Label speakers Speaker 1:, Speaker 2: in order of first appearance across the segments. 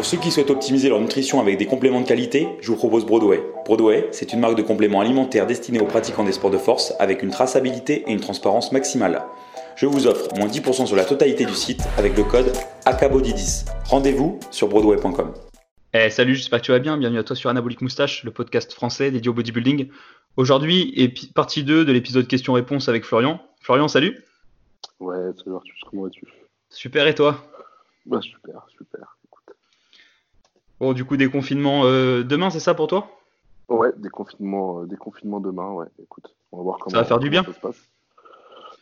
Speaker 1: Pour ceux qui souhaitent optimiser leur nutrition avec des compléments de qualité, je vous propose Broadway. Broadway, c'est une marque de compléments alimentaires destinée aux pratiquants des sports de force avec une traçabilité et une transparence maximale. Je vous offre moins 10% sur la totalité du site avec le code ACABODY10. Rendez-vous sur broadway.com.
Speaker 2: Eh, salut, j'espère que tu vas bien. Bienvenue à toi sur Anabolic Moustache, le podcast français dédié au bodybuilding. Aujourd'hui, partie 2 de l'épisode questions-réponses avec Florian. Florian, salut.
Speaker 3: Ouais, salut Arthur, comment vas-tu?
Speaker 2: Super, et toi?
Speaker 3: Bah super, super.
Speaker 2: Bon, du coup, des confinements euh, demain, c'est ça pour toi?
Speaker 3: Ouais, déconfinement, euh, déconfinement demain, ouais. Écoute, on va voir comment
Speaker 2: va faire du bien?
Speaker 3: ça se passe.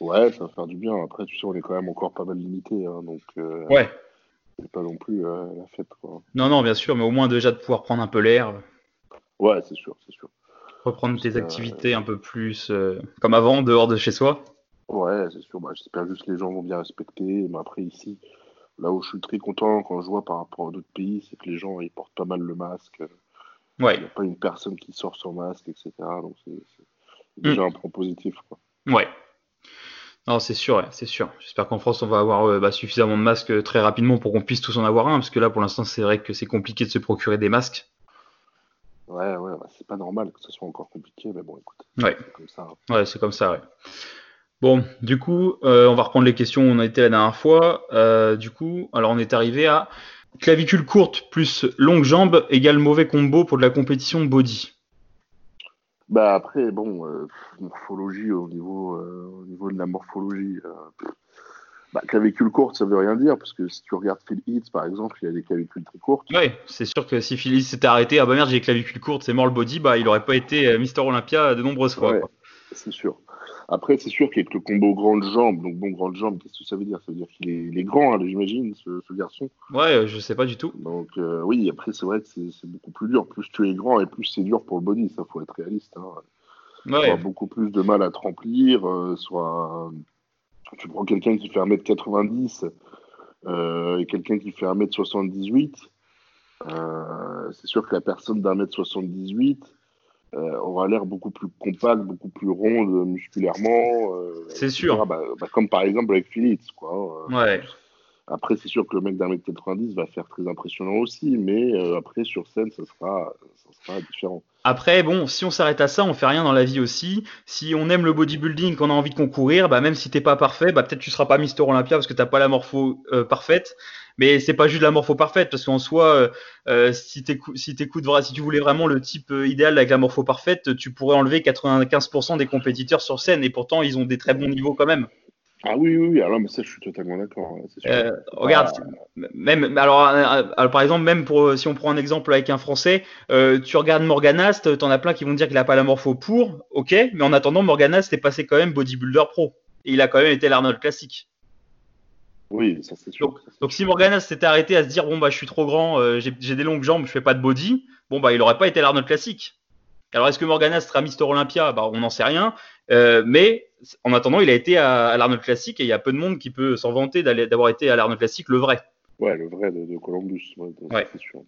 Speaker 3: Ouais, ça va faire du bien. Après, tu sais, on est quand même encore pas mal limité, hein, donc euh,
Speaker 2: Ouais.
Speaker 3: c'est pas non plus euh, la fête, quoi.
Speaker 2: Non, non, bien sûr, mais au moins déjà de pouvoir prendre un peu l'air,
Speaker 3: Ouais, c'est sûr, c'est sûr.
Speaker 2: reprendre tes activités un peu plus euh, comme avant, dehors de chez soi.
Speaker 3: Ouais, c'est sûr. Bah, j'espère juste que les gens vont bien respecter. Mais après, ici, là où je suis très content quand je vois par rapport à d'autres pays, c'est que les gens, ils portent pas mal le masque. Il
Speaker 2: Ouais,
Speaker 3: n'y a pas une personne qui sort sans masque, etc. Donc, c'est
Speaker 2: Mm.
Speaker 3: déjà un point positif, quoi.
Speaker 2: ouais. Non, c'est sûr, c'est sûr. J'espère qu'en France, on va avoir euh, bah, suffisamment de masques euh, très rapidement pour qu'on puisse tous en avoir un, parce que là, pour l'instant, c'est vrai que c'est compliqué de se procurer des masques.
Speaker 3: Ouais, ouais, bah, c'est pas normal que ce soit encore compliqué, mais bon, écoute,
Speaker 2: Ouais.
Speaker 3: c'est comme ça. hein.
Speaker 2: Ouais, c'est comme ça, ouais. Bon, du coup, euh, on va reprendre les questions où on a été la dernière fois. Euh, du coup, alors on est arrivé à clavicule courte plus longue jambe égale mauvais combo pour de la compétition body.
Speaker 3: Bah après, bon, euh, morphologie au niveau, au niveau de la morphologie, bah, clavicule courte, ça veut rien dire, parce que si tu regardes Phil Heath, par exemple, il a des clavicules très courtes.
Speaker 2: Ouais, c'est sûr que si Phyllis s'était arrêté, ah bah merde, j'ai clavicule courte, c'est mort le body, bah il aurait pas été Mister Olympia de nombreuses fois.
Speaker 3: Ouais. C'est sûr. Après, c'est sûr qu'avec le combo grande jambe, donc bon, grande jambe, qu'est-ce que ça veut dire? Ça veut dire qu'il est, il est grand, hein, j'imagine, ce, ce garçon.
Speaker 2: Ouais, euh, je sais pas du tout.
Speaker 3: Donc euh, oui, après, c'est vrai que c'est beaucoup plus dur. Plus tu es grand et plus c'est dur pour le body, ça faut être réaliste. Hein. tu
Speaker 2: Ouais,
Speaker 3: beaucoup plus de mal à te remplir. euh, soit tu prends quelqu'un qui fait 1m90 euh, et quelqu'un qui fait 1m78. euh, c'est sûr que la personne d'un mètre 78 euh, aura l'air beaucoup plus compacte, beaucoup plus ronde musculairement. euh,
Speaker 2: C'est sûr.
Speaker 3: Bah, bah, comme par exemple avec Phillips. Quoi. Euh,
Speaker 2: ouais.
Speaker 3: Après, c'est sûr que le mec d'un mètre 90 va faire très impressionnant aussi, mais euh, après, sur scène, ça sera, différent.
Speaker 2: Après, bon, si on s'arrête à ça, on fait rien dans la vie aussi. Si on aime le bodybuilding, qu'on a envie de concourir, bah même si t'es pas parfait, bah peut-être tu seras pas Mister Olympia parce que t'as pas la morpho euh, parfaite. Mais c'est pas juste la morpho parfaite parce qu'en soi, euh, si si si tu voulais vraiment le type idéal avec la morpho parfaite, tu pourrais enlever 95% des compétiteurs sur scène et pourtant ils ont des très bons niveaux quand même.
Speaker 3: Ah oui, oui, oui, alors mais ça, je suis totalement d'accord.
Speaker 2: Euh, regarde, même alors, alors, par exemple même pour euh, si on prend un exemple avec un Français, euh, tu regardes Morganast, t'en as plein qui vont dire qu'il a pas la morpho pour, ok, mais en attendant Morganast est passé quand même bodybuilder pro et il a quand même été l'Arnold classique.
Speaker 3: Oui, ça c'est sûr.
Speaker 2: Donc, donc si Morganast s'était arrêté à se dire bon bah je suis trop grand, euh, j'ai j'ai des longues jambes, je fais pas de body, bon bah il aurait pas été l'Arnold classique. Alors est-ce que Morganast sera Mister Olympia? Bah on n'en sait rien, Euh, mais en attendant il a été à, à l'Arnold classique et il y a peu de monde qui peut s'en vanter d'avoir été à l'Arnold classique le vrai.
Speaker 3: Ouais, le vrai de, de Columbus, ouais, c'est sûr.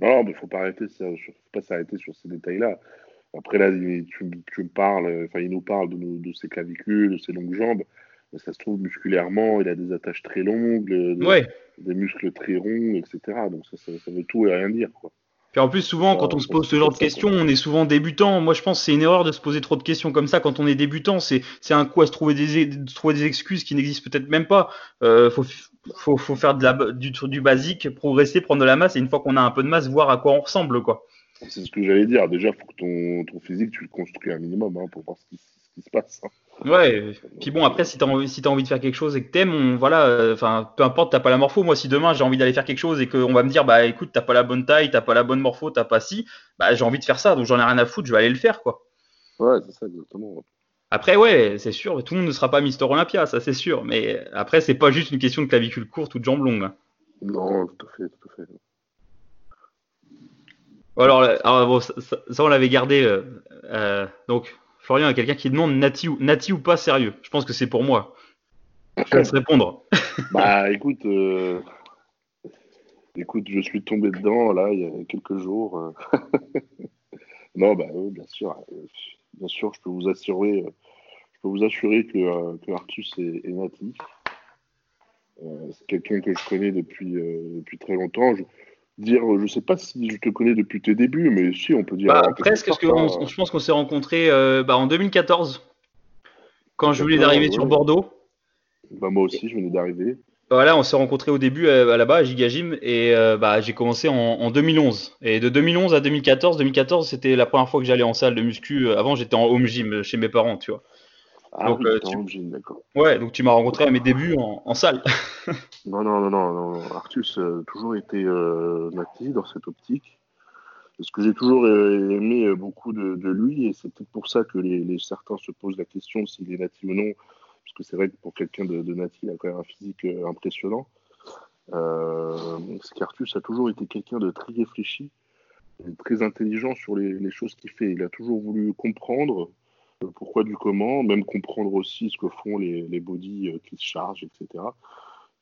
Speaker 3: Non, mais il faut pas arrêter, faut pas s'arrêter sur ces détails-là. Après là, tu, tu me parles, enfin, il nous parle de, nos- de ses clavicules, de ses longues jambes. Mais ça se trouve musculairement, il a des attaches très longues, de-
Speaker 2: Ouais.
Speaker 3: des muscles très ronds, etc. Donc ça, ça, ça veut tout et rien dire, quoi.
Speaker 2: Puis en plus, souvent, quand on se pose ce genre de questions, on est souvent débutant. Moi, je pense que c'est une erreur de se poser trop de questions comme ça quand on est débutant. C'est c'est un coup à se trouver des, de trouver des excuses qui n'existent peut-être même pas. Euh, faut, faut, faut faire de la, du, du basique, progresser, prendre de la masse, et une fois qu'on a un peu de masse, voir à quoi on ressemble, quoi.
Speaker 3: C'est ce que j'allais dire. Déjà, il faut que ton, ton physique, tu le construis un minimum hein, pour voir ce qui, qui se passe.
Speaker 2: Ouais. Puis bon, après, si t'as envie, si t'as envie de faire quelque chose et que t'aimes, on, voilà, euh, enfin, peu importe, t'as pas la morpho. Moi, si demain j'ai envie d'aller faire quelque chose et qu'on va me dire, bah écoute, t'as pas la bonne taille, t'as pas la bonne morpho, t'as pas si, bah j'ai envie de faire ça, donc j'en ai rien à foutre, je vais aller le faire, quoi.
Speaker 3: Ouais, c'est ça, exactement.
Speaker 2: Après, ouais, c'est sûr, tout le monde ne sera pas Mister Olympia, ça c'est sûr. Mais après, c'est pas juste une question de clavicule courte ou de jambes longues. hein.
Speaker 3: Non, tout à fait, tout à fait.
Speaker 2: Alors, euh, alors, bon, ça, ça- ça, on l'avait gardé. euh, euh, donc, Florian, il y a quelqu'un qui demande Nati ou, Nati ou pas sérieux. Je pense que c'est pour moi. Je te laisse répondre.
Speaker 3: Bah écoute, euh, écoute, je suis tombé dedans là il y a quelques jours. non, bah oui, bien sûr, bien sûr, je peux vous assurer, je peux vous assurer que, euh, que Artus est, est natif. Euh, c'est quelqu'un que je connais depuis, euh, depuis très longtemps. Je, dire, je sais pas si je te connais depuis tes débuts, mais si, on peut dire.
Speaker 2: Bah, presque, parce que je pense qu'on s'est rencontrés bah, en 2014, quand je voulais d'arriver sur Bordeaux.
Speaker 3: Bah, moi aussi, je venais d'arriver.
Speaker 2: Voilà, on s'est rencontrés au début euh, là-bas à Gigajim et euh, bah, j'ai commencé en, 2011. Et de 2011 à 2014, 2014 c'était la première fois que j'allais en salle de muscu. Avant j'étais en home gym chez mes parents, tu vois.
Speaker 3: Ah donc, oui, euh, tu... d'accord.
Speaker 2: Ouais, donc tu m'as rencontré à mes débuts en, salle.
Speaker 3: non, non, non, non, non. Artus a toujours été euh, dans cette optique. Ce que j'ai toujours aimé beaucoup de, lui, et c'est peut-être pour ça que les, les, certains se posent la question s'il est natif ou non, parce que c'est vrai que pour quelqu'un de, de il a quand même un physique euh, impressionnant. Euh, Scartus a toujours été quelqu'un de très réfléchi, très intelligent sur les, choses qu'il fait. Il a toujours voulu comprendre le pourquoi du comment, même comprendre aussi ce que font les, les bodies euh, qui se chargent, etc.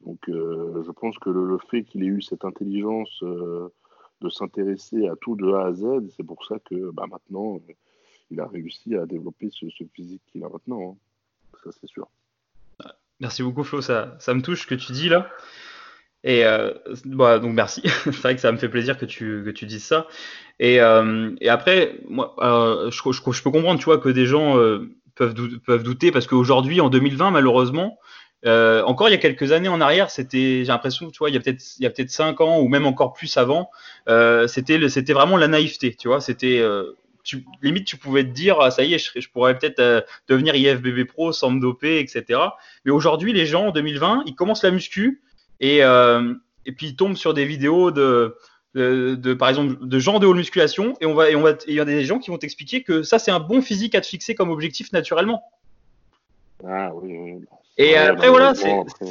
Speaker 3: Donc je pense que le, fait qu'il ait eu cette intelligence de s'intéresser à tout de A à Z, c'est pour ça que bah, maintenant, il a réussi à développer ce, physique qu'il a maintenant. Hein ça c'est sûr.
Speaker 2: Merci beaucoup Flo, ça, ça me touche ce que tu dis là. Et euh, bah, donc merci, c'est vrai que ça me fait plaisir que tu, que tu dises ça. Et, euh, et après, moi, je, je, peux comprendre, tu vois, que des gens euh, peuvent, peuvent douter parce qu'aujourd'hui, en 2020, malheureusement, euh, encore il y a quelques années en arrière, c'était, j'ai l'impression, tu vois, il y a peut-être, il y a peut-être cinq ans ou même encore plus avant, c'était, c'était vraiment la naïveté, tu vois, c'était limite, tu pouvais te dire, ah, ça y est, je, pourrais peut-être devenir IFBB pro sans me doper, etc. Mais aujourd'hui, les gens, en 2020, ils commencent la muscu et, euh, et puis ils tombent sur des vidéos de, de, par exemple, de gens de haute musculation et on va, et on va, il y a des gens qui vont t'expliquer que ça, c'est un bon physique à te fixer comme objectif naturellement.
Speaker 3: Ah oui, oui.
Speaker 2: Et après, voilà,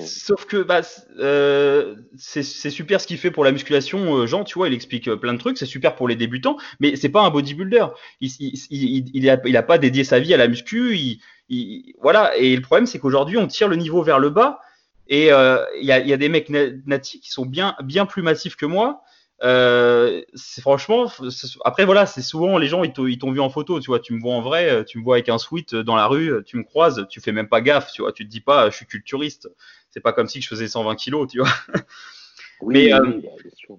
Speaker 2: sauf que bah, euh, c'est super ce qu'il fait pour la musculation. Euh, Jean, tu vois, il explique plein de trucs, c'est super pour les débutants, mais c'est pas un bodybuilder. Il, il, il, il, a, il a pas dédié sa vie à la muscu. Il, voilà, et le problème, c'est qu'aujourd'hui, on tire le niveau vers le bas. Et euh, il y, a, y, a, des mecs natifs qui sont bien, bien plus massifs que moi, euh, c'est franchement, après voilà, c'est souvent les gens ils t'ont vu en photo, tu vois, tu me vois en vrai, tu me vois avec un sweat dans la rue, tu me croises, tu fais même pas gaffe, tu vois, tu te dis pas, je suis culturiste. C'est pas comme si je faisais 120 kilos, tu vois.
Speaker 3: Oui, Mais, euh, bah,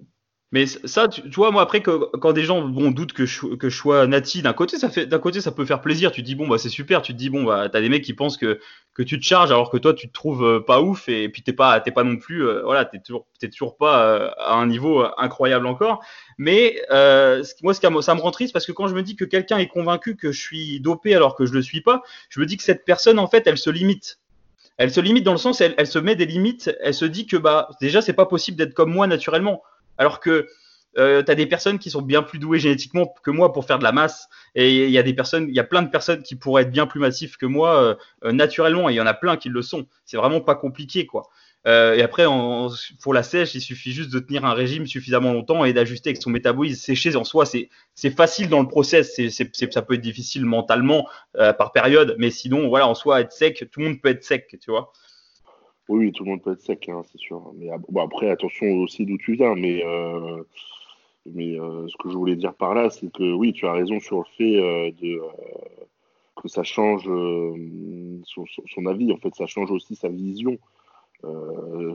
Speaker 2: mais ça, tu, vois, moi après quand des gens bon doutent que je, que je sois nati, d'un côté ça fait, d'un côté ça peut faire plaisir. Tu te dis bon bah c'est super. Tu te dis bon bah t'as des mecs qui pensent que que tu te charges alors que toi tu te trouves euh, pas ouf et, puis t'es pas pas non plus euh, voilà t'es toujours toujours pas euh, à un niveau incroyable encore. Mais moi ça me rend triste parce que quand je me dis que quelqu'un est convaincu que je suis dopé alors que je le suis pas, je me dis que cette personne en fait elle se limite elle se limite dans le sens elle, elle se met des limites elle se dit que bah déjà c'est pas possible d'être comme moi naturellement alors que euh, tu as des personnes qui sont bien plus douées génétiquement que moi pour faire de la masse. Et il y a des personnes, il y a plein de personnes qui pourraient être bien plus massifs que moi euh, euh, naturellement. Et il y en a plein qui le sont. C'est vraiment pas compliqué, quoi. Euh, et après, pour la sèche, il suffit juste de tenir un régime suffisamment longtemps et d'ajuster avec son métabolisme. Sécher en soi, c'est facile dans le process. C'est ça peut être difficile mentalement par période, mais sinon, voilà, en soi, être sec, tout le monde peut être sec, tu vois.
Speaker 3: Oui, tout le monde peut être sec, hein, c'est sûr. Mais bon, après, attention aussi d'où tu viens. Mais, euh, euh, ce que je voulais dire par là, c'est que oui, tu as raison sur le fait euh, de, que ça change son, son, avis. En fait, ça change aussi sa vision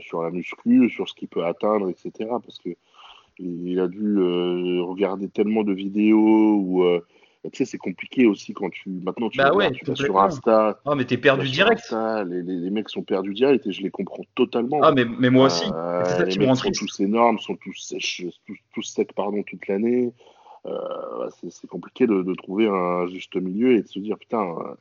Speaker 3: sur la muscu, sur ce qu'il peut atteindre, etc. Parce que il a dû regarder tellement de vidéos tu sais, c'est compliqué aussi quand tu. Maintenant, tu,
Speaker 2: bah ouais,
Speaker 3: tu vas sur Insta.
Speaker 2: Ah, mais t'es perdu direct.
Speaker 3: Insta, les, les, les, mecs sont perdus direct et je les comprends totalement.
Speaker 2: Ah, mais, mais moi aussi.
Speaker 3: Euh, ça, les mecs sont tous énormes, sont tous, sèches, tous, tous secs pardon, toute l'année. Euh, c'est compliqué de, de, trouver un juste milieu et de se dire putain, euh,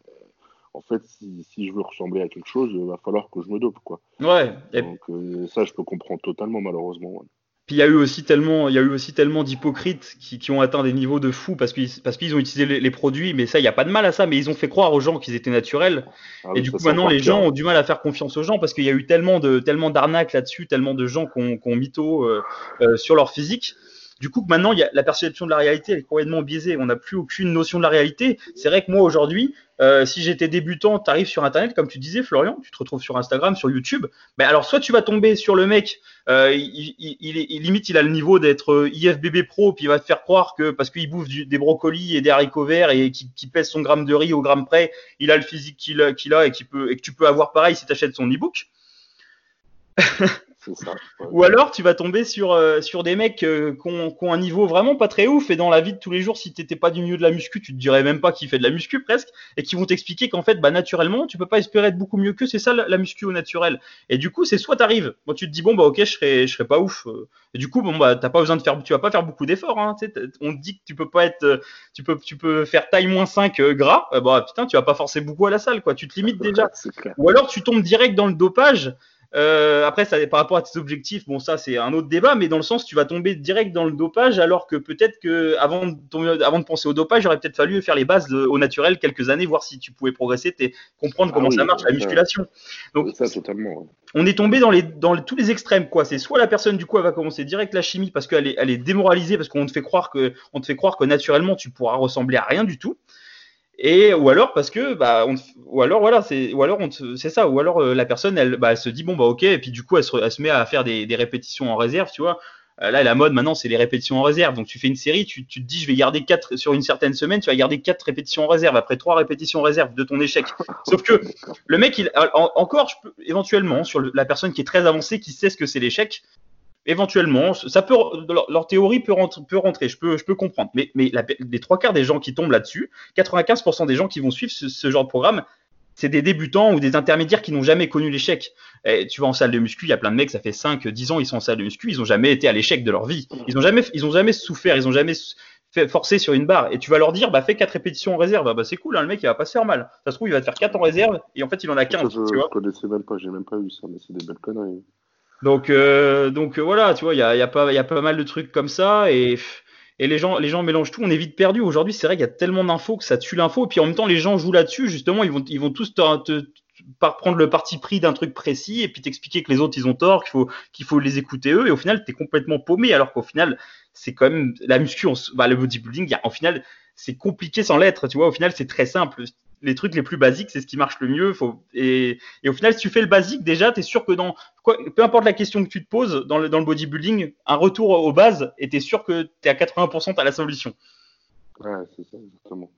Speaker 3: en fait, si, si, je veux ressembler à quelque chose, il va falloir que je me dope. Quoi.
Speaker 2: Ouais.
Speaker 3: Donc, euh, ça, je peux comprendre totalement, malheureusement. Ouais.
Speaker 2: Puis il y a eu aussi tellement, il y a eu aussi tellement d'hypocrites qui, qui, ont atteint des niveaux de fou parce qu'ils parce qu'ils ont utilisé les, les, produits, mais ça, il n'y a pas de mal à ça, mais ils ont fait croire aux gens qu'ils étaient naturels. Ah oui, et du coup, maintenant, les gens ont du mal à faire confiance aux gens parce qu'il y a eu tellement de tellement d'arnaques là-dessus, tellement de gens qui ont, qui ont mytho euh, euh, sur leur physique du coup, maintenant, il y a, la perception de la réalité elle est complètement biaisée. On n'a plus aucune notion de la réalité. C'est vrai que moi, aujourd'hui, euh, si j'étais débutant, tu arrives sur Internet, comme tu disais, Florian, tu te retrouves sur Instagram, sur YouTube. Mais alors, soit tu vas tomber sur le mec, euh, il, il, il, limite, il a le niveau d'être euh, IFBB pro, puis il va te faire croire que parce qu'il bouffe des brocolis et des haricots verts et qui, pèse son gramme de riz au gramme près, il a le physique qu'il a, et, peut, et que tu peux avoir pareil si tu achètes son e-book. Ou alors tu vas tomber sur, euh, sur des mecs euh, qui, ont, un niveau vraiment pas très ouf et dans la vie de tous les jours, si t'étais pas du milieu de la muscu, tu te dirais même pas qu'il fait de la muscu presque et qui vont t'expliquer qu'en fait, bah, naturellement, tu peux pas espérer être beaucoup mieux que c'est ça la, muscu au naturel. Et du coup, c'est soit t'arrives, moi tu te dis bon bah ok, je serais, je serais pas ouf. Euh. Et du coup, bon bah t'as pas besoin de faire, tu vas pas faire beaucoup d'efforts. Hein, on te dit que tu peux pas être, tu peux, tu peux faire taille moins 5 gras, bah putain, tu vas pas forcer beaucoup à la salle quoi. Tu te limites déjà. Ou alors tu tombes direct dans le dopage. Euh, après, ça, par rapport à tes objectifs, bon, ça c'est un autre débat, mais dans le sens, tu vas tomber direct dans le dopage, alors que peut-être que avant de, avant de penser au dopage, j'aurais peut-être fallu faire les bases au naturel quelques années, voir si tu pouvais progresser, comprendre comment ah ça marche la musculation. Donc,
Speaker 3: ça, totalement.
Speaker 2: On est tombé dans les, dans tous les extrêmes, quoi. C'est soit la personne du coup elle va commencer direct la chimie parce qu'elle est, elle est démoralisée parce qu'on te fait croire que, on te fait croire que naturellement tu pourras ressembler à rien du tout et ou alors parce que bah on, ou alors voilà c'est ou alors c'est ça ou alors euh, la personne elle, bah, elle se dit bon bah ok et puis du coup elle se, elle se met à faire des, des, répétitions en réserve tu vois. Euh, là la mode maintenant c'est les répétitions en réserve. Donc tu fais une série tu, tu, te dis je vais garder quatre sur une certaine semaine tu vas garder quatre répétitions en réserve après trois répétitions en réserve de ton échec. Sauf que le mec il encore je peux, éventuellement sur la personne qui est très avancée qui sait ce que c'est l'échec éventuellement, ça peut, leur, théorie peut, rentrer, peut rentrer, je peux, je peux comprendre. Mais, mais les trois quarts des gens qui tombent là-dessus, 95% des gens qui vont suivre ce, genre de programme, c'est des débutants ou des intermédiaires qui n'ont jamais connu l'échec. Tu vas en salle de muscu, il y a plein de mecs, ça fait 5, 10 ans, ils sont en salle de muscu, ils n'ont jamais été à l'échec de leur vie. Ils n'ont jamais, ils ont jamais souffert, ils n'ont jamais fait forcé sur une barre. Et tu vas leur dire, bah, fais 4 répétitions en réserve. Bah, c'est cool, hein, le mec, il va pas se faire mal. Ça se trouve, il va te faire 4 en réserve, et en fait, il en a 15.
Speaker 3: Je,
Speaker 2: tu
Speaker 3: vois connaissais même pas, j'ai même pas vu ça, mais c'est des belles conneries.
Speaker 2: Donc, euh, donc euh, voilà, tu vois, il y a, y, a pas, y a pas mal de trucs comme ça et, et les, gens, les gens mélangent tout. On est vite perdu. Aujourd'hui, c'est vrai qu'il y a tellement d'infos que ça tue l'info. Et puis en même temps, les gens jouent là-dessus. Justement, ils vont, ils vont tous te, te, prendre le parti pris d'un truc précis et puis t'expliquer que les autres, ils ont tort, qu'il faut, faut les écouter eux. Et au final, tu es complètement paumé. Alors qu'au final, c'est quand même la muscu, bah, le bodybuilding, en final, c'est compliqué sans l'être. Tu vois, au final, c'est très simple les trucs les plus basiques, c'est ce qui marche le mieux. Faut, et, et, au final, si tu fais le basique, déjà, tu es sûr que dans quoi, peu importe la question que tu te poses dans le, dans le bodybuilding, un retour aux bases, et tu es sûr que tu es à 80% à la solution.
Speaker 3: Ouais, c'est ça, exactement.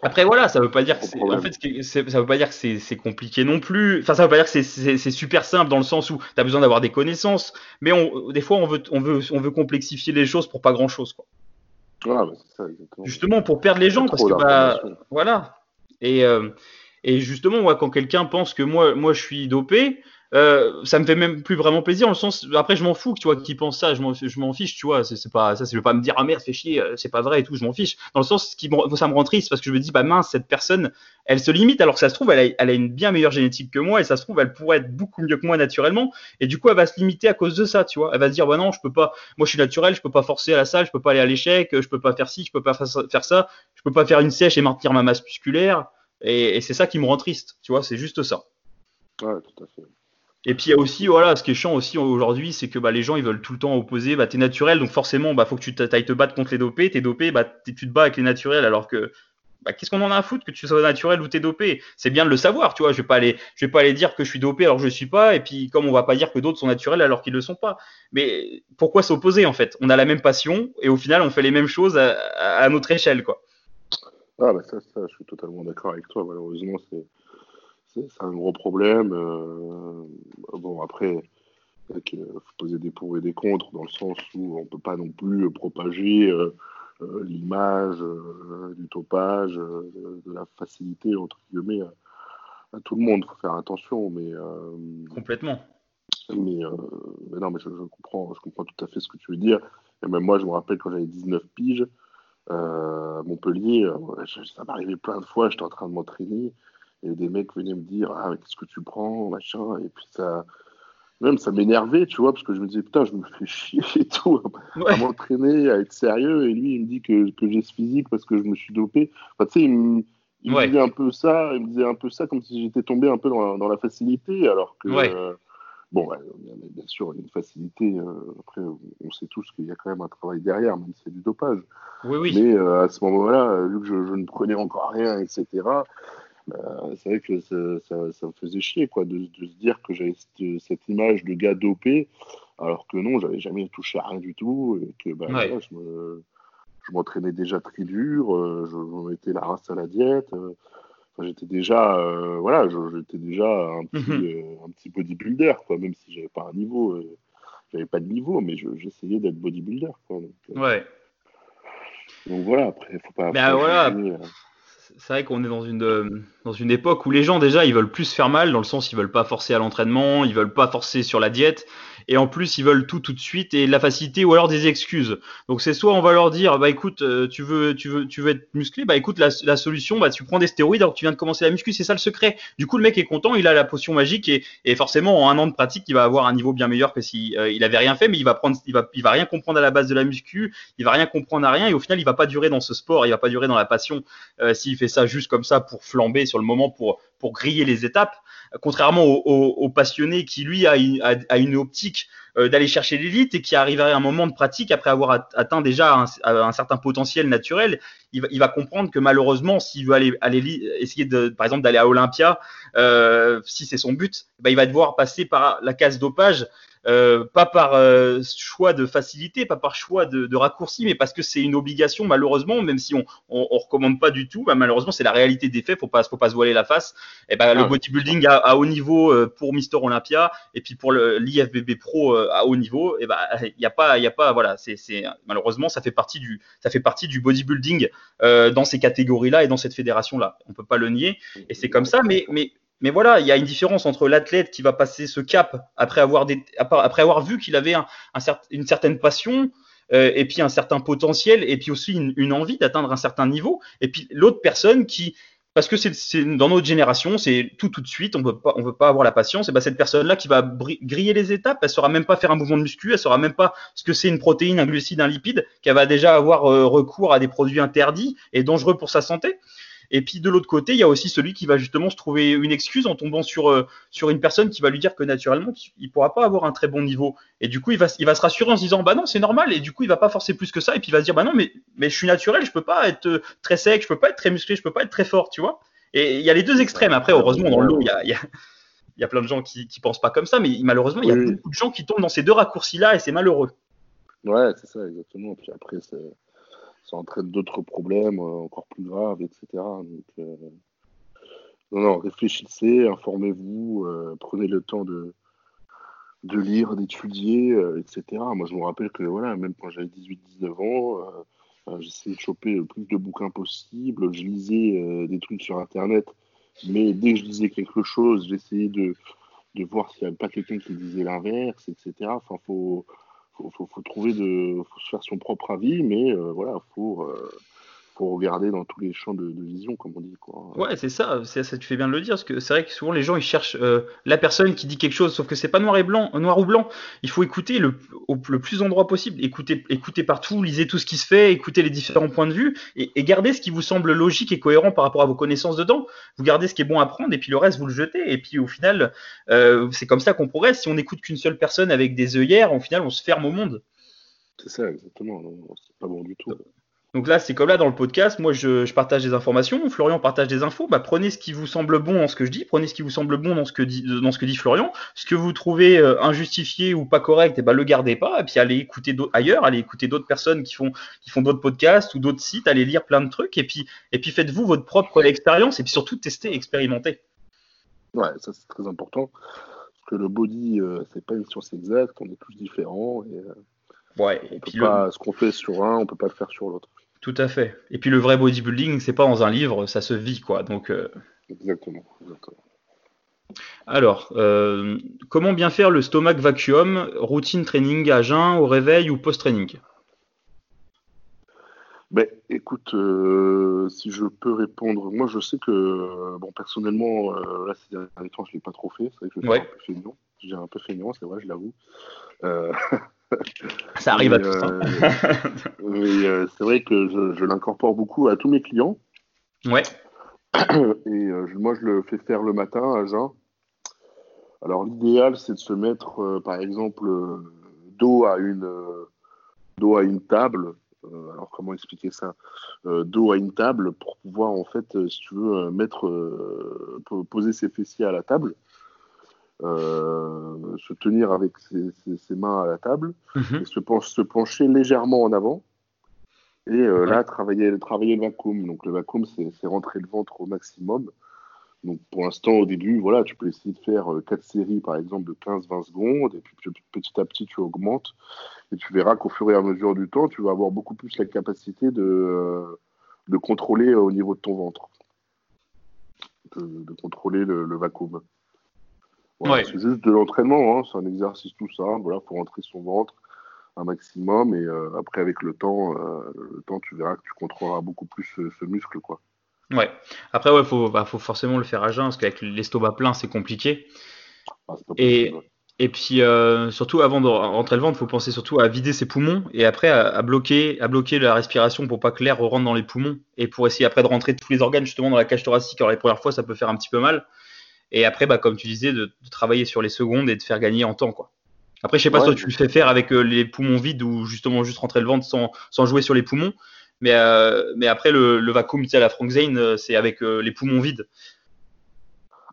Speaker 2: Après voilà, ça veut pas dire que c'est, en fait, ça veut pas dire que c'est, compliqué non plus. Enfin, ça veut pas dire que c'est, super simple dans le sens où tu as besoin d'avoir des connaissances, mais on, des fois on veut, on veut, on veut complexifier les choses pour pas grand chose quoi.
Speaker 3: Bah, ça,
Speaker 2: justement pour perdre les gens parce que bah, voilà. Et, euh, et justement moi quand quelqu'un pense que moi moi je suis dopé euh, ça me fait même plus vraiment plaisir dans le sens après je m'en fous tu vois qui pense ça je m'en fiche tu vois c'est pas ça je pas me dire ah merde fais chier euh, c'est pas vrai et tout je m'en fiche. Dans le sens ça me rend triste parce que je me dis bah mince cette personne elle se limite alors que ça se trouve elle a, elle a une bien meilleure génétique que moi et ça se trouve elle pourrait être beaucoup mieux que moi naturellement et du coup elle va se limiter à cause de ça tu vois. Elle va se dire bah non je peux pas moi je suis naturel je peux pas forcer à la salle je peux pas aller à l'échec je peux pas faire ci je peux pas faire ça je peux pas faire une sèche et maintenir ma masse musculaire et, et c'est ça qui me rend triste tu vois c'est juste ça.
Speaker 3: Ouais tout à fait
Speaker 2: et puis il y a aussi, voilà, ce qui est chiant aussi aujourd'hui, c'est que bah, les gens ils veulent tout le temps opposer. Bah, t'es naturel, donc forcément, bah, faut que tu ailles te battre contre les dopés. T'es dopé, bah, tu te bats avec les naturels, alors que bah, qu'est-ce qu'on en a à foutre que tu sois naturel ou t'es dopé? C'est bien de le savoir, tu vois. Je vais pas aller, je vais pas aller dire que je suis dopé alors que je suis pas, et puis comme on va pas dire que d'autres sont naturels alors qu'ils le sont pas. Mais pourquoi s'opposer en fait? On a la même passion et au final on fait les mêmes choses à, notre échelle, quoi.
Speaker 3: Ah bah ça, ça, je suis totalement d'accord avec toi. Malheureusement, c'est c'est un gros problème. Euh, bon, après, il faut poser des pour et des contre, dans le sens où on ne peut pas non plus propager euh, euh, l'image du topage, de la facilité, entre guillemets, à, tout le monde. Il faut faire attention. Mais,
Speaker 2: Complètement.
Speaker 3: Mais, non, mais je, comprends, je comprends tout à fait ce que tu veux dire. Et même moi, je me rappelle quand j'avais 19 piges, à Montpellier, ça m'arrivait plein de fois, j'étais en train de m'entraîner et des mecs venaient me dire ah qu'est-ce que tu prends machin. Et puis ça même ça m'énervait tu vois parce que je me disais putain je me fais chier et tout à m'entraîner à être sérieux. Et lui il me dit que, que j'ai ce physique parce que je me suis dopé. Enfin tu sais il, me, disait un peu ça il me disait un peu ça comme si j'étais tombé un peu dans la, dans la facilité alors que euh, bon bien sûr il y a une facilité euh, après on sait tous qu'il y a quand même un travail derrière même si c'est du dopage.
Speaker 2: Oui, oui.
Speaker 3: mais euh, à ce moment-là vu que je, je, ne prenais encore rien etc euh, c'est vrai que ça, ça, me faisait chier quoi, de, de se dire que j'avais cette, image de gars dopé, alors que non, j'avais jamais touché à rien du tout, et que bah, je m'entraînais déjà très dur, euh, je, mettais la race à la diète. Euh, j'étais déjà, voilà, j'étais déjà un petit,
Speaker 2: Mhm.
Speaker 3: un petit bodybuilder, quoi, même si j'avais pas un niveau, j'avais pas de niveau, mais je- j'essayais d'être bodybuilder, quoi. Donc, euh,
Speaker 2: Ouais.
Speaker 3: donc voilà, après, faut pas. faut pas
Speaker 2: voilà.
Speaker 3: euh.
Speaker 2: C'est vrai qu'on est dans une, euh, dans une époque où les gens déjà ils veulent plus se faire mal, dans le sens ils veulent pas forcer à l'entraînement, ils veulent pas forcer sur la diète, et en plus ils veulent tout tout de suite et de la facilité ou alors des excuses. Donc c'est soit on va leur dire bah écoute euh, tu veux tu veux tu veux être musclé, bah écoute la, la solution bah tu prends des stéroïdes alors que tu viens de commencer la muscu, c'est ça le secret. Du coup le mec est content, il a la potion magique et, et forcément en un an de pratique il va avoir un niveau bien meilleur que si euh, avait rien fait, mais il va prendre il va il va rien comprendre à la base de la muscu, il va rien comprendre à rien et au final il va pas durer dans ce sport, il va pas durer dans la passion euh, s'il fait ça juste comme ça pour flamber sur le moment, pour, pour griller les étapes, contrairement au, passionné qui, lui, a une, a, une optique euh, d'aller chercher l'élite et qui arriverait à un moment de pratique après avoir at- atteint déjà un, certain potentiel naturel, il va, comprendre que malheureusement, s'il veut aller, aller essayer de, par exemple, d'aller à Olympia, euh, si c'est son but, bah, il va devoir passer par la case dopage euh, pas par euh, choix de facilité, pas par choix de, de raccourci, mais parce que c'est une obligation malheureusement, même si on on, on recommande pas du tout, bah, malheureusement c'est la réalité des faits, faut pas faut pas se voiler la face. Et ben le
Speaker 3: Ah,
Speaker 2: bodybuilding à, à haut niveau euh, pour Mister Olympia et puis pour l'IFBB Pro à haut niveau, et ben il y a pas il y a pas voilà, c'est malheureusement ça fait partie du ça fait partie du bodybuilding euh, dans ces catégories-là et dans cette fédération-là. On peut pas le nier et c'est comme ça, mais mais mais voilà, il y a une différence entre l'athlète qui va passer ce cap après avoir, vu qu'il avait une certaine passion euh, et puis un certain potentiel et puis aussi une, une envie d'atteindre un certain niveau, et puis l'autre personne qui, parce que c'est dans notre génération, c'est tout tout de suite, on veut pas, on veut pas avoir la patience, et ben cette personne-là qui va griller les étapes, elle saura même pas faire un mouvement de muscu, elle saura même pas ce que c'est une protéine, un glucide, un lipide, qu'elle va déjà avoir euh, recours à des produits interdits et dangereux pour sa santé. Et puis de l'autre côté, il y a aussi celui qui va justement se trouver une excuse en tombant sur, euh, sur une personne qui va lui dire que naturellement, il pourra pas avoir un très bon niveau. Et du coup, il va, il va se rassurer en se disant, bah non, c'est normal. Et du coup, il va pas forcer plus que ça. Et puis il va se dire, bah non, mais, mais je suis naturel, je peux pas être euh, très sec, je peux pas être très musclé, je peux pas être très fort, tu vois. Et il y a les deux extrêmes. Après, heureusement, dans le lot, il y a, il y a, il y a plein de gens qui, qui pensent pas comme ça, mais malheureusement, il y a
Speaker 3: Oui.
Speaker 2: beaucoup de gens qui tombent dans ces deux raccourcis-là et c'est malheureux.
Speaker 3: Ouais, c'est ça, exactement. Puis après, c'est- ça entraîne d'autres problèmes euh, encore plus graves, etc. Donc, euh, non, non, réfléchissez, informez-vous, euh, prenez le temps de, de lire, d'étudier, etc. Moi, je me rappelle que, voilà, même quand j'avais 18-19 ans, j'essayais de choper le plus de bouquins possible. Je lisais des trucs sur Internet, mais dès que je lisais quelque chose, j'essayais de, de voir s'il n'y avait pas quelqu'un qui disait l'inverse, etc. Enfin, faut faut, faut, faut trouver de, faut se faire son propre avis, mais euh, voilà, faut, faut regarder dans tous les champs de, de vision, comme on dit, quoi.
Speaker 2: Ouais, c'est ça, c'est ça, tu fais bien de le dire, parce que c'est vrai que souvent les gens ils cherchent euh, la personne qui dit quelque chose, sauf que c'est pas noir et blanc, noir ou blanc. Il faut écouter le, au, le plus endroit possible, écouter, écouter partout, lisez tout ce qui se fait, écoutez les différents points de vue et, et gardez ce qui vous semble logique et cohérent par rapport à vos connaissances dedans. Vous gardez ce qui est bon à prendre et puis le reste vous le jetez. Et puis au final, euh, c'est comme ça qu'on progresse. Si on n'écoute qu'une seule personne avec des œillères, au final on se ferme au monde.
Speaker 3: C'est ça, exactement. C'est pas bon du tout.
Speaker 2: Donc là, c'est comme là dans le podcast, moi je, je, partage des informations, Florian partage des infos, bah, prenez ce qui vous semble bon dans ce que je dis, prenez ce qui vous semble bon dans ce que dit, dans ce que dit Florian, ce que vous trouvez euh, injustifié ou pas correct, et bah, le gardez pas, et puis allez écouter ailleurs, allez écouter d'autres personnes qui font, qui font d'autres podcasts ou d'autres sites, allez lire plein de trucs, et puis, et puis faites-vous votre propre expérience, et puis surtout testez, expérimentez.
Speaker 3: Ouais, ça c'est très important, parce que le body, euh, c'est pas une science exacte, on est tous différents, et euh,
Speaker 2: ouais,
Speaker 3: on
Speaker 2: et
Speaker 3: peut pas, ce qu'on fait sur un, on peut pas le faire sur l'autre.
Speaker 2: Tout à fait. Et puis le vrai bodybuilding, c'est pas dans un livre, ça se vit, quoi. Donc, euh...
Speaker 3: exactement, exactement.
Speaker 2: Alors, euh, comment bien faire le stomach vacuum, routine training à jeun, au réveil ou post-training?
Speaker 3: Ben, écoute, euh, si je peux répondre, moi je sais que, bon, personnellement, euh, là ces derniers temps, je l'ai pas trop fait, c'est vrai que je
Speaker 2: ouais.
Speaker 3: un peu feignant, dirais un peu feignant, c'est vrai, je l'avoue. Euh...
Speaker 2: Ça arrive
Speaker 3: mais,
Speaker 2: à tous. Hein.
Speaker 3: mais euh, c'est vrai que je, je l'incorpore beaucoup à tous mes clients.
Speaker 2: Ouais.
Speaker 3: Et euh, moi, je le fais faire le matin à jeun. Alors, l'idéal, c'est de se mettre, euh, par exemple, dos à une, dos à une table. Euh, alors, comment expliquer ça? Dos à une table pour pouvoir, en fait, si tu veux, mettre, poser ses fessiers à la table. Euh, se tenir avec ses, ses, ses, mains à la table,
Speaker 2: Mhm.
Speaker 3: mm -hmm. et se, penche, se, pencher légèrement en avant, et euh, ouais. là travailler, travailler le vacuum. Donc le vacuum, c'est rentrer le ventre au maximum Donc pour l'instant, au début, voilà, tu peux essayer de faire 4 séries par exemple de 15-20 secondes, et puis petit à petit tu augmentes, et tu verras qu'au fur et à mesure du temps, tu vas avoir beaucoup plus la capacité de, de contrôler au niveau de ton ventre, de, contrôler le, vacuum. C'est juste de l'entraînement, hein, c'est un exercice tout simple, voilà, pour rentrer son ventre un maximum, et après avec le temps, le temps, tu verras que tu contrôleras beaucoup plus ce muscle, quoi.
Speaker 2: Ouais. Après, ouais, faut, bah, faut forcément le faire à jeun parce qu'avec l'estomac plein, c'est compliqué. Ah, et, et puis, euh, surtout, avant de rentrer le ventre, il faut penser surtout à vider ses poumons et après à, bloquer, à bloquer la respiration pour pas que l'air rentre dans les poumons et pour essayer après de rentrer tous les organes justement dans la cage thoracique. Alors, les premières fois, ça peut faire un petit peu mal. Et après, bah, comme tu disais, de, travailler sur les secondes et de faire gagner en temps, quoi. Après, je sais pas si tu le fais faire avec euh, les poumons vides ou justement juste rentrer le ventre sans, sans jouer sur les poumons. Mais, euh, mais après, le, le vacuum, tu sais, à la Frank Zane, euh, c'est avec euh, les poumons vides.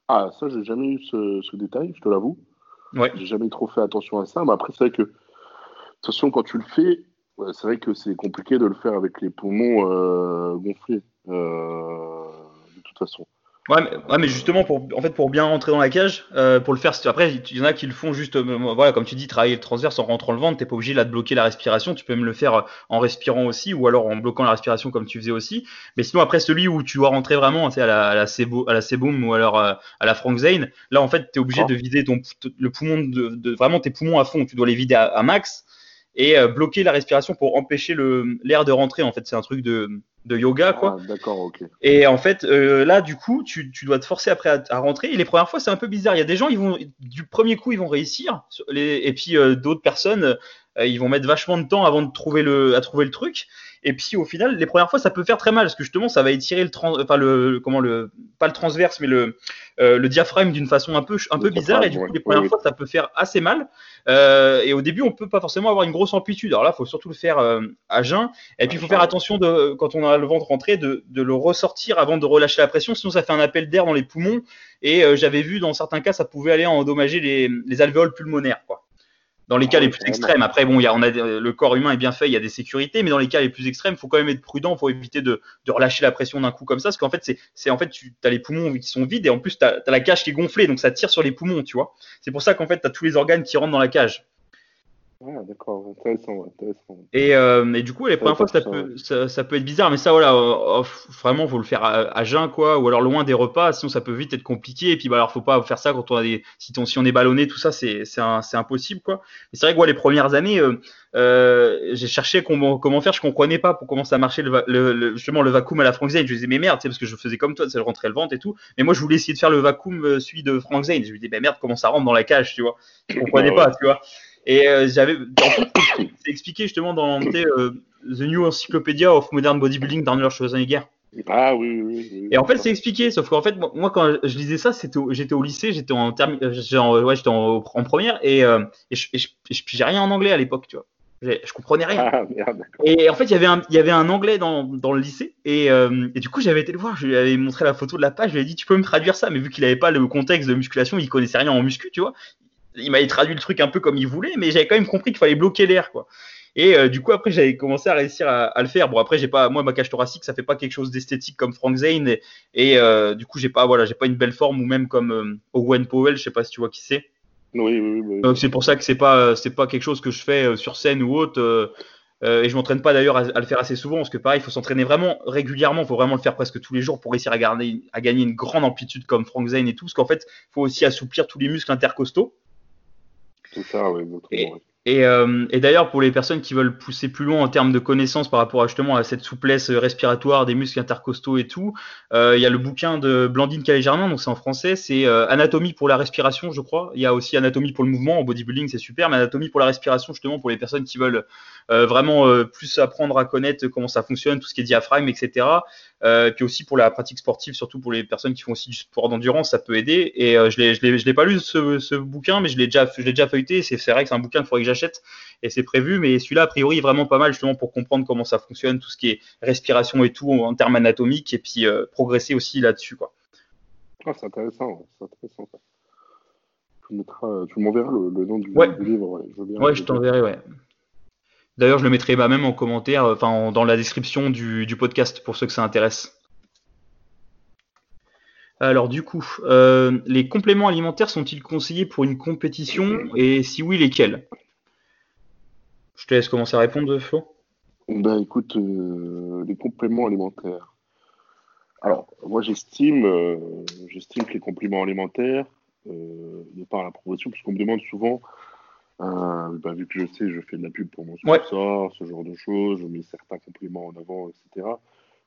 Speaker 3: Ah, ça, j'ai jamais eu ce, ce, détail, je te l'avoue.
Speaker 2: Ouais.
Speaker 3: J'ai jamais trop fait attention à ça. Mais après, c'est vrai que, attention, quand tu le fais, c'est vrai que c'est compliqué de le faire avec les poumons gonflés. De toute façon.
Speaker 2: Ouais mais, mais, justement pour en fait pour bien rentrer dans la cage, euh, pour le faire après il y en a qui le font juste euh, voilà comme tu dis travailler le transverse en rentrant le ventre, t'es pas obligé là de bloquer la respiration, tu peux même le faire euh, en respirant aussi ou alors en bloquant la respiration comme tu faisais aussi. Mais sinon après celui où tu dois rentrer vraiment à la à la à la Seboom ou alors à la Frank Zane, là en fait tu es obligé oh. de vider ton le poumon de, de, vraiment tes poumons à fond, tu dois les vider à, max et bloquer la respiration pour empêcher le l'air de rentrer en fait, c'est un truc de de yoga, quoi.
Speaker 3: Ah, d'accord, ok.
Speaker 2: Et en fait, euh, là, du coup, tu, tu, dois te forcer après à, rentrer. Et les premières fois, c'est un peu bizarre. Il y a des gens, ils vont du premier coup, ils vont réussir. Les, et puis euh, d'autres personnes, euh, ils vont mettre vachement de temps avant de trouver le, à trouver le truc. Et puis au final, les premières fois, ça peut faire très mal parce que justement, ça va étirer le, trans, enfin, le comment le, pas le transverse, mais le, euh, le diaphragme d'une façon un peu, un peu bizarre. Et du coup, les premières fois, ça peut faire assez mal. Euh, et au début, on peut pas forcément avoir une grosse amplitude. Alors là, faut surtout le faire euh, à jeun. Et puis, il faut faire attention de, quand on a le ventre rentré, de, de, le ressortir avant de relâcher la pression. Sinon, ça fait un appel d'air dans les poumons. Et euh, j'avais vu dans certains cas, ça pouvait aller endommager les, les alvéoles pulmonaires, quoi dans les cas les plus extrêmes. Après, bon, y a, on a le corps humain est bien fait, il y a des sécurités, mais dans les cas les plus extrêmes, il faut quand même être prudent, faut éviter de, de relâcher la pression d'un coup comme ça, parce qu'en fait, c'est, en fait, tu as les poumons qui sont vides et en plus, tu as, la cage qui est gonflée, donc ça tire sur les poumons, tu vois. C'est pour ça qu'en fait, tu as tous les organes qui rentrent dans la cage.
Speaker 3: Ah, d'accord, intéressant, intéressant.
Speaker 2: Et, euh, et, du coup, les premières fois, ça peut, ça, ça, peut être bizarre, mais ça, voilà, euh, vraiment, faut le faire à, jeun, quoi, ou alors loin des repas, sinon ça peut vite être compliqué. Et puis, bah, alors, faut pas faire ça quand on a des, si, on, si on est ballonné, tout ça, c'est, c'est, impossible, quoi. Et c'est vrai que les premières années, euh, euh j'ai cherché comment, comment faire, je comprenais pas pour comment ça marchait le, le, justement le vacuum à la Frank Zane. Je disais, mais merde, parce que je faisais comme toi, ça rentrait le ventre et tout. Mais moi, je voulais essayer de faire le vacuum, celui de Frank Zane. Je me disais, mais merde, comment ça rentre dans la cage, tu vois. Je comprenais pas, tu vois. Et euh, j'avais, c'est expliqué justement dans euh, The New Encyclopedia of Modern Bodybuilding d'Arnold Schwarzenegger.
Speaker 3: Ah oui, oui, oui.
Speaker 2: Et en fait, c'est expliqué, sauf qu'en fait, moi, quand je lisais ça, c'était, j'étais au lycée, j'étais en, termi... Euh, ouais, j'étais en, en, première, et, euh, et, je, j'ai rien en anglais à l'époque, tu vois. Je comprenais rien.
Speaker 3: Ah, merde.
Speaker 2: Et en fait, il y avait un, il y avait un anglais dans, dans le lycée, et, euh, et, du coup, j'avais été le voir, je lui avais montré la photo de la page, je lui ai dit, tu peux me traduire ça, mais vu qu'il avait pas le contexte de musculation, il connaissait rien en muscu, tu vois il m'avait traduit le truc un peu comme il voulait, mais j'avais quand même compris qu'il fallait bloquer l'air, quoi. Et euh, du coup, après, j'avais commencé à réussir à, le faire. Bon, après, j'ai pas, moi, ma cage thoracique, ça fait pas quelque chose d'esthétique comme Frank Zane, et, euh, du coup, j'ai pas, voilà, j'ai pas une belle forme ou même comme euh, Owen Powell, je sais pas si tu vois qui c'est.
Speaker 3: Oui, oui, oui.
Speaker 2: Donc c'est pour ça que c'est pas, c'est pas quelque chose que je fais sur scène ou autre. et je m'entraîne pas d'ailleurs à, le faire assez souvent parce que pareil, il faut s'entraîner vraiment régulièrement, il faut vraiment le faire presque tous les jours pour réussir à, garder, à gagner une grande amplitude comme Frank Zane et tout, parce qu'en fait, il faut aussi assouplir tous les muscles intercostaux.
Speaker 3: C'est ça, oui, exactement.
Speaker 2: Et, euh, et d'ailleurs, pour les personnes qui veulent pousser plus loin en termes de connaissances par rapport à, justement à cette souplesse respiratoire des muscles intercostaux et tout, euh, il y a le bouquin de Blandine Calais-Germain, donc c'est en français, c'est euh, Anatomie pour la respiration, je crois. Il y a aussi Anatomie pour le mouvement, en bodybuilding, c'est super, mais Anatomie pour la respiration, justement, pour les personnes qui veulent euh, vraiment euh, plus apprendre à connaître comment ça fonctionne, tout ce qui est diaphragme, etc. Euh, puis aussi pour la pratique sportive, surtout pour les personnes qui font aussi du sport d'endurance, ça peut aider. Et euh, je l'ai, je l'ai, je l'ai pas lu ce, ce, bouquin, mais je l'ai déjà, je l'ai déjà feuilleté. C'est, vrai que c'est un bouquin qu'il faudrait que j'achète et c'est prévu. Mais celui-là, a priori, est vraiment pas mal justement pour comprendre comment ça fonctionne, tout ce qui est respiration et tout en termes anatomiques, et puis euh, progresser aussi là-dessus, quoi.
Speaker 3: Ah, c'est intéressant, c'est intéressant. Tu, mettras, tu m'enverras le, le nom du,
Speaker 2: ouais.
Speaker 3: du livre. Ouais, je,
Speaker 2: ouais, je t'enverrai, ouais. D'ailleurs, je le mettrai bah, même en commentaire, enfin dans la description du, podcast pour ceux que ça intéresse. Alors du coup, euh, les compléments alimentaires sont-ils conseillés pour une compétition et si oui, lesquels? Je te laisse commencer à répondre, Flo.
Speaker 3: Ben écoute, euh, les compléments alimentaires. Alors, moi j'estime, euh, j'estime que les compléments alimentaires, de par la progression, puisqu'on me demande souvent, ben, vu que je sais, je fais de la pub pour mon sponsor, ce genre de choses, je mets certains compléments en avant, etc.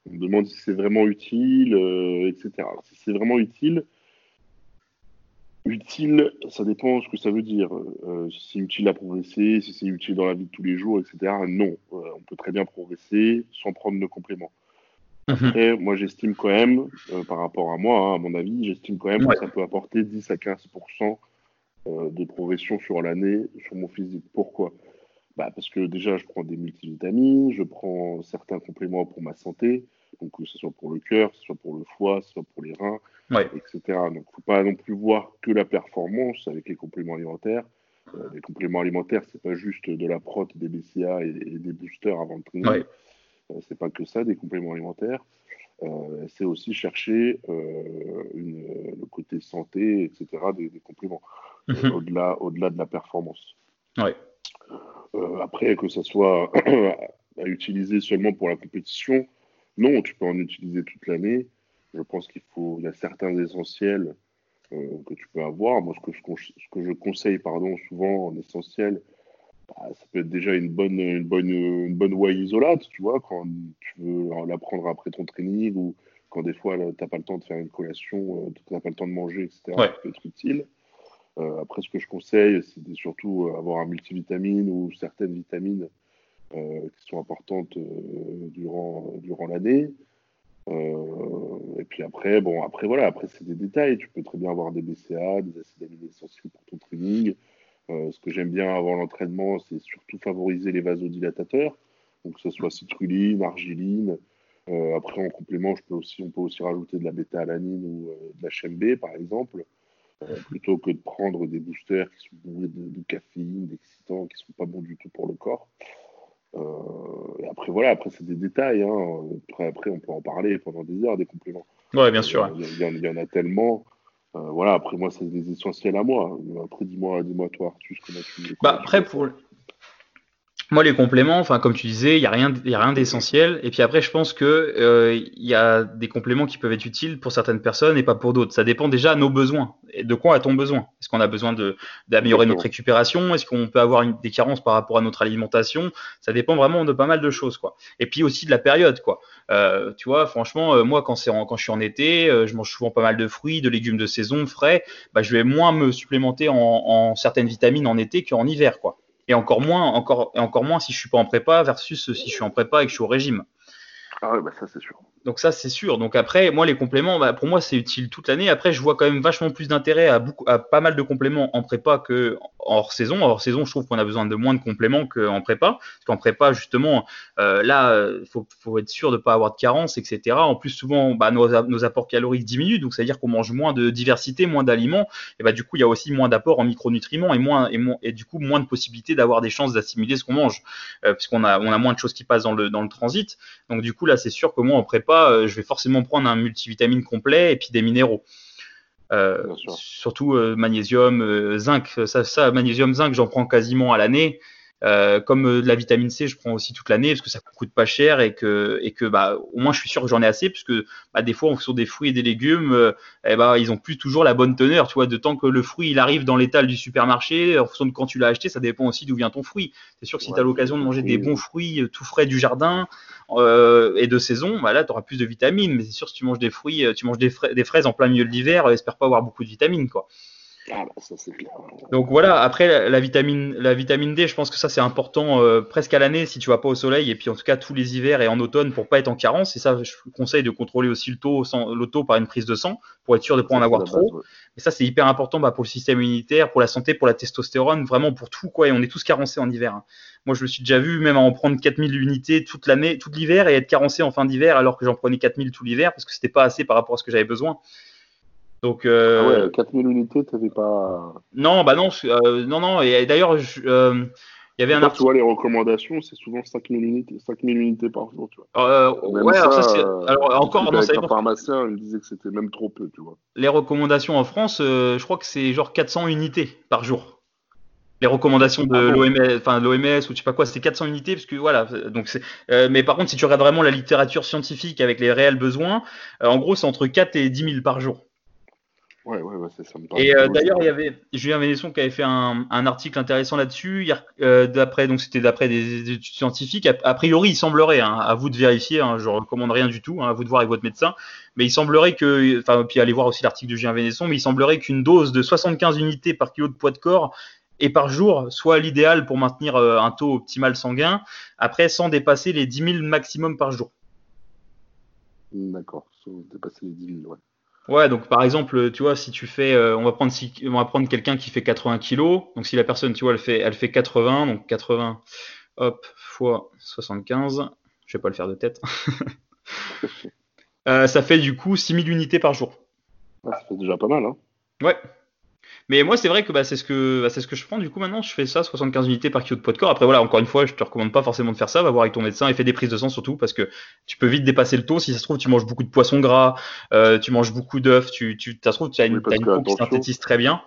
Speaker 3: On me demande si c'est vraiment utile, euh, etc. Alors, si c'est vraiment utile, utile, ça dépend de ce que ça veut dire. Euh, si c'est utile à progresser, si c'est utile dans la vie de tous les jours, etc. Non, euh, on peut très bien progresser sans prendre de compléments. Mhm. Après, moi, j'estime quand même, par rapport à moi, hein, à mon avis, j'estime quand même que ça peut apporter 10 à 15% de progression sur l'année sur mon physique. Pourquoi? Bah, Parce que déjà, je prends des multivitamines, je prends certains compléments pour ma santé, donc que ce soit pour le cœur, que ce soit pour le foie, que ce soit pour les reins, etc. Donc il ne faut pas non plus voir que la performance avec les compléments alimentaires. Euh, les compléments alimentaires, c'est pas juste de la prot, des BCA et, des boosters avant le training. Ouais. Euh, c'est pas que ça, des compléments alimentaires. Euh, c'est aussi chercher le côté santé, etc. des, compléments, mhm. au-delà, au-delà de la performance. après, que ce soit à utiliser seulement pour la compétition, non, tu peux en utiliser toute l'année. Je pense qu'il faut, il y a certains essentiels euh, que tu peux avoir. Moi, ce que, ce que je conseille, pardon, souvent en essentiel, bah, ça peut être déjà une bonne, une bonne, une bonne whey isolate, tu vois, quand tu veux la prendre après ton training ou quand des fois tu n'as pas le temps de faire une collation, euh, tu n'as pas le temps de manger, etc. Ça peut être utile. Euh, après, ce que je conseille, c'est surtout avoir un multivitamine ou certaines vitamines euh, qui sont importantes euh, durant, durant l'année. Euh, et puis après, bon, après voilà, après c'est des détails. Tu peux très bien avoir des BCA, des acides aminés essentiels pour ton training. Ce que j'aime bien avant l'entraînement, c'est surtout favoriser les vasodilatateurs, donc que ce soit citrulline, argiline. après, en complément, je peux aussi, on peut aussi rajouter de la bêta-alanine ou de la HMB, par exemple, plutôt que de prendre des boosters qui sont bourrés de, de caféine, d'excitants, qui ne sont pas bons du tout pour le corps. Euh, et après, voilà, après, c'est des détails. Hein. Après, après, on peut en parler pendant des heures, des compléments.
Speaker 2: Ouais, bien sûr.
Speaker 3: Il y, en a tellement. Euh, voilà, après, moi, c'est des essentiels à moi. Après, dis-moi, dis-moi, toi, Arthus, comment tu.
Speaker 2: bah, après, pour, moi, les compléments, enfin, comme tu disais, il n'y a rien, y a rien d'essentiel. Et puis après, je pense que euh, il y a des compléments qui peuvent être utiles pour certaines personnes et pas pour d'autres. Ça dépend déjà de nos besoins. Et de quoi a-t-on besoin Est-ce qu'on a besoin de d'améliorer notre récupération? Est-ce qu'on peut avoir une, des carences par rapport à notre alimentation? Ça dépend vraiment de pas mal de choses, quoi. Et puis aussi de la période, quoi. Euh, tu vois, franchement, euh, moi, quand c'est quand je suis en été, euh, je mange souvent pas mal de fruits, de légumes de saison, frais. Bah, je vais moins me supplémenter en, en certaines vitamines en été qu'en hiver, quoi et encore moins, encore, et encore moins si je suis pas en prépa versus si je suis en prépa et que je suis au régime.
Speaker 3: Ah ouais, bah ça c'est sûr.
Speaker 2: Donc ça c'est sûr. Donc après, moi les compléments, bah, pour moi c'est utile toute l'année. Après, je vois quand même vachement plus d'intérêt à, pas mal de compléments en prépa que hors saison. Hors saison, je trouve qu'on a besoin de moins de compléments qu'en prépa. Parce qu'en prépa, justement, euh, là, il faut, être sûr de ne pas avoir de carence, etc. En plus, souvent, bah, nos, apports caloriques diminuent. Donc, ça veut dire qu'on mange moins de diversité, moins d'aliments. Et bah, du coup, il y a aussi moins d'apports en micronutriments et, moins, et, moins, et du coup, moins de possibilités d'avoir des chances d'assimiler ce qu'on mange. Euh, puisqu'on a, on a moins de choses qui passent dans le, dans le transit. Donc, du coup, là, c'est sûr que moi, en prépa, euh, je vais forcément prendre un multivitamine complet et puis des minéraux. Euh, surtout euh, magnésium, zinc. Ça, ça magnésium, zinc, j'en prends quasiment à l'année. Euh, comme euh, de la vitamine C, je prends aussi toute l'année parce que ça coûte pas cher et que, et que bah, au moins je suis sûr que j'en ai assez puisque bah, des fois, en fonction des fruits et des légumes, euh, eh bah, ils ont plus toujours la bonne teneur. Tu vois, de temps que le fruit il arrive dans l'étal du supermarché, en fonction de quand tu l'as acheté, ça dépend aussi d'où vient ton fruit. C'est sûr que si tu as l'occasion de manger des bons fruits tout frais du jardin et de saison, bah, là, tu auras plus de vitamines. Mais c'est sûr, si tu manges des fruits, tu manges des, des fraises en plein milieu de l'hiver, espère pas avoir beaucoup de vitamines. quoi. Ah bah, Donc voilà, après la, vitamine, la vitamine D, je pense que ça c'est important euh, presque à l'année si tu vas pas au soleil et puis en tout cas tous les hivers et en automne pour pas être en carence. Et ça, je conseille de contrôler aussi le taux, le taux par une prise de sang pour être sûr de pas en avoir trop. Et ça c'est hyper important bah, pour le système immunitaire, pour la santé, pour la testostérone, vraiment pour tout quoi. Et on est tous carencés en hiver. Hein. Moi je me suis déjà vu même en prendre 4000 unités toute l'année, toute l'hiver et être carencé en fin d'hiver alors que j'en prenais 4000 tout l'hiver parce que c'était pas assez par rapport à ce que j'avais besoin. Donc, euh,
Speaker 3: ah ouais, 4000 unités, t'avais pas.
Speaker 2: Non, bah non, euh, non, non. Et, d'ailleurs, euh, Il y avait un
Speaker 3: Après, Tu
Speaker 2: article.
Speaker 3: vois, les recommandations, c'est souvent 5000 unités, 5000 unités par jour, tu vois.
Speaker 2: Euh, ouais, alors
Speaker 3: ça,
Speaker 2: ça, c'est-
Speaker 3: euh,
Speaker 2: alors encore, ça
Speaker 3: un pharmacien, il me disait que c'était même trop peu, tu vois.
Speaker 2: les recommandations en France, euh, je crois que c'est genre 400 unités par jour. Les recommandations de
Speaker 3: Ah bon
Speaker 2: l'OMS, enfin de l'OMS ou je sais pas quoi, c'est 400 unités parce que voilà. Donc c'est. euh, mais par contre, si tu regardes vraiment la littérature scientifique avec les réels besoins, euh, en gros, c'est entre 4 et 10 000 par jour.
Speaker 3: Ouais, ouais, ouais.
Speaker 2: Et euh, d'ailleurs, il y avait Julien Vénesson qui avait fait un, un article intéressant là-dessus. hier, euh, d'après, donc c'était d'après des, des études scientifiques. A, a priori, il semblerait, hein, à vous de vérifier. Hein, je recommande rien du tout, hein, à vous de voir avec votre médecin. Mais il semblerait que, enfin, puis allez voir aussi l'article de Julien Vénesson. Mais il semblerait qu'une dose de 75 unités par kilo de poids de corps et par jour soit l'idéal pour maintenir euh, un taux optimal sanguin. Après, sans dépasser les 10 000 maximum par jour.
Speaker 3: D'accord, sans dépasser les 10 000, ouais.
Speaker 2: Ouais, donc par exemple, tu vois, si tu fais, euh, on va prendre, si, on va prendre quelqu'un qui fait 80 kilos. Donc si la personne, tu vois, elle fait, elle fait 80, donc 80, hop, fois 75. Je vais pas le faire de tête. Euh, ça fait du coup 6000 unités par jour.
Speaker 3: Ah, ça fait déjà pas mal, hein.
Speaker 2: Ouais. Mais moi, c'est vrai que bah, c'est ce que bah, c'est ce que je prends. Du coup, maintenant, je fais ça, 75 unités par kilo de poids de corps. Après, voilà, encore une fois, je te recommande pas forcément de faire ça. Va voir avec ton médecin et fais des prises de sang surtout parce que tu peux vite dépasser le taux. Si ça se trouve, tu manges beaucoup de poissons gras, euh, tu manges beaucoup d'œufs, tu, tu, ça se trouve, tu as une,
Speaker 3: Oui,
Speaker 2: une peau qui synthétise très bien.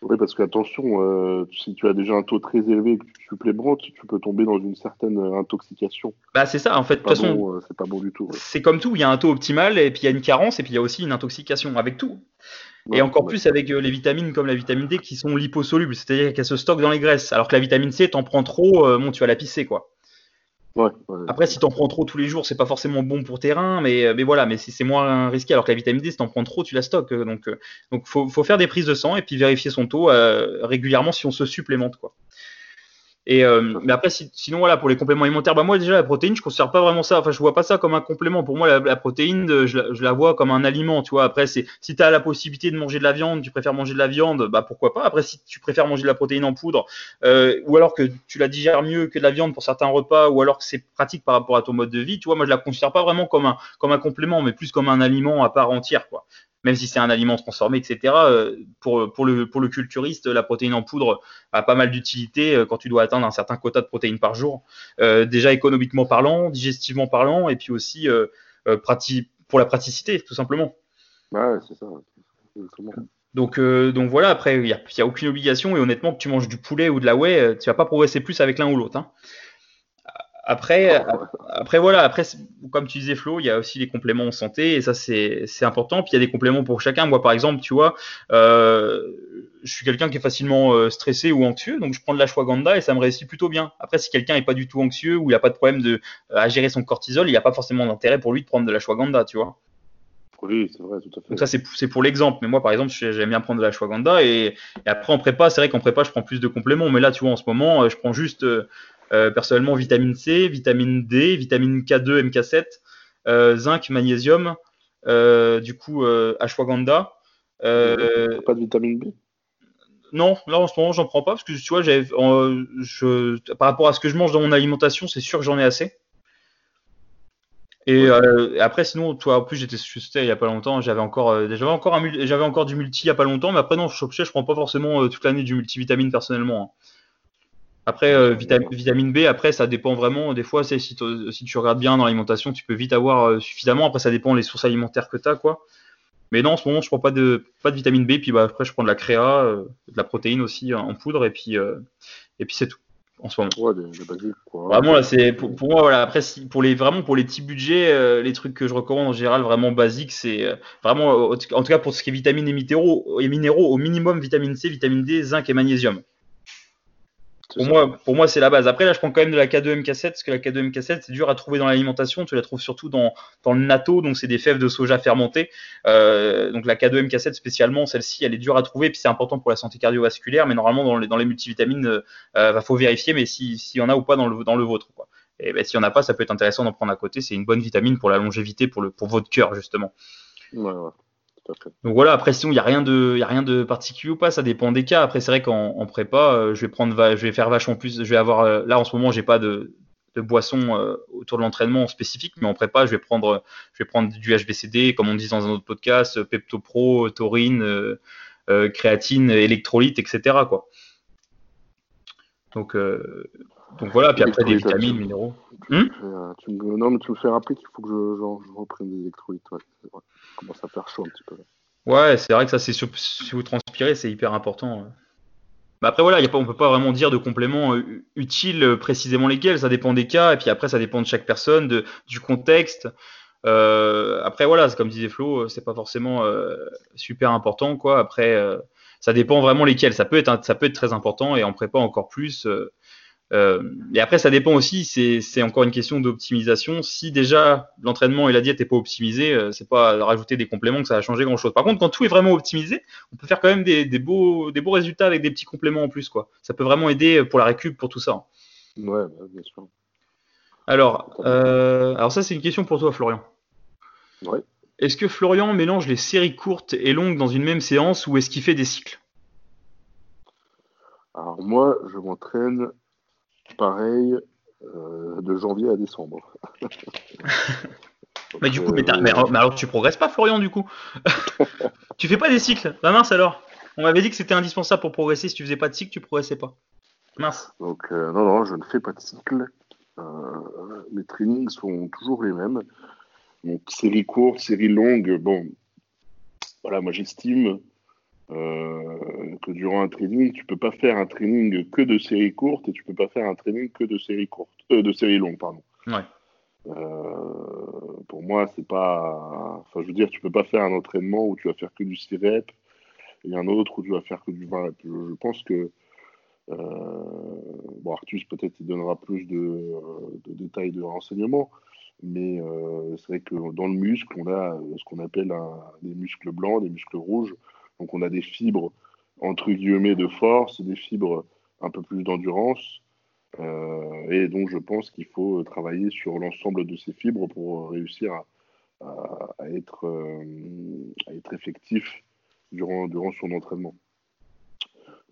Speaker 3: Oui, parce que attention, euh, si tu as déjà un taux très élevé et que tu supplémentes, tu peux tomber dans une certaine euh, intoxication.
Speaker 2: Bah, c'est ça. En fait, de toute façon,
Speaker 3: bon, euh, c'est pas bon du tout. ouais.
Speaker 2: c'est comme tout. Il y a un taux optimal et puis il y a une carence et puis il y a aussi une intoxication avec tout. Et encore plus avec euh, les vitamines comme la vitamine D qui sont liposolubles, c'est-à-dire qu'elles se stockent dans les graisses. Alors que la vitamine C, t'en prends trop, euh, bon, tu vas la pisser quoi.
Speaker 3: Ouais, ouais.
Speaker 2: Après, si t'en prends trop tous les jours, c'est pas forcément bon pour tes reins, mais, euh, mais voilà, mais c'est moins risqué. Alors que la vitamine D, si t'en prends trop, tu la stockes. Donc, donc faut, faut faire des prises de sang et puis vérifier son taux euh, régulièrement si on se supplémente quoi. Et euh, mais après, si- sinon voilà, pour les compléments alimentaires, bah moi déjà la protéine, je considère pas vraiment ça. Enfin, je vois pas ça comme un complément. Pour moi, la, la protéine, euh, je la, je la vois comme un aliment. Tu vois. Après, c'est si tu as la possibilité de manger de la viande, tu préfères manger de la viande, bah pourquoi pas. Après, si tu préfères manger de la protéine en poudre, euh, ou alors que tu la digères mieux que de la viande pour certains repas, ou alors que c'est pratique par rapport à ton mode de vie, tu vois, moi je la considère pas vraiment comme un comme un complément, mais plus comme un aliment à part entière, quoi. Même si c'est un aliment transformé, etc. euh, Pour, pour, le, pour le culturiste, la protéine en poudre a pas mal d'utilité euh, quand tu dois atteindre un certain quota de protéines par jour. Euh, déjà économiquement parlant, digestivement parlant, et puis aussi euh, pour la praticité, tout simplement.
Speaker 3: Ouais, c'est ça. Exactement.
Speaker 2: Donc, euh, donc voilà, après, il n'y a, aucune obligation, et honnêtement, que tu manges du poulet ou de la whey, tu vas pas progresser plus avec l'un ou l'autre. hein. Après, après voilà, après comme tu disais Flo, il y a aussi les compléments en santé et ça c'est important. Puis il y a des compléments pour chacun. Moi par exemple, tu vois, euh, je suis quelqu'un qui est facilement euh, stressé ou anxieux, donc je prends de l'ashwagandha et ça me réussit plutôt bien. Après si quelqu'un est pas du tout anxieux ou il a pas de problème de euh, à gérer son cortisol, il n'y a pas forcément d'intérêt pour lui de prendre de l'ashwagandha, tu vois.
Speaker 3: Oui, c'est vrai, tout à fait.
Speaker 2: Donc ça c'est pour l'exemple. Mais moi par exemple, j'aime bien prendre de l'ashwagandha et, et après en prépa, c'est vrai qu'en prépa je prends plus de compléments, mais là tu vois en ce moment, je prends juste euh, personnellement vitamine C, vitamine D, vitamine K2, MK7, euh, zinc, magnésium, euh, du coup ashwagandha.
Speaker 3: Pas de vitamine B
Speaker 2: non, là en ce moment j'en prends pas parce que tu vois, je, par rapport à ce que je mange dans mon alimentation, c'est sûr que j'en ai assez. Et après, sinon, toi, en plus, j'étais susté il y a pas longtemps. J'avais encore, j'avais encore un, mul- j'avais encore du multi il y a pas longtemps, mais après non, je, je prends pas forcément toute l'année du multivitamine personnellement. hein. Après, euh, vita- vitamine B, après, ça dépend vraiment. Des fois, si, tu regardes bien dans l'alimentation, tu peux vite avoir euh, suffisamment. Après, ça dépend les sources alimentaires que tu as, quoi. Mais non, en ce moment, je prends pas de, pas de vitamine B. Puis bah, après, je prends de la créa, euh, de la protéine aussi en poudre, et puis, et puis c'est tout en ce moment.
Speaker 3: Ouais, quoi.
Speaker 2: Vraiment là, c'est pour, pour moi voilà. Après, si, pour les vraiment pour les petits budgets, les trucs que je recommande en général vraiment basiques, c'est vraiment en tout cas pour ce qui est vitamines et minéraux, et minéraux au minimum vitamine C, vitamine D, zinc et magnésium. Pour
Speaker 3: ça.
Speaker 2: moi, pour moi, c'est la base. Après, là, je prends quand même de la K2 MK7 parce que la K2 MK7, c'est dur à trouver dans l'alimentation. Tu la trouves surtout dans, dans le natto, donc c'est des fèves de soja fermentées. Euh, donc la K2 MK7 spécialement, celle-ci, elle est dure à trouver, puis c'est important pour la santé cardiovasculaire. Mais normalement, dans les, dans les multivitamines, euh, euh, faut vérifier, mais si- s'il y en a ou pas dans le, dans le vôtre. Quoi. Et ben, s'il y en a pas, ça peut être intéressant d'en prendre à côté. C'est une bonne vitamine pour la longévité, pour, le, pour votre cœur justement.
Speaker 3: Ouais, ouais.
Speaker 2: Donc voilà, après sinon il n'y a rien de a rien de particulier ou pas, ça dépend des cas. Après c'est vrai qu'en en prépa, euh, je vais prendre je vais faire vachement plus, je vais avoir euh, là en ce moment, j'ai pas de boisson euh, autour de l'entraînement spécifique, mais en prépa, je vais prendre je vais prendre du HBCD comme on dit dans un autre podcast, Pepto Pro, taurine, créatine, électrolyte, etc. quoi. Donc, donc voilà, puis après des vitamines, minéraux.
Speaker 3: Hmm non, mais tu me fais rappeler qu'il faut que je, reprenne des électrolytes. Ouais. commence à faire chaud un petit peu.
Speaker 2: Ouais, c'est vrai que ça, c'est si vous transpirez, c'est hyper important. Mais après, voilà, y a pas, on peut pas vraiment dire de compléments euh, utiles euh, précisément lesquels. Ça dépend des cas, et puis après, ça dépend de chaque personne, de, du contexte. Euh, après, voilà, comme disait Flo, c'est pas forcément super important, quoi. Après, ça dépend vraiment lesquels. Ça peut être, ça peut être très important, et en prépa encore plus. Euh, et après, ça dépend aussi, c'est encore une question d'optimisation. Si déjà l'entraînement et la diète n'est pas optimisé, euh, c'est pas rajouter des compléments que ça va changer grand chose. Par contre, quand tout est vraiment optimisé, on peut faire quand même des, des, beaux, des beaux résultats avec des petits compléments en plus. Quoi. Ça peut vraiment aider pour la récup, pour tout ça.
Speaker 3: Ouais, bah, bien sûr.
Speaker 2: Alors, euh, alors ça, c'est une question pour toi, Florian.
Speaker 3: Ouais.
Speaker 2: Est-ce que Florian mélange les séries courtes et longues dans une même séance ou est-ce qu'il fait des cycles?
Speaker 3: Alors moi, je m'entraîne pareil euh, de janvier à décembre.
Speaker 2: mais du coup, mais, alors tu progresses pas, Florian, du coup? Tu fais pas des cycles? Bah mince alors On m'avait dit que c'était indispensable pour progresser. Si tu faisais pas de cycle, tu progressais pas. Mince.
Speaker 3: Donc, euh, non, non, je ne fais pas de cycle. Euh, mes trainings sont toujours les mêmes. Donc, série courte, série longue, bon, voilà, moi j'estime euh, que durant un training, tu peux pas faire un training que de séries courtes et tu peux pas faire un training que de séries courtes, euh, de séries longues, pardon.
Speaker 2: Ouais.
Speaker 3: Euh, pour moi, c'est pas. Enfin, je veux dire, tu peux pas faire un entraînement où tu vas faire que du 6 reps et un autre où tu vas faire que du 20 reps. Je, pense que. bon, Artus, peut-être, il donnera plus de, de détails de renseignements, mais c'est vrai que dans le muscle, on a ce qu'on appelle des muscles blancs, des muscles rouges. Donc on a des fibres entre guillemets de force, des fibres un peu plus d'endurance. Euh, et donc je pense qu'il faut travailler sur l'ensemble de ces fibres pour réussir à, être, euh, à être, effectif durant, durant son entraînement.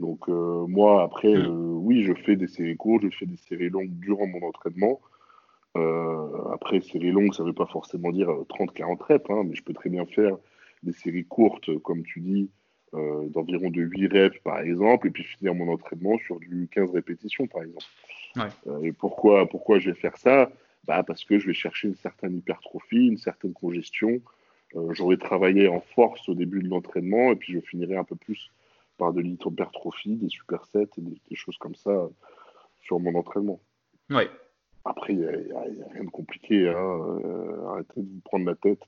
Speaker 3: Donc euh, moi après, hmm. oui, je fais des séries courtes, je fais des séries longues durant mon entraînement. après, séries longues, ça ne veut pas forcément dire 30-40 reps, hein, mais je peux très bien faire des séries courtes, comme tu dis, euh, d'environ de 8 reps par exemple, et puis finir mon entraînement sur du 15 répétitions par exemple. Euh, et pourquoi, pourquoi je vais faire ça? Bah, Parce que je vais chercher une certaine hypertrophie, une certaine congestion. Euh, j'aurais travaillé en force au début de l'entraînement, et puis je finirai un peu plus par de l'hypertrophie, des supersets, des, des choses comme ça sur mon entraînement.
Speaker 2: Ouais.
Speaker 3: Après, il n'y a, rien de compliqué. Hein. arrêtez de vous prendre la tête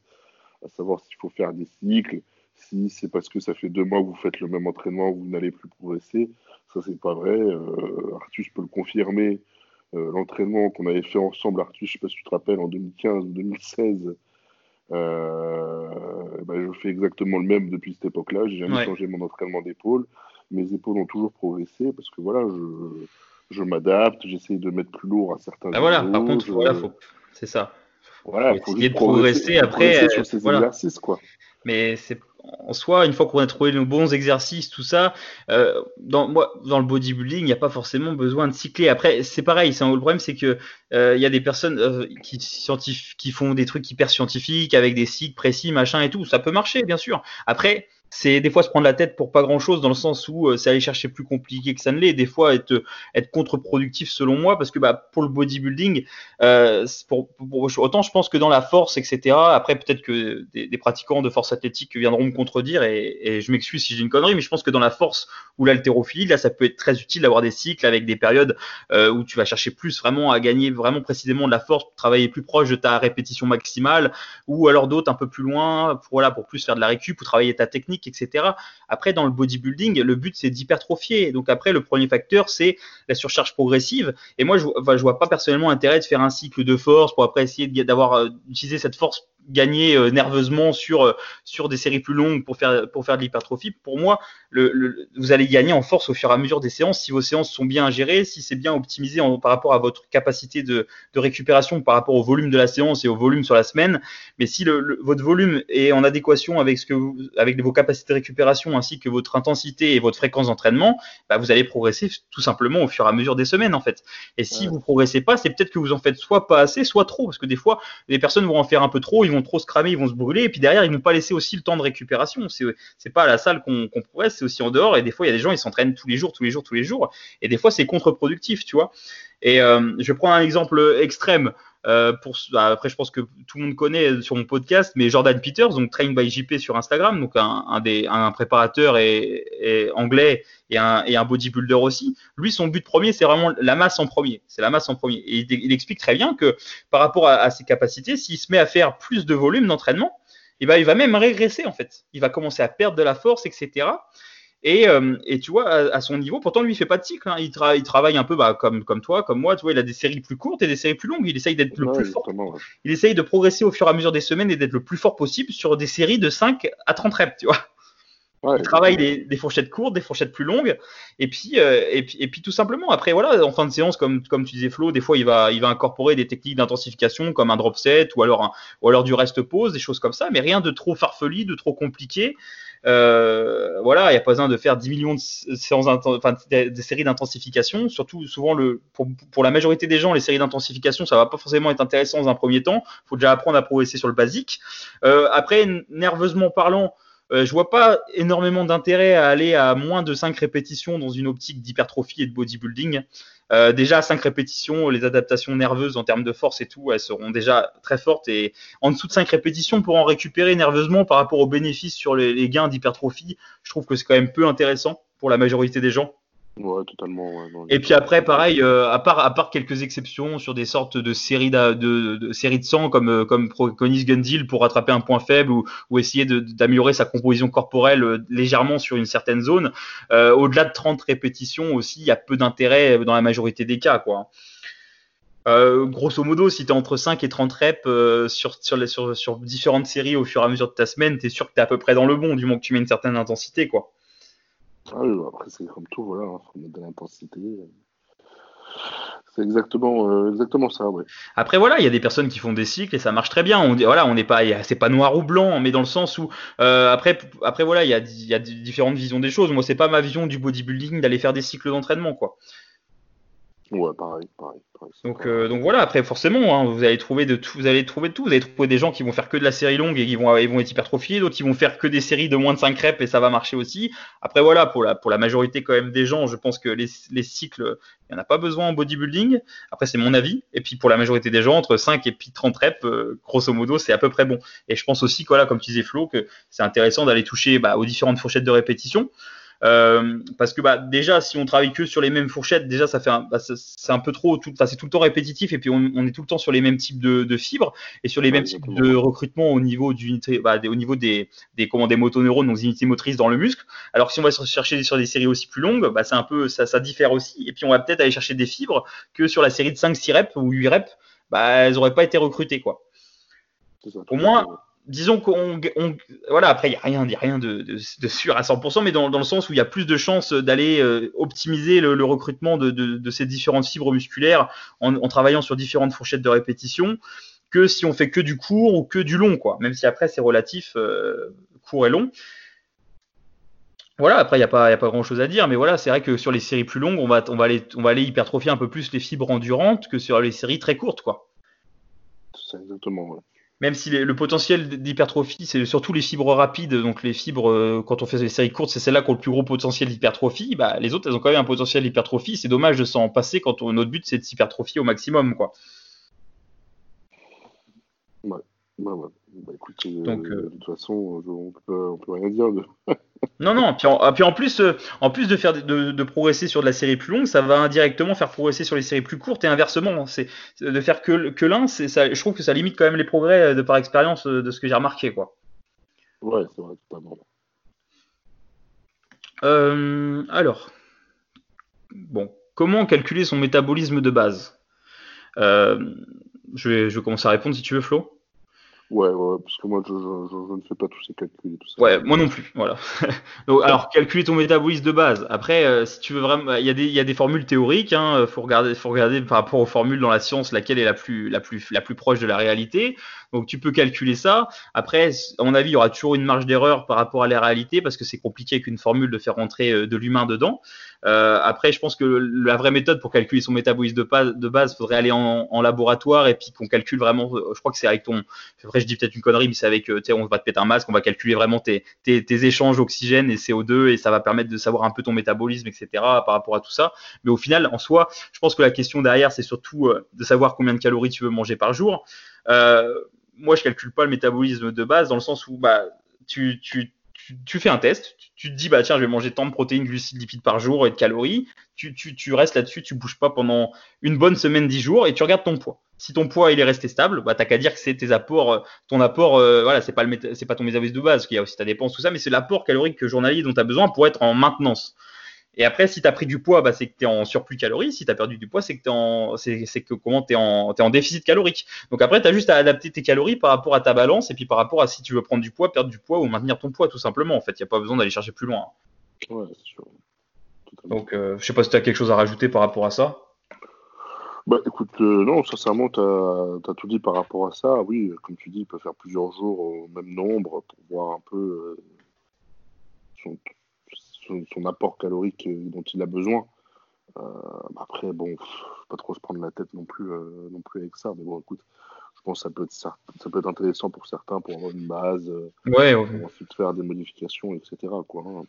Speaker 3: à savoir s'il faut faire des cycles, si c'est parce que ça fait deux mois que vous faites le même entraînement, vous n'allez plus progresser. Ça, c'est pas vrai. Euh, Artus peut le confirmer. Euh, l'entraînement qu'on avait fait ensemble, Artus, je sais pas si tu te rappelles, en 2015 ou 2016, euh, ben, je fais exactement le même depuis cette époque-là. J'ai jamais changé mon entraînement d'épaule. Mes épaules ont toujours progressé parce que voilà, je, je m'adapte, j'essaie de mettre plus lourd à certains
Speaker 2: ah, Voilà, par contre, voilà, c'est ça. Voilà, il faut essayer de progresser, après.
Speaker 3: sur ces exercices, quoi.
Speaker 2: Mais c'est en soi, une fois qu'on a trouvé nos bons exercices, tout ça, euh, dans, moi, dans le bodybuilding, il n'y a pas forcément besoin de cycler. Après, c'est pareil. C'est, le problème, c'est que euh, il y a des personnes euh, qui, qui font des trucs hyper scientifiques avec des cycles précis, machin et tout. Ça peut marcher, bien sûr. Après, c'est des fois se prendre la tête pour pas grand chose dans le sens où euh, c'est aller chercher plus compliqué que ça ne l'est. Des fois être être contre-productif selon moi parce que bah pour le bodybuilding euh, autant je pense que dans la force etc après peut-être que des, pratiquants de force athlétique viendront me contredire et, je m'excuse si j'ai une connerie mais je pense que dans la force ou l'haltérophilie là ça peut être très utile d'avoir des cycles avec des périodes euh, où tu vas chercher plus vraiment à gagner vraiment précisément de la force travailler plus proche de ta répétition maximale ou alors d'autres un peu plus loin pour pour plus faire de la récup ou travailler ta technique etc. Après, dans le bodybuilding, le but, c'est d'hypertrophier. Donc après, le premier facteur, c'est la surcharge progressive. Et moi, je, enfin, vois pas personnellement l'intérêt de faire un cycle de force pour après essayer d'avoir euh, utilisé cette force gagner euh, nerveusement sur euh, sur des séries plus longues pour faire pour faire de l'hypertrophie. Pour moi, le, vous allez gagner en force au fur et à mesure des séances si vos séances sont bien gérées, si c'est bien optimisé en, par rapport à votre capacité de, de, récupération par rapport au volume de la séance et au volume sur la semaine. Mais si le, votre volume est en adéquation avec ce que vous, avec vos capacités de récupération ainsi que votre intensité et votre fréquence d'entraînement, bah, vous allez progresser tout simplement au fur et à mesure des semaines en fait. Et si vous progressez pas, c'est peut-être que vous en faites soit pas assez, soit trop, parce que des fois les personnes vont en faire un peu trop, ils vont trop se cramer, ils vont se brûler, et puis derrière, ils vont pas laisser aussi le temps de récupération. C'est, pas à la salle qu'on, qu'on progresse, c'est aussi en dehors, et des fois, il y a des gens, ils s'entraînent tous les jours, tous les jours, tous les jours, et des fois, c'est contre-productif, tu vois. Et euh, je prends un exemple extrême. Euh, bah, après, je pense que tout le monde connaît sur mon podcast, mais Jordan Peters, donc Train by JP sur Instagram, donc un, des, un préparateur et, anglais et un, et un, bodybuilder aussi. Lui, son but premier, c'est vraiment la masse en premier. C'est la masse en premier. Et il, explique très bien que par rapport à, à ses capacités, s'il se met à faire plus de volume d'entraînement, eh ben, il va même régresser en fait. Il va commencer à perdre de la force, etc. Et, euh, et, tu vois, à, à, son niveau, pourtant lui, il fait pas de cycle. Hein. Il, tra il, travaille un peu bah, comme, comme toi, comme moi. Tu vois, il a des séries plus courtes et des séries plus longues. Il essaye d'être le plus fort.
Speaker 3: ouais.
Speaker 2: Il essaye de progresser au fur et à mesure des semaines et d'être le plus fort possible sur des séries de 5 à 30 reps, tu vois.
Speaker 3: Ouais,
Speaker 2: Il travaille des, des fourchettes courtes, des fourchettes plus longues, et puis, euh, et puis, et puis tout simplement. Après, voilà, en fin de séance, comme, comme tu disais Flo, des fois il va, il va incorporer des techniques d'intensification comme un drop set ou alors, un, ou alors du rest pause, des choses comme ça, mais rien de trop farfelu, de trop compliqué. Euh, voilà, il n'y a pas besoin de faire 10 millions de séries d'intensification. Surtout, souvent, le, pour, pour, la majorité des gens, les séries d'intensification, ça va pas forcément être intéressant dans un premier temps. Il faut déjà apprendre à progresser sur le basique. Euh, après, nerveusement parlant, euh, je vois pas énormément d'intérêt à aller à moins de 5 répétitions dans une optique d'hypertrophie et de bodybuilding. Euh, déjà à 5 répétitions, les adaptations nerveuses en termes de force et tout, elles seront déjà très fortes. Et en dessous de 5 répétitions, pour en récupérer nerveusement par rapport aux bénéfices sur les, les gains d'hypertrophie, je trouve que c'est quand même peu intéressant pour la majorité des gens.
Speaker 3: Ouais, totalement. Ouais, non,
Speaker 2: et puis après, pareil, euh, à part à part quelques exceptions sur des sortes de séries de, de, de séries de sang comme euh, comme préconise Gundil pour rattraper un point faible ou, ou essayer d'améliorer sa composition corporelle euh, légèrement sur une certaine zone. Euh, Au-delà de 30 répétitions aussi, il y a peu d'intérêt dans la majorité des cas, quoi. Euh, grosso modo, si tu es entre 5 et 30 reps euh, sur, sur, sur, sur, différentes séries au fur et à mesure de ta semaine, tu es sûr que tu es à peu près dans le bon, du moment que tu mets une certaine intensité. quoi.
Speaker 3: Ah oui, après, c'est comme tout, voilà, il hein, faut mettre de l'intensité. C'est exactement, euh, exactement ça.
Speaker 2: Après, voilà, il y a des personnes qui font des cycles et ça marche très bien. On, voilà, on n'est pas, c'est pas noir ou blanc, mais dans le sens où, euh, après, après, voilà, il y a, y a différentes visions des choses. Moi, c'est pas ma vision du bodybuilding d'aller faire des cycles d'entraînement, quoi.
Speaker 3: Ouais, pareil, pareil.
Speaker 2: euh, donc voilà, après forcément, hein, vous allez trouver de tout, vous allez trouver tout. Vous allez trouver des gens qui vont faire que de la série longue et qui vont, ils vont être hypertrophiés, d'autres qui vont faire que des séries de moins de 5 reps et ça va marcher aussi. Après voilà, pour la, majorité quand même des gens, je pense que les, les cycles, il n'y en a pas besoin en bodybuilding. Après c'est mon avis. Et puis pour la majorité des gens, entre 5 et puis 30 reps, euh, grosso modo, c'est à peu près bon. Et je pense aussi, voilà, comme tu disais Flo, que c'est intéressant d'aller toucher bah, aux différentes fourchettes de répétition. Euh, parce que bah, déjà, si on travaille que sur les mêmes fourchettes, déjà, ça fait un, bah, c'est un peu trop, tout, c'est tout le temps répétitif et puis on, on, est tout le temps sur les mêmes types de, de fibres et sur les
Speaker 3: Ouais,
Speaker 2: mêmes types de recrutement au niveau d'unité, bah, des- au niveau des, des, comment, des motoneurones, donc des unités motrices dans le muscle. Alors que si on va se chercher sur des séries aussi plus longues, bah, c'est un peu, ça, ça diffère aussi. Et puis on va peut-être aller chercher des fibres que sur la série de 5, 6 reps ou 8 reps, bah, elles n'auraient pas été recrutées, quoi.
Speaker 3: C'est ça,
Speaker 2: Disons qu'on on- voilà après il y a rien y a rien de, sûr à 100% mais dans, le sens où il y a plus de chances d'aller euh, optimiser le, recrutement de, ces différentes fibres musculaires en, travaillant sur différentes fourchettes de répétition que si on fait que du court ou que du long quoi même si après c'est relatif euh, court et long voilà, après, il n'y a, pas- grand chose à dire, mais voilà, c'est vrai que sur les séries plus longues, on va, on, aller, hypertrophier un peu plus les fibres endurantes que sur les séries très courtes, quoi.
Speaker 3: C'est exactement, ouais.
Speaker 2: Même si les- le potentiel d'hypertrophie, c'est surtout les fibres rapides, donc les fibres, euh, quand on fait des séries courtes, c'est celles-là qui ont le plus gros potentiel d'hypertrophie. Bah, les autres, elles ont quand même un potentiel d'hypertrophie. C'est dommage de s'en passer quand on- notre but, c'est de s'hypertrophier au maximum, quoi.
Speaker 3: Ouais, ouais. Bah écoute, euh,
Speaker 2: Donc, euh,
Speaker 3: de toute façon, je- on peut, on peut rien dire. De...
Speaker 2: Non, non, puis en, puis en plus, euh, en plus de, faire, de, de progresser sur de la série plus longue, ça va indirectement faire progresser sur les séries plus courtes et inversement. C'est de faire que, que l'un, c'est ça, je trouve que ça limite quand même les progrès euh, de par expérience euh, de ce que j'ai remarqué, quoi.
Speaker 3: Ouais, c'est vrai, totalement.
Speaker 2: Euh, alors, bon, comment calculer son métabolisme de base? Euh, je, vais, je vais commencer à répondre si tu veux, Flo?
Speaker 3: Ouais, ouais, parce que moi, je, je, je, ne fais pas tous ces calculs et tout ça.
Speaker 2: Ouais, moi non plus. Voilà. Donc, alors, calculer ton métabolisme de base. Après, euh, si tu veux vraiment, il y a des, il y a des formules théoriques. Hein, faut regarder, faut regarder par rapport aux formules dans la science, laquelle est la plus, la plus, la plus proche de la réalité. Donc, tu peux calculer ça. Après, à mon avis, il y aura toujours une marge d'erreur par rapport à la réalité parce que c'est compliqué avec une formule de faire rentrer euh, de l'humain dedans. après, je pense que la vraie méthode pour calculer son métabolisme de base, de base faudrait aller en, laboratoire et puis qu'on calcule vraiment. Je crois que c'est avec ton. Après, je dis peut-être une connerie, mais c'est avec. On va te péter un masque, on va calculer vraiment tes, échanges oxygène et CO2 et ça va permettre de savoir un peu ton métabolisme, etc. par rapport à tout ça. Mais au final, en soi, je pense que la question derrière, c'est surtout de savoir combien de calories tu veux manger par jour. Euh, moi, je calcule pas le métabolisme de base dans le sens où bah, tu, tu, tu, fais un test, tu, te dis bah tiens, je vais manger tant de protéines, glucides, lipides par jour et de calories. Tu, tu restes là-dessus, tu bouges pas pendant une bonne semaine, dix jours et tu regardes ton poids. Si ton poids il est resté stable, bah t'as qu'à dire que c'est tes apports, euh, ton apport, euh, voilà, c'est pas le c'est pas ton métabolisme de base, qu'il y a aussi ta dépense tout ça, mais c'est l'apport calorique journalier dont tu as besoin pour être en maintenance. Et après, si tu as pris du poids, bah, c'est que tu es en surplus calories. Si tu as perdu du poids, c'est que tu en, c'est, que comment tu es en, en déficit calorique. Donc après, tu as juste à adapter tes calories par rapport à ta balance et puis par rapport à si tu veux prendre du poids, perdre du poids ou maintenir ton poids, tout simplement. En fait, il n'y a pas besoin d'aller chercher plus loin.
Speaker 3: Ouais, c'est sûr.
Speaker 2: Donc, euh, je sais pas si tu as quelque chose à rajouter par rapport à ça.
Speaker 3: Bah écoute, euh, non, sincèrement, tu as, tout dit par rapport à ça. Oui, comme tu dis, il peut faire plusieurs jours au même nombre pour voir un peu euh, son, apport calorique euh, dont il a besoin. Euh, après, bon, pas trop se prendre la tête non plus, euh, non plus avec ça. Mais bon, écoute, je pense que ça peut être, ça, peut être intéressant pour certains pour avoir une base,
Speaker 2: ouais,
Speaker 3: pour ensuite faire des modifications, etc. Quoi, hein.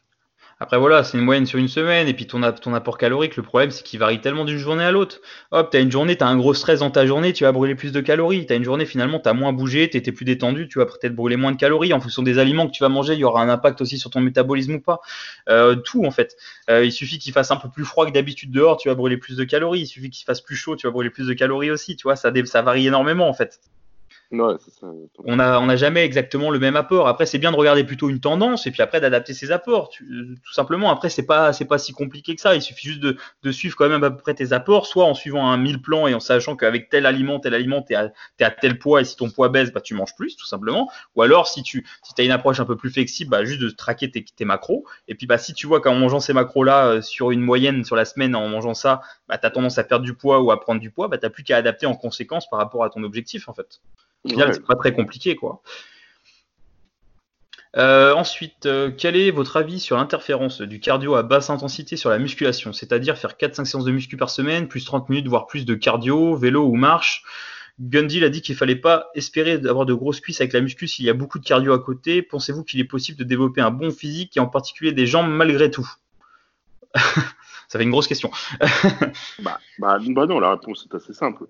Speaker 2: Après voilà, c'est une moyenne sur une semaine et puis ton, apport calorique, le problème c'est qu'il varie tellement d'une journée à l'autre. Hop, t'as une journée, t'as un gros stress dans ta journée, tu vas brûler plus de calories. T'as une journée finalement, t'as moins bougé, t'étais plus détendu, tu vas peut-être brûler moins de calories. En fonction des aliments que tu vas manger, il y aura un impact aussi sur ton métabolisme ou pas. Euh, tout en fait. Euh, il suffit qu'il fasse un peu plus froid que d'habitude dehors, tu vas brûler plus de calories. Il suffit qu'il fasse plus chaud, tu vas brûler plus de calories aussi. Tu vois, ça varie énormément en fait. On n'a on a jamais exactement le même apport. Après, c'est bien de regarder plutôt une tendance et puis après d'adapter ses apports. tout simplement. Après, c'est pas c'est pas si compliqué que ça. Il suffit juste de, suivre quand même à peu près tes apports, soit en suivant un mille plan et en sachant qu'avec tel aliment, tel aliment, tu es, à tel poids et si ton poids baisse, bah, tu manges plus, tout simplement. Ou alors, si tu as une approche un peu plus flexible, bah, juste de traquer tes, macros. Et puis, bah, si tu vois qu'en mangeant ces macros-là euh, sur une moyenne sur la semaine, en mangeant ça, bah, tu as tendance à perdre du poids ou à prendre du poids, bah, tu plus qu'à adapter en conséquence par rapport à ton objectif, en fait. C'est pas très compliqué, quoi. Euh, ensuite, euh, quel est votre avis sur l'interférence du cardio à basse intensité sur la musculation? C'est-à-dire faire 4-5 séances de muscu par semaine, plus 30 minutes, voire plus de cardio, vélo ou marche? Gundy a dit qu'il fallait pas espérer d'avoir de grosses cuisses avec la muscu s'il y a beaucoup de cardio à côté. Pensez-vous qu'il est possible de développer un bon physique et en particulier des jambes malgré tout? Ça fait une grosse question.
Speaker 3: bah, bah, bah non, la réponse est assez simple.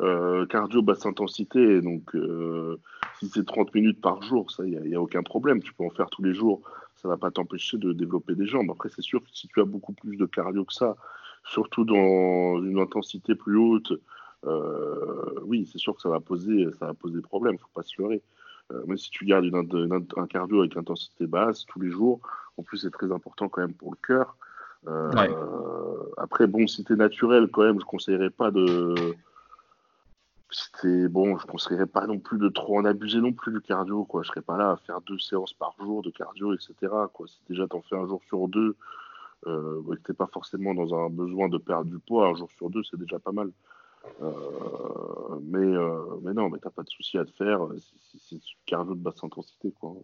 Speaker 3: Euh, cardio basse intensité, donc euh, si c'est 30 minutes par jour, ça, il n'y a, aucun problème. Tu peux en faire tous les jours. Ça ne va pas t'empêcher de développer des jambes. Après, c'est sûr que si tu as beaucoup plus de cardio que ça, surtout dans une intensité plus haute, euh, oui, c'est sûr que ça va poser, ça va poser problème. Il ne faut pas se leurrer. mais si tu gardes un cardio avec intensité basse tous les jours, en plus, c'est très important quand même pour le cœur. Après, bon, si tu es naturel, quand même, je ne conseillerais pas de c'était bon, je ne conseillerais pas non plus de trop en abuser non plus du cardio, quoi. Je serais pas là à faire deux séances par jour de cardio, etc. Quoi. Si déjà t'en fais un jour sur deux, euh, que t'es pas forcément dans un besoin de perdre du poids, un jour sur deux, c'est déjà pas mal. Euh, mais, euh, mais non, mais t'as pas de souci à te faire. C'est du cardio de basse intensité, quoi.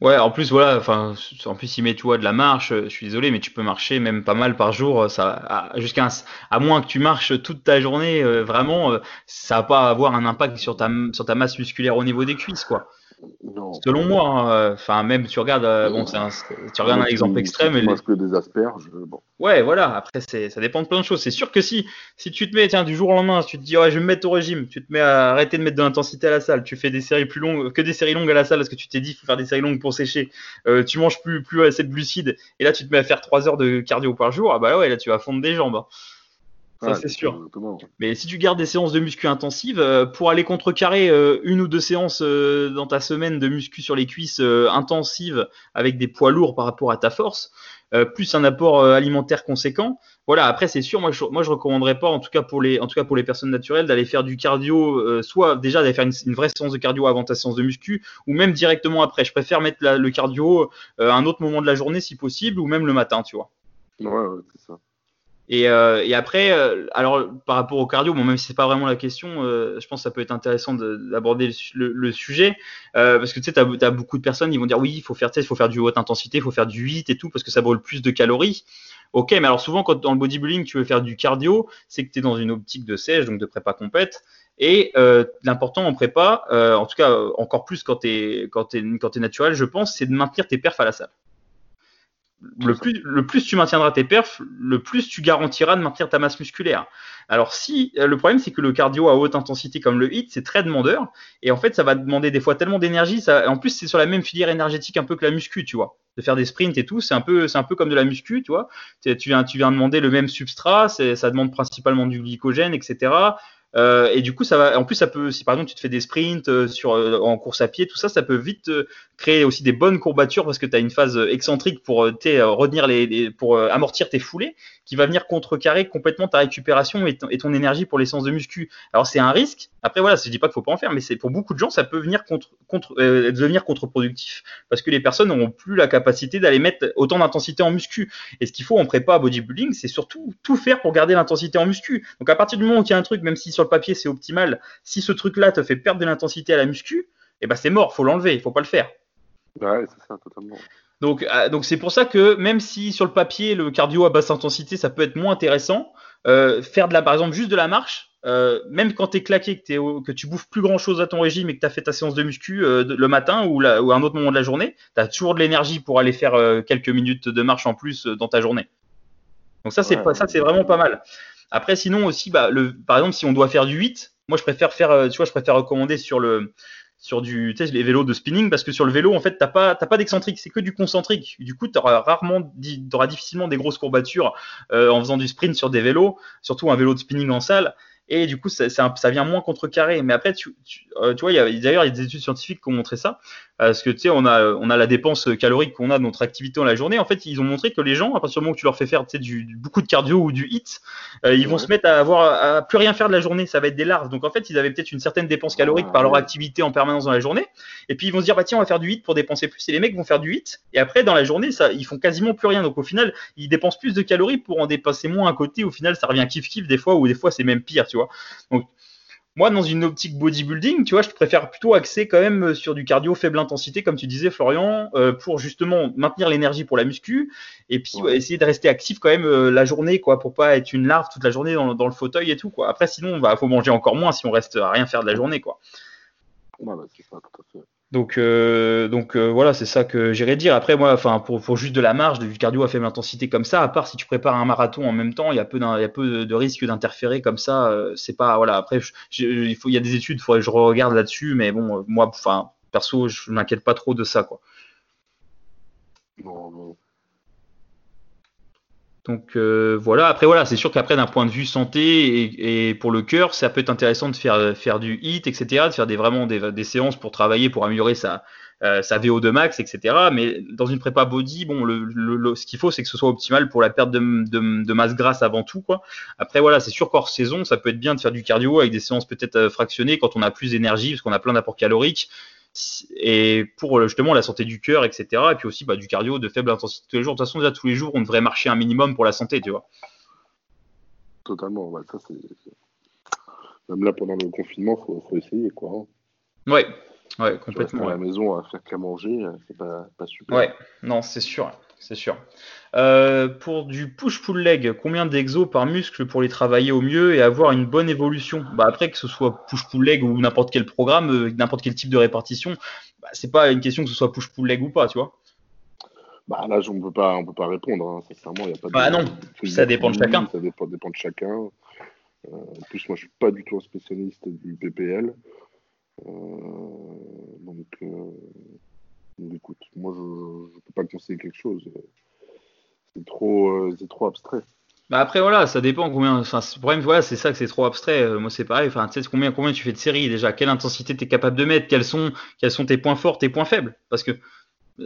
Speaker 2: Ouais, en plus, voilà, enfin, en plus, il met, tu vois, de la marche, je suis désolé, mais tu peux marcher même pas mal par jour, ça, jusqu'à, à moins que tu marches toute ta journée, euh, vraiment, euh, ça va pas avoir un impact sur ta, sur ta masse musculaire au niveau des cuisses, quoi. Selon moi, hein, euh, enfin même tu regardes, euh, bon, un, tu regardes un exemple extrême.
Speaker 3: et que des asperges. Bon.
Speaker 2: Ouais, voilà. Après, ça dépend de plein de choses. C'est sûr que si, si tu te mets, tiens, du jour au lendemain, tu te dis, ouais, je vais me mettre au régime, tu te mets à arrêter de mettre de l'intensité à la salle, tu fais des séries plus longues, que des séries longues à la salle parce que tu t'es dit, il faut faire des séries longues pour sécher. Euh, tu manges plus, plus assez de gluciide et là tu te mets à faire 3 heures de cardio par jour. Ah bah ouais, là tu vas fondre des jambes. Hein. Ça, c'est sûr. Mais si tu gardes des séances de muscu intensives, euh, pour aller contrecarrer euh, une ou deux séances euh, dans ta semaine de muscu sur les cuisses intensives avec des poids lourds par rapport à ta force, plus un apport alimentaire conséquent, voilà. Après, c'est sûr, moi je, moi je recommanderais pas, en tout cas pour les, en tout cas pour les personnes naturelles, d'aller faire du cardio, soit déjà d'aller faire une, vraie séance de cardio avant ta séance de muscu, ou même directement après. Je préfère mettre le cardio à un autre moment de la journée si possible, ou même le matin, tu vois.
Speaker 3: Ouais, ouais c'est ça.
Speaker 2: Et, euh, et, après, euh, alors par rapport au cardio, bon, même si c'est pas vraiment la question, euh, je pense que ça peut être intéressant d'aborder le, sujet, parce que tu sais, tu as, beaucoup de personnes qui vont dire oui, il faut faire, faut faire du haute intensité, il faut faire du 8 et tout, parce que ça brûle plus de calories. Ok, mais alors souvent, quand dans le bodybuilding, tu veux faire du cardio, c'est que tu es dans une optique de sèche, donc de prépa compète. Et l'important en prépa, en tout cas encore plus quand tu es, es naturel, je pense, c'est de maintenir tes perfs à la salle. Le plus, tu maintiendras tes perfs, le plus tu garantiras de maintenir ta masse musculaire. Alors si le problème c'est que le cardio à haute intensité comme le HIIT c'est très demandeur et en fait ça va demander des fois tellement d'énergie. En plus c'est sur la même filière énergétique un peu que la muscu, tu vois. De faire des sprints et tout, c'est un peu c'est un peu comme de la muscu, tu vois. Tu viens tu viens demander le même substrat, ça demande principalement du glycogène, etc. Euh, et du coup, ça va. En plus, ça peut, si par exemple tu te fais des sprints euh, euh, en course à pied, tout ça, ça peut vite créer aussi des bonnes courbatures parce que tu as une phase excentrique pour retenir les, pour amortir tes foulées, qui va venir contrecarrer complètement ta récupération et, ton, énergie pour les séances de muscu. Alors c'est un risque. Après voilà, je dis pas qu'il faut pas en faire, mais c'est pour beaucoup de gens, ça peut venir contre, contre devenir contre-productif parce que les personnes n'auront plus la capacité d'aller mettre autant d'intensité en muscu. Et ce qu'il faut en prépa bodybuilding, c'est surtout tout faire pour garder l'intensité en muscu. Donc à partir du moment où il y a un truc, même si sur le papier c'est optimal, si ce truc-là te fait perdre de l'intensité à la muscu, eh ben c'est mort, faut l'enlever, il faut pas le faire.
Speaker 3: Ouais, c'est ça, totalement.
Speaker 2: Donc, euh, donc c'est pour ça que même si sur le papier le cardio à basse intensité ça peut être moins intéressant, euh, faire de la, par exemple juste de la marche, euh, même quand tu es claqué, que, que tu bouffes plus grand chose à ton régime et que tu as fait ta séance de muscu le matin ou, à un autre moment de la journée, tu as toujours de l'énergie pour aller faire quelques minutes de marche en plus dans ta journée. Donc ça, c'est ça, c'est vraiment pas mal. Après, sinon aussi, bah, par exemple, si on doit faire du 8, moi je préfère faire, euh, tu je préfère recommander sur le sur du, tu sais, les vélos de spinning parce que sur le vélo, en fait, t'as pas, t'as pas d'excentrique, c'est que du concentrique. Du coup, tu auras rarement, difficilement des grosses courbatures euh, en faisant du sprint sur des vélos, surtout un vélo de spinning en salle et du coup ça, ça, vient moins contrecarrer. Mais après, tu, tu, euh, tu vois, d'ailleurs il y a des études scientifiques qui ont montré ça, parce que tu sais, on a, on a la dépense calorique qu'on a de notre activité dans la journée. En fait, ils ont montré que les gens, à partir du moment où tu leur fais faire du, beaucoup de cardio ou du hit, euh, ils vont se mettre à avoir à plus rien faire de la journée. Ça va être des larves. Donc en fait, ils avaient peut-être une certaine dépense calorique par leur activité en permanence dans la journée. Et puis ils vont se dire bah tiens, on va faire du hit pour dépenser plus. Et les mecs vont faire du hit. Et après, dans la journée, ça, ils font quasiment plus rien. Donc au final, ils dépensent plus de calories pour en dépenser moins à côté. Au final, ça revient kiff kiff des fois, ou des fois c'est même pire, tu vois. Donc moi, dans une optique bodybuilding, tu vois, je préfère plutôt axer quand même sur du cardio faible intensité, comme tu disais, Florian, euh, pour justement maintenir l'énergie pour la muscu et puis essayer de rester actif quand même euh, la journée, quoi, pour pas être une larve toute la journée dans, le fauteuil et tout, quoi. Après, sinon, il bah, faut manger encore moins si on reste à rien faire de la journée, quoi.
Speaker 3: Ouais, bah, c'est ça, tout à fait.
Speaker 2: Donc, euh, donc euh, voilà, c'est ça que j'irais dire. Après, moi, enfin, pour, pour, juste de la marge, du cardio à faible intensité comme ça, à part si tu prépares un marathon en même temps, il y a peu, y a peu de, risques d'interférer comme ça. Euh, c'est pas, voilà. Après, il y a des études, faudrait que je regarde là-dessus, mais bon, moi, enfin, perso, je m'inquiète pas trop de ça, quoi. Donc euh, voilà, après voilà, c'est sûr qu'après d'un point de vue santé et, pour le cœur, ça peut être intéressant de faire, faire du HIT, etc., de faire des, vraiment des, séances pour travailler, pour améliorer sa, euh, sa VO2 max, etc. Mais dans une prépa body, bon, le, ce qu'il faut, c'est que ce soit optimal pour la perte de, de, masse grasse avant tout. Quoi. Après voilà, c'est sûr qu'hors saison, ça peut être bien de faire du cardio avec des séances peut-être euh, fractionnées quand on a plus d'énergie, parce qu'on a plein d'apports caloriques et pour justement la santé du cœur, etc. Et puis aussi bah, du cardio de faible intensité tous les jours. De toute façon, déjà tous les jours, on devrait marcher un minimum pour la santé, tu vois.
Speaker 3: Totalement, ça c'est. Même là, pendant le confinement, il faut, essayer, quoi. Hein.
Speaker 2: Ouais, ouais, complètement.
Speaker 3: à la maison à faire qu'à manger, euh, c'est pas, pas super.
Speaker 2: Ouais, non, c'est sûr c'est sûr. Euh, pour du push-pull leg, combien d'exos par muscle pour les travailler au mieux et avoir une bonne évolution? Bah Après, que ce soit push-pull leg ou n'importe quel programme, euh, n'importe quel type de répartition, bah, c'est pas une question que ce soit push-pull leg ou pas, tu vois.
Speaker 3: Bah là, on peut pas, on peut pas répondre. Hein. Sincèrement, il y a pas.
Speaker 2: Bah non, ça dépend de chacun.
Speaker 3: Ça dépend, dépend de chacun. Euh, en plus, moi, je suis pas du tout un spécialiste du PPL. donc, écoute, moi je ne peux pas conseiller quelque chose. C'est trop, euh, trop abstrait.
Speaker 2: Bah après voilà, ça dépend combien. Enfin, le problème voilà, c'est ça que c'est trop abstrait. Euh, moi c'est pareil. Enfin, tu sais combien combien tu fais de séries déjà, quelle intensité tu es capable de mettre, quels sont quels sont tes points forts, tes points faibles. Parce que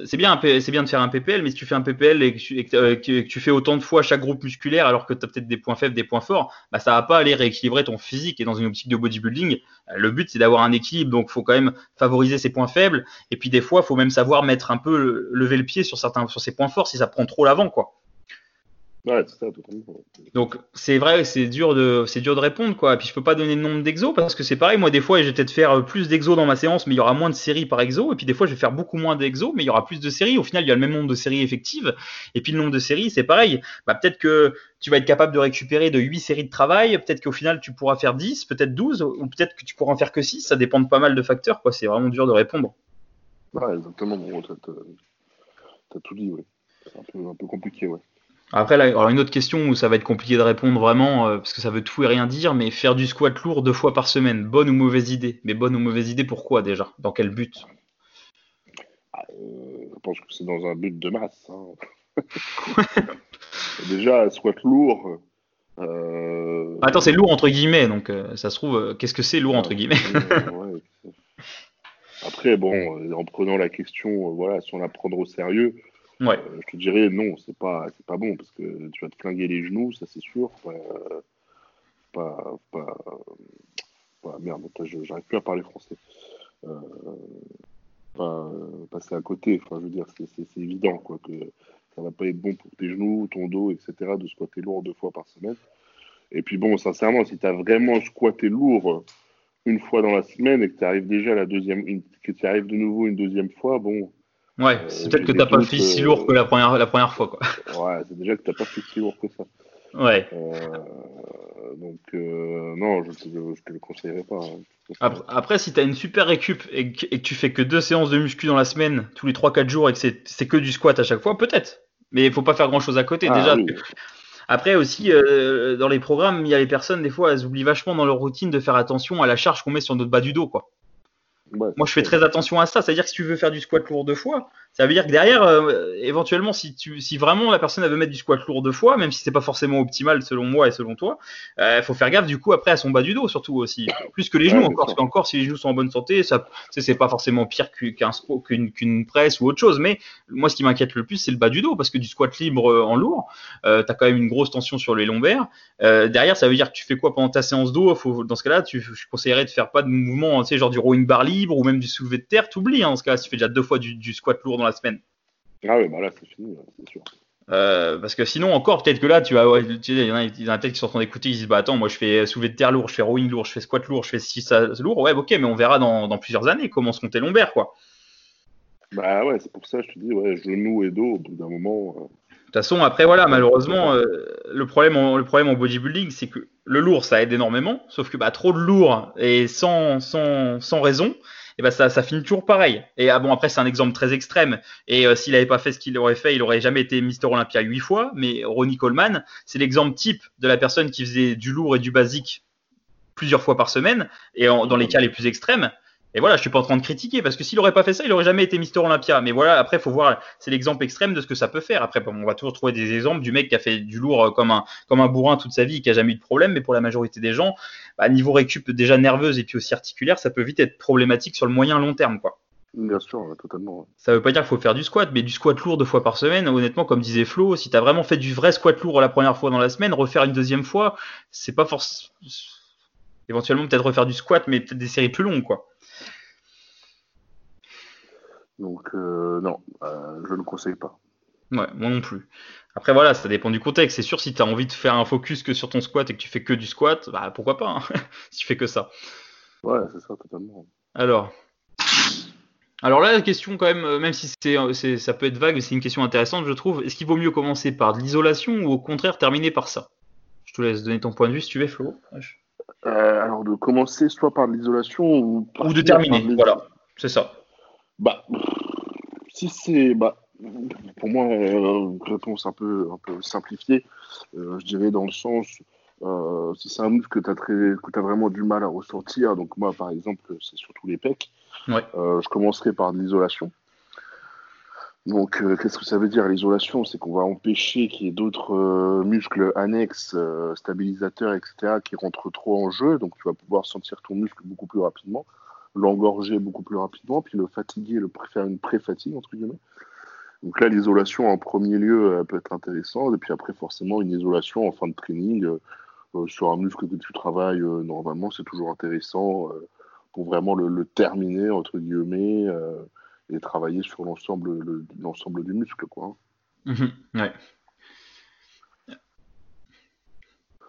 Speaker 2: c'est bien, c'est bien de faire un PPL, mais si tu fais un PPL et que tu, fais autant de fois chaque groupe musculaire alors que tu as peut-être des points faibles, des points forts, bah ça va pas aller rééquilibrer ton physique. Et dans une optique de bodybuilding, le but c'est d'avoir un équilibre, donc faut quand même favoriser ses points faibles. Et puis des fois, faut même savoir mettre un peu lever le pied sur certains, sur ses points forts si ça prend trop l'avant, quoi.
Speaker 3: Ouais, c'est ça, totalement.
Speaker 2: Donc c'est vrai, c'est dur de c'est dur de répondre quoi. Et puis je peux pas donner le nombre d'exos parce que c'est pareil. Moi des fois, je vais peut-être faire plus d'exos dans ma séance, mais il y aura moins de séries par exo. Et puis des fois, je vais faire beaucoup moins d'exos, mais il y aura plus de séries. Au final, il y a le même nombre de séries effectives. Et puis le nombre de séries, c'est pareil. Bah peut-être que tu vas être capable de récupérer de 8 séries de travail. Peut-être qu'au final, tu pourras faire 10, peut-être 12, ou peut-être que tu pourras en faire que 6. Ça dépend de pas mal de facteurs quoi. C'est vraiment dur de répondre.
Speaker 3: Ouais, exactement. Bon, t'as, t'as tout dit, ouais. C'est un peu, un peu compliqué, ouais.
Speaker 2: Après, là, alors une autre question où ça va être compliqué de répondre vraiment, euh, parce que ça veut tout et rien dire, mais faire du squat lourd deux fois par semaine, bonne ou mauvaise idée? Mais bonne ou mauvaise idée, pourquoi déjà? Dans quel but?
Speaker 3: Ah, euh, Je pense que c'est dans un but de masse. Hein. déjà, squat lourd.
Speaker 2: Euh... Attends, c'est lourd entre guillemets, donc ça se trouve, qu'est-ce que c'est lourd entre guillemets?
Speaker 3: Après, bon, en prenant la question, voilà, si on la prendre au sérieux, Euh, je te dirais non, c'est pas, c'est pas bon parce que tu vas te flinguer les genoux, ça c'est sûr. pas, pas, pas, merde, j'arrive plus à parler français. Euh, pas passer à côté, enfin je veux dire, c'est évident quoi que ça va pas être bon pour tes genoux, ton dos, etc. de squatter lourd deux fois par semaine. Et puis bon, sincèrement, si tu as vraiment squatté lourd une fois dans la semaine et que tu arrives déjà à la deuxième, que tu arrives de nouveau une deuxième fois, bon,
Speaker 2: Ouais, euh, c'est peut-être que t'as pas fait si lourd que la première, la première fois, quoi.
Speaker 3: Ouais, c'est déjà que t'as pas fait si lourd que ça.
Speaker 2: Ouais.
Speaker 3: Euh, donc, euh, non, je, je, te le conseillerais pas.
Speaker 2: Hein. Après, si t'as une super récup et que, tu fais que deux séances de muscu dans la semaine, tous les 3-4 jours, et que c'est que du squat à chaque fois, peut-être. Mais il faut pas faire grand chose à côté. Ah, déjà, Après aussi, dans les programmes, il y a les personnes, des fois, elles oublient vachement dans leur routine de faire attention à la charge qu'on met sur notre bas du dos, quoi. Moi, je fais très attention à ça. C'est-à-dire que si tu veux faire du squat lourd deux fois, ça veut dire que derrière, euh, éventuellement, si, tu, si vraiment la personne veut mettre du squat lourd deux fois, même si c'est pas forcément optimal selon moi et selon toi, il euh, faut faire gaffe du coup après à son bas du dos surtout aussi, plus que les genoux encore. Parce qu'encore, si les genoux sont en bonne santé, ça, c'est pas forcément pire qu'une presse ou autre chose. Mais moi, ce qui m'inquiète le plus, c'est le bas du dos parce que du squat libre euh, en lourd, euh, tu as quand même une grosse tension sur les lombaires. derrière, ça veut dire que tu fais quoi pendant ta séance d'eau? Dans ce cas-là, tu, je conseillerais de faire pas de mouvement, tu sais, genre du rowing bar libre ou même du soulevé de terre. T'oublies, hein, dans ce cas-là, si tu fais déjà deux fois du, du squat lourd la semaine.
Speaker 3: Ah oui, bah là, c'est fini, c'est sûr.
Speaker 2: Euh, parce que sinon, encore, peut-être que là, tu vas, il y en a, il y en a peut-être qui sont en train d'écouter, ils disent, bah attends, moi je fais soulever de terre lourd, je fais rowing lourd, je fais squat lourd, je fais 6 lourd. Ouais, ok, mais on verra dans, dans plusieurs années comment se compter lombaire, quoi.
Speaker 3: Bah ouais, c'est pour ça, je te dis, ouais, genou et dos, au bout d'un moment.
Speaker 2: Euh. De toute façon, après, voilà, malheureusement, euh, le, problème en, le problème en bodybuilding, c'est que le lourd, ça aide énormément, sauf que bah, trop de lourd et sans, sans, sans raison, et ben ça, ça finit toujours pareil. Et ah bon, après, c'est un exemple très extrême. Et euh, s'il n'avait pas fait ce qu'il aurait fait, il aurait jamais été Mister Olympia huit fois. Mais Ronnie Coleman, c'est l'exemple type de la personne qui faisait du lourd et du basique plusieurs fois par semaine, et dans les cas les plus extrêmes, et voilà, je suis pas en train de critiquer parce que s'il aurait pas fait ça, il aurait jamais été Mister Olympia. Mais voilà, après, faut voir, c'est l'exemple extrême de ce que ça peut faire. Après, on va toujours trouver des exemples du mec qui a fait du lourd euh, comme un, comme un bourrin toute sa vie qui a jamais eu de problème. Mais pour la majorité des gens, bah, niveau récup déjà nerveuse et puis aussi articulaire, ça peut vite être problématique sur le moyen long terme, quoi.
Speaker 3: Bien sûr, totalement.
Speaker 2: Ça veut pas dire qu'il faut faire du squat, mais du squat lourd deux fois par semaine, honnêtement, comme disait Flo, si tu as vraiment fait du vrai squat lourd la première fois dans la semaine, refaire une deuxième fois, c'est pas forcément. Éventuellement, peut-être refaire du squat, mais peut-être des séries plus longues, quoi.
Speaker 3: Donc euh, non, euh, je ne conseille pas.
Speaker 2: Ouais, moi non plus. Après voilà, ça dépend du contexte. C'est sûr si tu as envie de faire un focus que sur ton squat et que tu fais que du squat, bah pourquoi pas, hein, si tu fais que ça.
Speaker 3: Ouais, c'est ça totalement.
Speaker 2: Alors, alors là, la question quand même, euh, même si c'est, ça peut être vague, c'est une question intéressante, je trouve. Est-ce qu'il vaut mieux commencer par de l'isolation ou au contraire terminer par ça? Je te laisse donner ton point de vue si tu veux, Flo.
Speaker 3: alors de commencer soit par de l'isolation ou,
Speaker 2: ou de terminer. Voilà, c'est ça.
Speaker 3: Bah, si c'est. Bah, pour moi, euh, une réponse un peu, un peu simplifiée, euh, je dirais dans le sens. Euh, si c'est un muscle que tu as, as, vraiment du mal à ressortir, donc moi par exemple, c'est surtout les pecs, je commencerai par de l'isolation. Donc, qu'est-ce que ça veut dire l'isolation? C'est qu'on va empêcher qu'il y ait d'autres muscles annexes, stabilisateurs, etc., qui rentrent trop en jeu. Donc, tu vas pouvoir sentir ton muscle beaucoup plus rapidement l'engorger beaucoup plus rapidement, puis le fatiguer, le faire une pré-fatigue, entre guillemets. Donc là, l'isolation en premier lieu elle peut être intéressante, et puis après, forcément, une isolation en fin de training euh, euh, sur un muscle que tu travailles euh, normalement, c'est toujours intéressant pour vraiment le, terminer, entre guillemets, et travailler sur l'ensemble, du muscle. Quoi.
Speaker 2: Mmh ouais.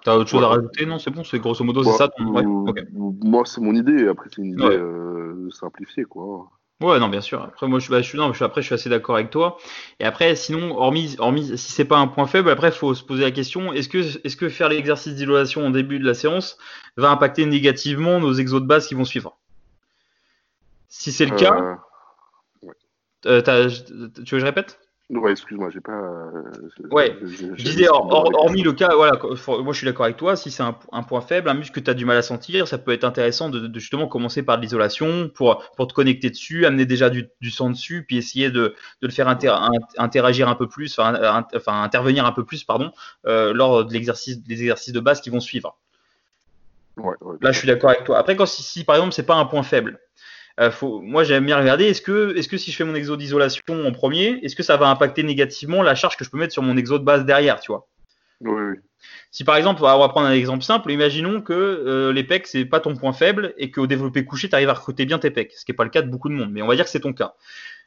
Speaker 2: T'as autre chose
Speaker 3: Ouais.
Speaker 2: à rajouter Non, c'est bon, c'est grosso modo, c'est ça ton... ouais,
Speaker 3: euh,
Speaker 2: ok.
Speaker 3: Moi, c'est mon idée. Après, c'est une idée euh, simplifiée, quoi.
Speaker 2: Ouais, non, bien sûr. Après, moi, je, bah, je suis, non, je suis, après, je suis assez d'accord avec toi. Et après, sinon, hormis, hormis, si c'est pas un point faible, après, il faut se poser la question est-ce que, est-ce que faire l'exercice d'isolation en début de la séance va impacter négativement nos exos de base qui vont suivre? Si c'est le cas,
Speaker 3: Euh,
Speaker 2: euh, t'as- tu veux que je répète?
Speaker 3: Ouais, excuse-moi, j'ai pas. euh,
Speaker 2: Ouais, Je disais, hormis le cas, voilà, moi je suis d'accord avec toi, si c'est un, un point faible, un muscle que tu as du mal à sentir, ça peut être intéressant de, de justement commencer par de l'isolation pour, pour te connecter dessus, amener déjà du, du sang dessus, puis essayer de, de le faire inter- in- interagir un peu plus, enfin, in- enfin, intervenir un peu plus, pardon, euh, lors de l'exercice, des exercices de base qui vont suivre.
Speaker 3: Ouais, ouais,
Speaker 2: Là, je suis d'accord avec toi. Après, quand si, si, par exemple c'est pas un point faible, euh, faut, moi j'aime bien regarder est-ce que, est-ce que si je fais mon exo d'isolation en premier, est-ce que ça va impacter négativement la charge que je peux mettre sur mon exo de base derrière, tu vois?
Speaker 3: Oui, oui.
Speaker 2: Si par exemple, on va prendre un exemple simple, imaginons que euh, les pecs c'est pas ton point faible et qu'au développé couché tu arrives à recruter bien tes pecs, ce qui n'est pas le cas de beaucoup de monde, mais on va dire que c'est ton cas.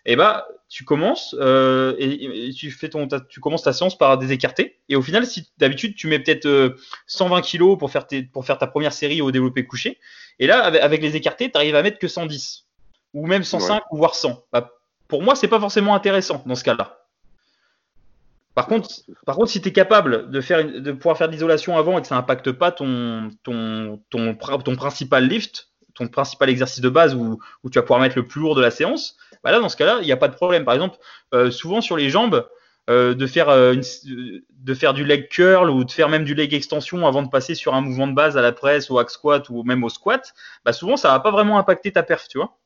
Speaker 2: Et bah tu commences euh, et, et tu fais ton, ta- tu commences ta séance par des écartés et au final si d'habitude tu mets peut-être euh, 120 kilos pour faire tes, pour faire ta première série au développé couché et là avec, avec les écartés tu arrives à mettre que 110 ou même 105 ou voire 100. Bah, pour moi c'est pas forcément intéressant dans ce cas-là. Par contre, par contre, si tu es capable de, faire une- de pouvoir faire de l'isolation avant et que ça n'impacte pas ton, ton, ton, pr- ton principal lift, ton principal exercice de base où, tu vas pouvoir mettre le plus lourd de la séance, bah là, dans ce cas-là, il n'y a pas de problème. Par exemple, euh, souvent sur les jambes, euh, de, faire, euh, de faire du leg curl ou de faire même du leg extension avant de passer sur un mouvement de base à la presse, au hack squat ou même au squat, bah souvent ça va pas vraiment impacter ta perf, tu vois.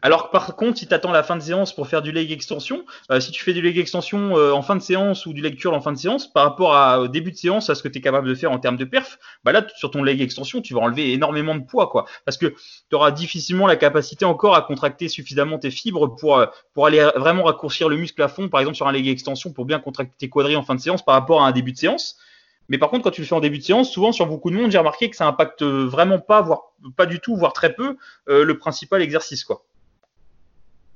Speaker 2: Alors que par contre, si tu attends la fin de séance pour faire du leg extension, euh, si tu fais du leg extension euh, en fin de séance ou du leg curl en fin de séance, par rapport à, au début de séance, à ce que tu es capable de faire en termes de perf, bah là, sur ton leg extension, tu vas enlever énormément de poids, quoi. Parce que tu auras difficilement la capacité encore à contracter suffisamment tes fibres pour, euh, aller vraiment raccourcir le muscle à fond, par exemple sur un leg extension, pour bien contracter tes quadris en fin de séance par rapport à un début de séance. Mais par contre, quand tu le fais en début de séance, souvent sur beaucoup de monde, j'ai remarqué que ça impacte euh, vraiment pas, voire pas du tout, voire très peu, euh, le principal exercice, quoi.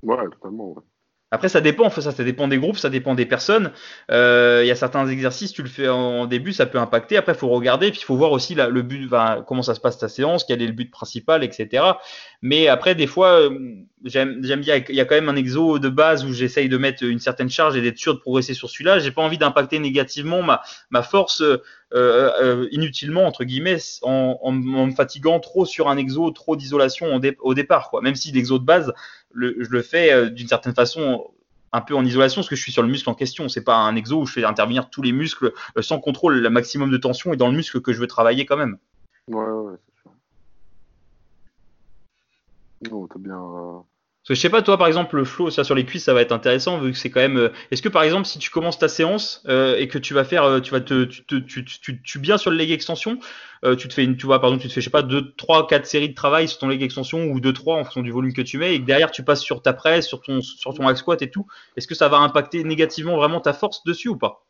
Speaker 3: Ouais, totalement. ouais.
Speaker 2: Après, ça dépend, ça, ça dépend des groupes, ça dépend des personnes. Euh, Il y a certains exercices, tu le fais en début, ça peut impacter. Après, il faut regarder, puis il faut voir aussi la- le but, comment ça se passe ta séance, quel est le but principal, etc. Mais après, des fois, euh, j'aime bien, il y a quand même un exo de base où j'essaye de mettre une certaine charge et d'être sûr de progresser sur celui-là. J'ai pas envie d'impacter négativement ma, ma force euh, inutilement, entre guillemets, en, me fatiguant trop sur un exo, trop d'isolation au, dé- au départ, quoi. Même si l'exo de base, je le fais euh, d'une certaine façon un peu en isolation parce que je suis sur le muscle en question. C'est pas un exo où je fais intervenir tous les muscles euh, sans contrôle, le maximum de tension est dans le muscle que je veux travailler quand même.
Speaker 3: Ouais, ouais, c'est sûr. T'as bien.
Speaker 2: Parce que je sais pas, toi par exemple, le flow, ça sur les cuisses, ça va être intéressant vu que c'est quand même. euh, Est-ce que par exemple, si tu commences ta séance euh, et que tu vas faire, euh, tu vas te, tu, te, tu, tu, tu, tu bien sur le leg extension, euh, tu te fais une, tu vois, par exemple, tu te fais, je sais pas, 2, 3, 4 séries de travail sur ton leg extension ou 2, 3 en fonction du volume que tu mets et que derrière tu passes sur ta presse, sur ton, sur ton hack squat et tout. Est-ce que ça va impacter négativement vraiment ta force dessus ou pas?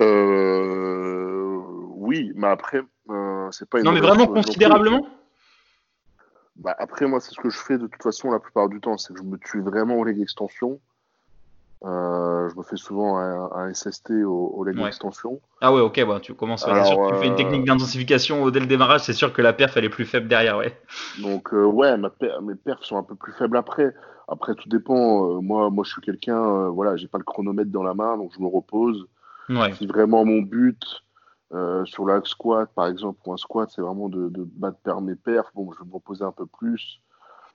Speaker 3: Euh... Oui, mais après, c'est pas une.
Speaker 2: Non, mais vraiment considérablement?
Speaker 3: Bah, après, moi, c'est ce que je fais de toute façon la plupart du temps, c'est que je me tue vraiment au leg extension. Euh, je me fais souvent un, un SST au, au leg
Speaker 2: Ouais.
Speaker 3: extension.
Speaker 2: Ah ouais, ok, bah, tu commences. ouais,
Speaker 3: Alors,
Speaker 2: sûr tu fais une
Speaker 3: euh,
Speaker 2: technique d'intensification au- dès le démarrage, c'est sûr que la perf elle est plus faible derrière, ouais.
Speaker 3: Donc, euh, ouais, ma per- mes perfs sont un peu plus faibles après. Après, tout dépend. Euh, moi, moi, je suis quelqu'un, voilà, j'ai pas le chronomètre dans la main, donc je me repose.
Speaker 2: Ouais.
Speaker 3: Si vraiment mon but euh, sur la squat, par exemple, ou un squat, c'est vraiment de, de battre per mes perfs, bon, je vais me reposer un peu plus.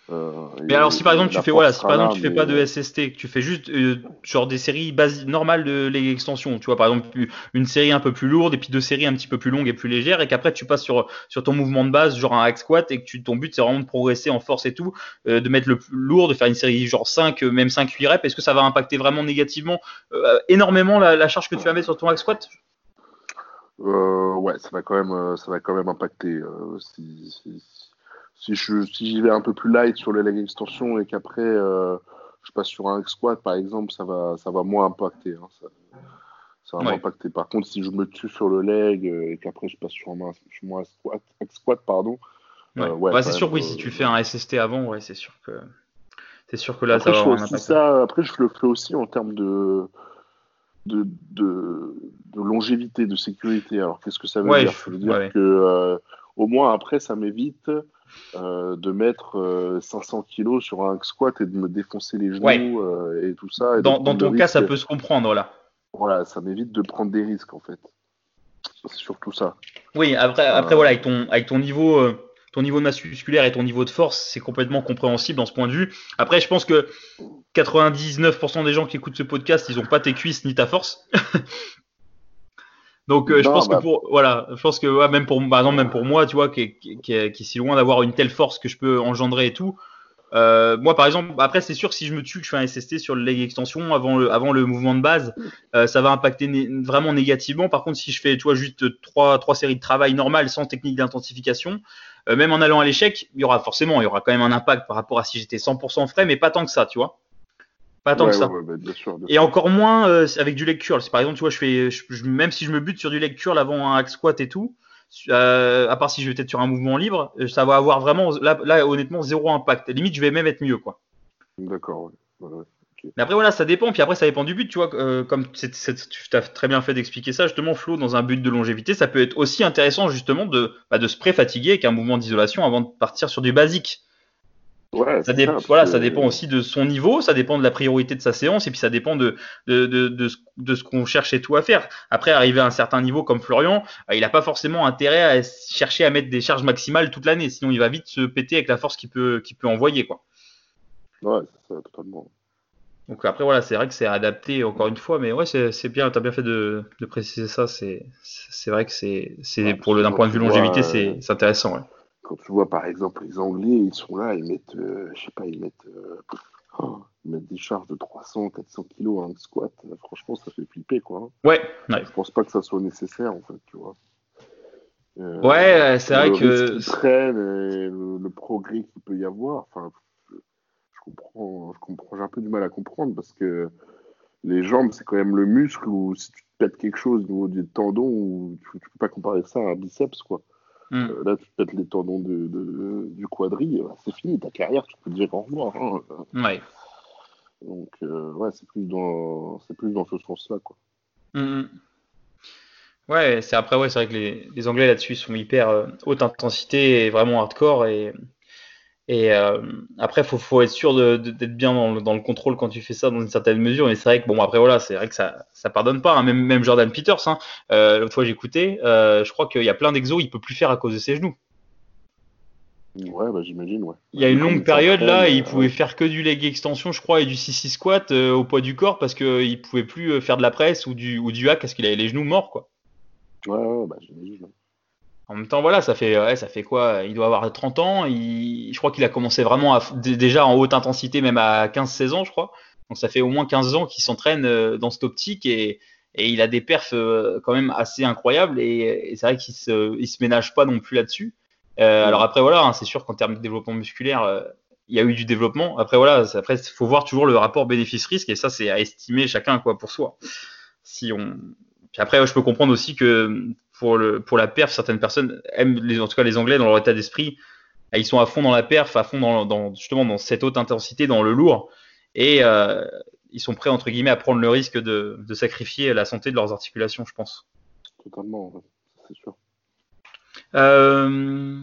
Speaker 3: Euh,
Speaker 2: Mais alors si par exemple tu fais voilà, si par exemple
Speaker 3: là,
Speaker 2: tu fais
Speaker 3: mais-
Speaker 2: pas de SST, que tu fais juste euh, genre des séries basi- normales de leg extension, tu vois par exemple une série un peu plus lourde et puis deux séries un petit peu plus longues et plus légères et qu'après tu passes sur sur ton mouvement de base genre un hack squat et que tu, ton but c'est vraiment de progresser en force et tout, euh, de mettre le plus lourd, de faire une série genre 5 euh, même 5 8 reps, est-ce que ça va impacter vraiment négativement euh, énormément la, la charge que tu vas mettre sur ton hack squat?
Speaker 3: Euh, ouais, ça va quand même, euh, ça va quand même impacter. euh, si si, si je si j'y vais un peu plus light sur le leg extension et qu'après euh, je passe sur un squat par exemple, ça va ça va moins impacter. hein, ça, ça va moins impacter. Par contre, si je me tue sur le leg et qu'après je passe sur un, sur un squat, squat pardon.
Speaker 2: Ouais,
Speaker 3: ouais,
Speaker 2: Ouais,
Speaker 3: quand
Speaker 2: c'est sûr que oui, si tu fais un SST avant, ouais, c'est sûr que c'est sûr que là
Speaker 3: Après,
Speaker 2: ça va avoir un impact.
Speaker 3: ça. Après, je le fais aussi en termes de de, de, longévité, de sécurité. Alors, qu'est-ce que ça veut dire
Speaker 2: Ça
Speaker 3: veut dire que, euh, au moins, après, ça m'évite euh, de mettre 500 euh, kilos sur un squat et de me défoncer les genoux et tout ça.
Speaker 2: dans, ton cas, ça peut se comprendre, là.
Speaker 3: Voilà, ça m'évite de prendre des risques, en fait. C'est surtout ça.
Speaker 2: Oui, après, après voilà, avec ton, avec ton niveau ton niveau de masse musculaire et ton niveau de force, c'est complètement compréhensible dans ce point de vue. Après, je pense que 99% des gens qui écoutent ce podcast, ils n'ont pas tes cuisses ni ta force. Donc, euh, je pense que bah. pour, voilà, je pense que même pour, par exemple, même pour moi, tu vois, qui, qui, est si loin d'avoir une telle force que je peux engendrer et tout. Euh, moi, par exemple, après, c'est sûr que si je me tue, que je fais un SST sur le leg extension avant le, avant le mouvement de base, euh, ça va impacter vraiment négativement. Par contre, si je fais, tu vois, juste trois, trois séries de travail normales sans technique d'intensification, euh, même en allant à l'échec, il y aura forcément, il y aura quand même un impact par rapport à si j'étais 100% frais, mais pas tant que ça, tu vois. Pas tant que ça. Bah, et encore moins euh, avec du leg curl. Par exemple, tu vois, je fais, même si je me bute sur du leg curl avant un hack squat et tout, euh, à part si je vais peut-être sur un mouvement libre, ça va avoir vraiment, là, là, honnêtement, zéro impact. Limite, je vais même être mieux, quoi.
Speaker 3: D'accord.
Speaker 2: Mais après, voilà, ça dépend. Puis après, ça dépend du but. Tu vois, euh, comme tu as très bien fait d'expliquer ça, justement, Flo, dans un but de longévité, ça peut être aussi intéressant, justement, de, bah, de se pré-fatiguer avec un mouvement d'isolation avant de partir sur du basique.
Speaker 3: Ouais,
Speaker 2: ça, voilà, ça dépend aussi de son niveau, ça dépend de la priorité de sa séance, et puis ça dépend de, de, de, de ce, qu'on cherche et tout à faire. Après, arriver à un certain niveau comme Florian, euh, il n'a pas forcément intérêt à chercher à mettre des charges maximales toute l'année, sinon il va vite se péter avec la force qu'il peut, qu'il peut envoyer. Quoi.
Speaker 3: Ouais, c'est ça, totalement.
Speaker 2: Donc après voilà, c'est vrai que c'est adapté encore une fois, mais ouais, c'est bien, tu as bien fait de, de préciser ça. C'est vrai que c'est pour le d'un point de vue longévité, euh, c'est intéressant. Ouais.
Speaker 3: Quand tu vois par exemple les Anglais, ils sont là, ils mettent, euh, je sais pas, ils mettent, euh, oh, ils mettent des charges de 300, 400 kilos à un squat. Franchement, ça fait flipper quoi. Hein.
Speaker 2: Ouais, ouais.
Speaker 3: Je pense pas que ça soit nécessaire en fait, tu vois.
Speaker 2: ouais, c'est vrai que.
Speaker 3: Traîne et le, le progrès qu'il peut y avoir. Enfin, comprends, je comprends, j'ai un peu du mal à comprendre parce que les jambes, c'est quand même le muscle où si tu te pètes quelque chose au niveau des tendons, tu, ne peux pas comparer ça à un biceps, quoi. Hmm. Euh, là, tu te pètes les tendons de, du quadri, euh, c'est fini, ta carrière, tu peux dire au revoir. Hein.
Speaker 2: Ouais.
Speaker 3: Donc, euh, ouais, c'est plus dans, c'est plus dans ce sens-là, quoi.
Speaker 2: Hmm, hmm. Ouais, c'est après, ouais, c'est vrai que les, les Anglais là-dessus sont hyper haute intensité et vraiment hardcore et et euh, après, il faut, faut, être sûr d'être bien dans le, dans le, contrôle quand tu fais ça dans une certaine mesure. Et c'est vrai que, bon, après, voilà, c'est vrai que ça, ça pardonne pas. Hein. Même, même Jordan Peters, hein. euh, l'autre fois j'écoutais, euh, je crois qu'il y a plein d'exos, il peut plus faire à cause de ses genoux.
Speaker 3: Ouais, bah, j'imagine, ouais.
Speaker 2: Il y a une longue période là, il pouvait faire que du leg extension, je crois, et du 6-6 squat euh, au poids du corps parce qu'il pouvait plus euh, faire de la presse ou du, ou du hack parce qu'il avait les genoux morts, quoi.
Speaker 3: Ouais, ouais, bah, j'imagine.
Speaker 2: En même temps, voilà, ça fait, ouais, ça fait quoi? Il doit avoir 30 ans. je crois qu'il a commencé vraiment déjà en haute intensité, même à 15-16 ans, je crois. Donc ça fait au moins 15 ans qu'il s'entraîne euh, dans cette optique et, il a des perfs euh, quand même assez incroyables. Et, c'est vrai qu'il se, il se ménage pas non plus là-dessus. Euh, alors après, voilà, hein, c'est sûr qu'en termes de développement musculaire, il y a eu du développement. Après, voilà, après, il faut voir toujours le rapport bénéfice-risque et ça, c'est à estimer chacun quoi pour soi. Si on, puis après, je peux comprendre aussi que pour, le, pour la perf, certaines personnes aiment, les, en tout cas les Anglais, dans leur état d'esprit, ah, ils sont à fond dans la perf, à fond dans, dans justement dans cette haute intensité, dans le lourd, et euh, ils sont prêts entre guillemets à prendre le risque de, de, sacrifier la santé de leurs articulations, je pense.
Speaker 3: Totalement, c'est sûr.
Speaker 2: Euh,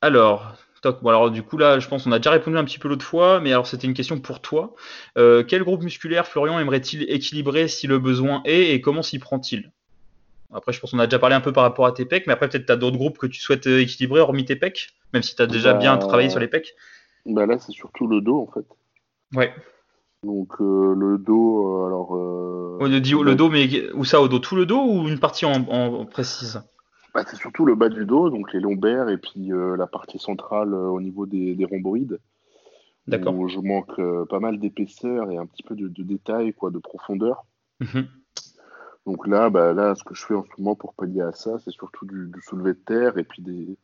Speaker 2: alors, Bon, alors du coup là, je pense qu'on a déjà répondu un petit peu l'autre fois, mais alors c'était une question pour toi. Euh, quel groupe musculaire Florian aimerait-il équilibrer si le besoin est et comment s'y prend-il? Après, je pense qu'on a déjà parlé un peu par rapport à tes pecs, mais après peut-être tu as d'autres groupes que tu souhaites euh, équilibrer hormis tes pecs, même si tu as déjà bien bah, travaillé sur les pecs.
Speaker 3: Bah là, c'est surtout le dos en fait.
Speaker 2: Ouais.
Speaker 3: Donc euh, le dos, alors.
Speaker 2: le, dos, mais où ça au dos Tout le dos ou une partie en précise?
Speaker 3: Bah, c'est surtout le bas du dos, donc les lombaires et puis euh, la partie centrale euh, au niveau des, rhomboïdes.
Speaker 2: D'accord.
Speaker 3: Où je manque euh, pas mal d'épaisseur et un petit peu de, détail, quoi, de profondeur.
Speaker 2: Mhm.
Speaker 3: Donc là, bah, là, ce que je fais en ce moment pour pallier à ça, c'est surtout du, soulevé de terre et puis des,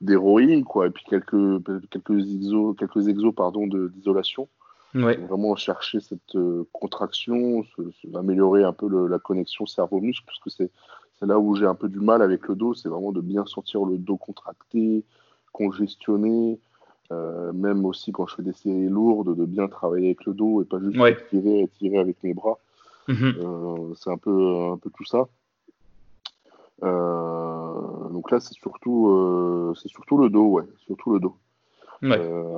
Speaker 3: des rowing, quoi, et puis quelques, quelques exos, quelques exos pardon, d'isolation.
Speaker 2: Ouais.
Speaker 3: Vraiment chercher cette contraction, améliorer un peu la connexion cerveau-muscle, parce que c'est c'est là où j'ai un peu du mal avec le dos, c'est vraiment de bien sentir le dos contracté, congestionné, euh, même aussi quand je fais des séries lourdes, de bien travailler avec le dos et pas juste tirer et tirer avec mes bras.
Speaker 2: Mhm.
Speaker 3: c'est un peu, un peu tout ça. donc là, c'est surtout, c'est surtout le dos, ouais, surtout le dos.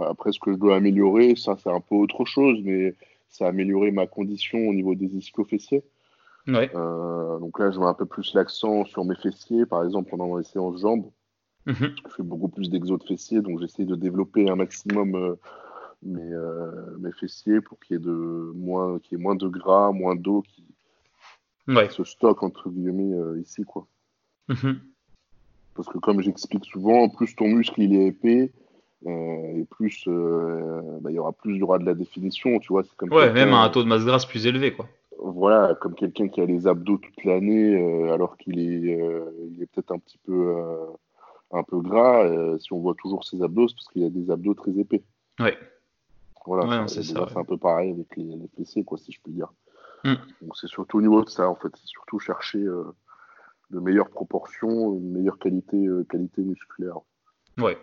Speaker 3: après, ce que je dois améliorer, ça, c'est un peu autre chose, mais ça a amélioré ma condition au niveau des ischio-fessiers. donc là, je mets un peu plus l'accent sur mes fessiers, par exemple pendant les séances jambes.
Speaker 2: Mhm.
Speaker 3: Je fais beaucoup plus d'exos de fessiers, donc j'essaie de développer un maximum euh, mes, euh, mes, fessiers pour qu'il y, ait de moins, qu'il y ait moins de gras, moins d'eau qui, se stocke entre guillemets euh, ici. quoi.
Speaker 2: Mhm.
Speaker 3: Parce que comme j'explique souvent, plus ton muscle il est épais, et plus bah, il y aura plus, du droit de la définition, tu vois.
Speaker 2: Comme ouais, même un taux de masse grasse plus élevé, quoi.
Speaker 3: Voilà, comme quelqu'un qui a les abdos toute l'année, alors qu'il est, il est peut-être un petit peu un peu gras, euh, si on voit toujours ses abdos, c'est parce qu'il a des abdos très épais.
Speaker 2: Ouais.
Speaker 3: Voilà, c'est ça. C'est un peu pareil avec les, fessiers, quoi, si je puis dire.
Speaker 2: Mm.
Speaker 3: Donc c'est surtout au niveau de ça, en fait. C'est surtout chercher euh, de meilleures proportions, une meilleure qualité, euh, qualité musculaire.
Speaker 2: Ouais.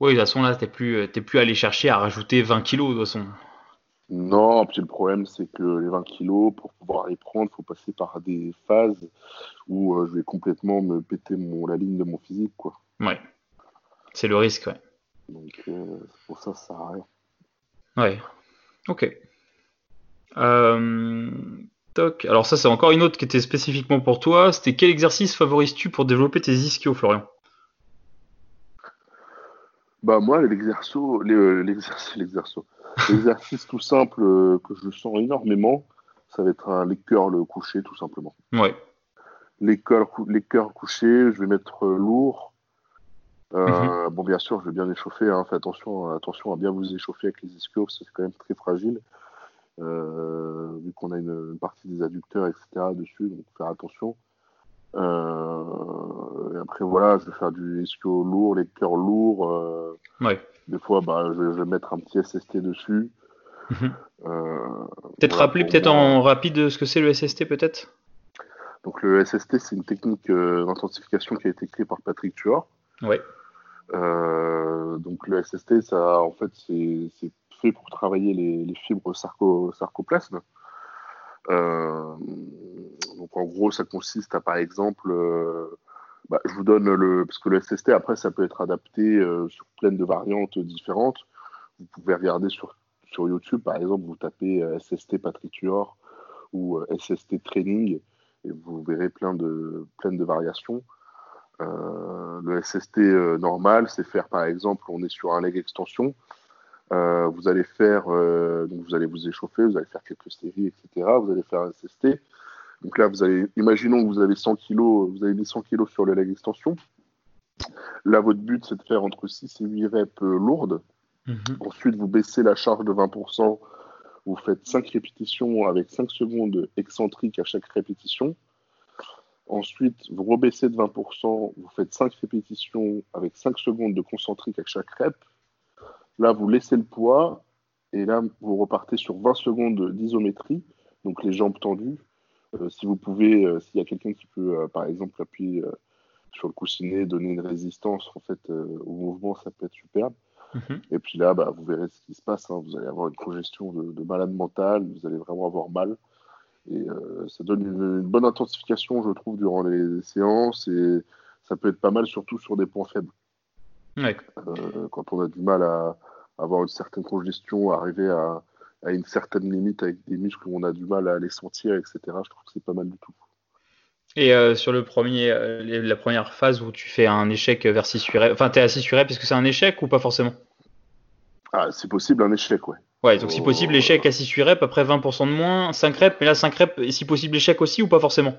Speaker 2: Oui, de toute façon, là, t'es plus, plus allé chercher à rajouter 20 kilos, de toute façon.
Speaker 3: Non, puis le problème, c'est que les 20 kilos, pour pouvoir les prendre, il faut passer par des phases où euh, je vais complètement me péter mon, la ligne de mon physique. Quoi.
Speaker 2: Ouais. C'est le risque, ouais.
Speaker 3: Donc, euh, pour ça, ça sert à rien.
Speaker 2: Ouais. Ok. Euh, toc. Alors, ça, c'est encore une autre qui était spécifiquement pour toi. C'était quel exercice favorises-tu pour développer tes ischios, Florian?
Speaker 3: Bah, moi, l'exercice, l'exercice, L'exercice tout simple euh, que je sens énormément, ça va être un les le couché, tout simplement.
Speaker 2: Ouais.
Speaker 3: Les cœurs, les couchés, je vais mettre euh, lourd. Euh, mhm. Bon, bien sûr, je vais bien échauffer. Hein. Faites attention, attention à bien vous échauffer avec les ischios, c'est quand même très fragile. vu qu'on a une, partie des adducteurs, etc. dessus, donc faire attention. et après, voilà, je vais faire du ischio lourd, les cœurs lourds.
Speaker 2: ouais.
Speaker 3: Des fois, bah, je, vais mettre un petit SST dessus.
Speaker 2: Mhm. Euh, peut-être rappeler peut-être en rapide ce que c'est le SST peut-être?
Speaker 3: Donc le SST c'est une technique euh, d'intensification qui a été créée par Patrick Tuor.
Speaker 2: Ouais.
Speaker 3: Euh, donc le SST ça en fait c'est fait pour travailler les, fibres sarco, sarcoplasmes. donc en gros ça consiste à par exemple bah, je vous donne le. Parce que le SST, après, ça peut être adapté euh, sur plein de variantes différentes. Vous pouvez regarder sur, YouTube, par exemple, vous tapez euh, SST Patricior ou euh, SST Training et vous verrez plein plein de variations. Le SST normal, c'est faire, par exemple, on est sur un leg extension. vous allez faire, donc vous allez vous échauffer, vous allez faire quelques séries, etc. Vous allez faire un SST. Donc là, vous imaginons que vous avez 100 kg, vous avez mis 100 kg sur le leg extension. Là, votre but, c'est de faire entre 6 et 8 reps euh, lourdes.
Speaker 2: Mhm.
Speaker 3: Ensuite, vous baissez la charge de 20%. Vous faites 5 répétitions avec 5 secondes excentriques à chaque répétition. Ensuite, vous rebaissez de 20%. Vous faites 5 répétitions avec 5 secondes de concentrique à chaque rep. Là, vous laissez le poids. Et là, vous repartez sur 20 secondes d'isométrie. Donc les jambes tendues. Euh, si vous pouvez, euh, s'il y a quelqu'un qui peut, euh, par exemple, appuyer sur le coussinet, donner une résistance en fait au mouvement, ça peut être superbe.
Speaker 2: Mhm.
Speaker 3: Et puis là, bah, vous verrez ce qui se passe. Hein. Vous allez avoir une congestion de, malade mental, vous allez vraiment avoir mal. Et ça donne une, bonne intensification, je trouve, durant les, séances. Et ça peut être pas mal, surtout sur des points faibles. quand on a du mal à, avoir une certaine congestion, arriver à, à une certaine limite avec des muscles où on a du mal à les sentir, etc. Je trouve que c'est pas mal du tout.
Speaker 2: Et euh, sur le premier, euh, la première phase où tu fais un échec vers 6 reps, enfin tu es à 6 reps, est-ce que c'est un échec ou pas forcément?
Speaker 3: Ah, c'est possible un échec, ouais.
Speaker 2: Ouais, donc si possible échec à 6 reps, après 20% de moins, 5 reps, mais là 5 reps, et si possible échec aussi ou pas forcément?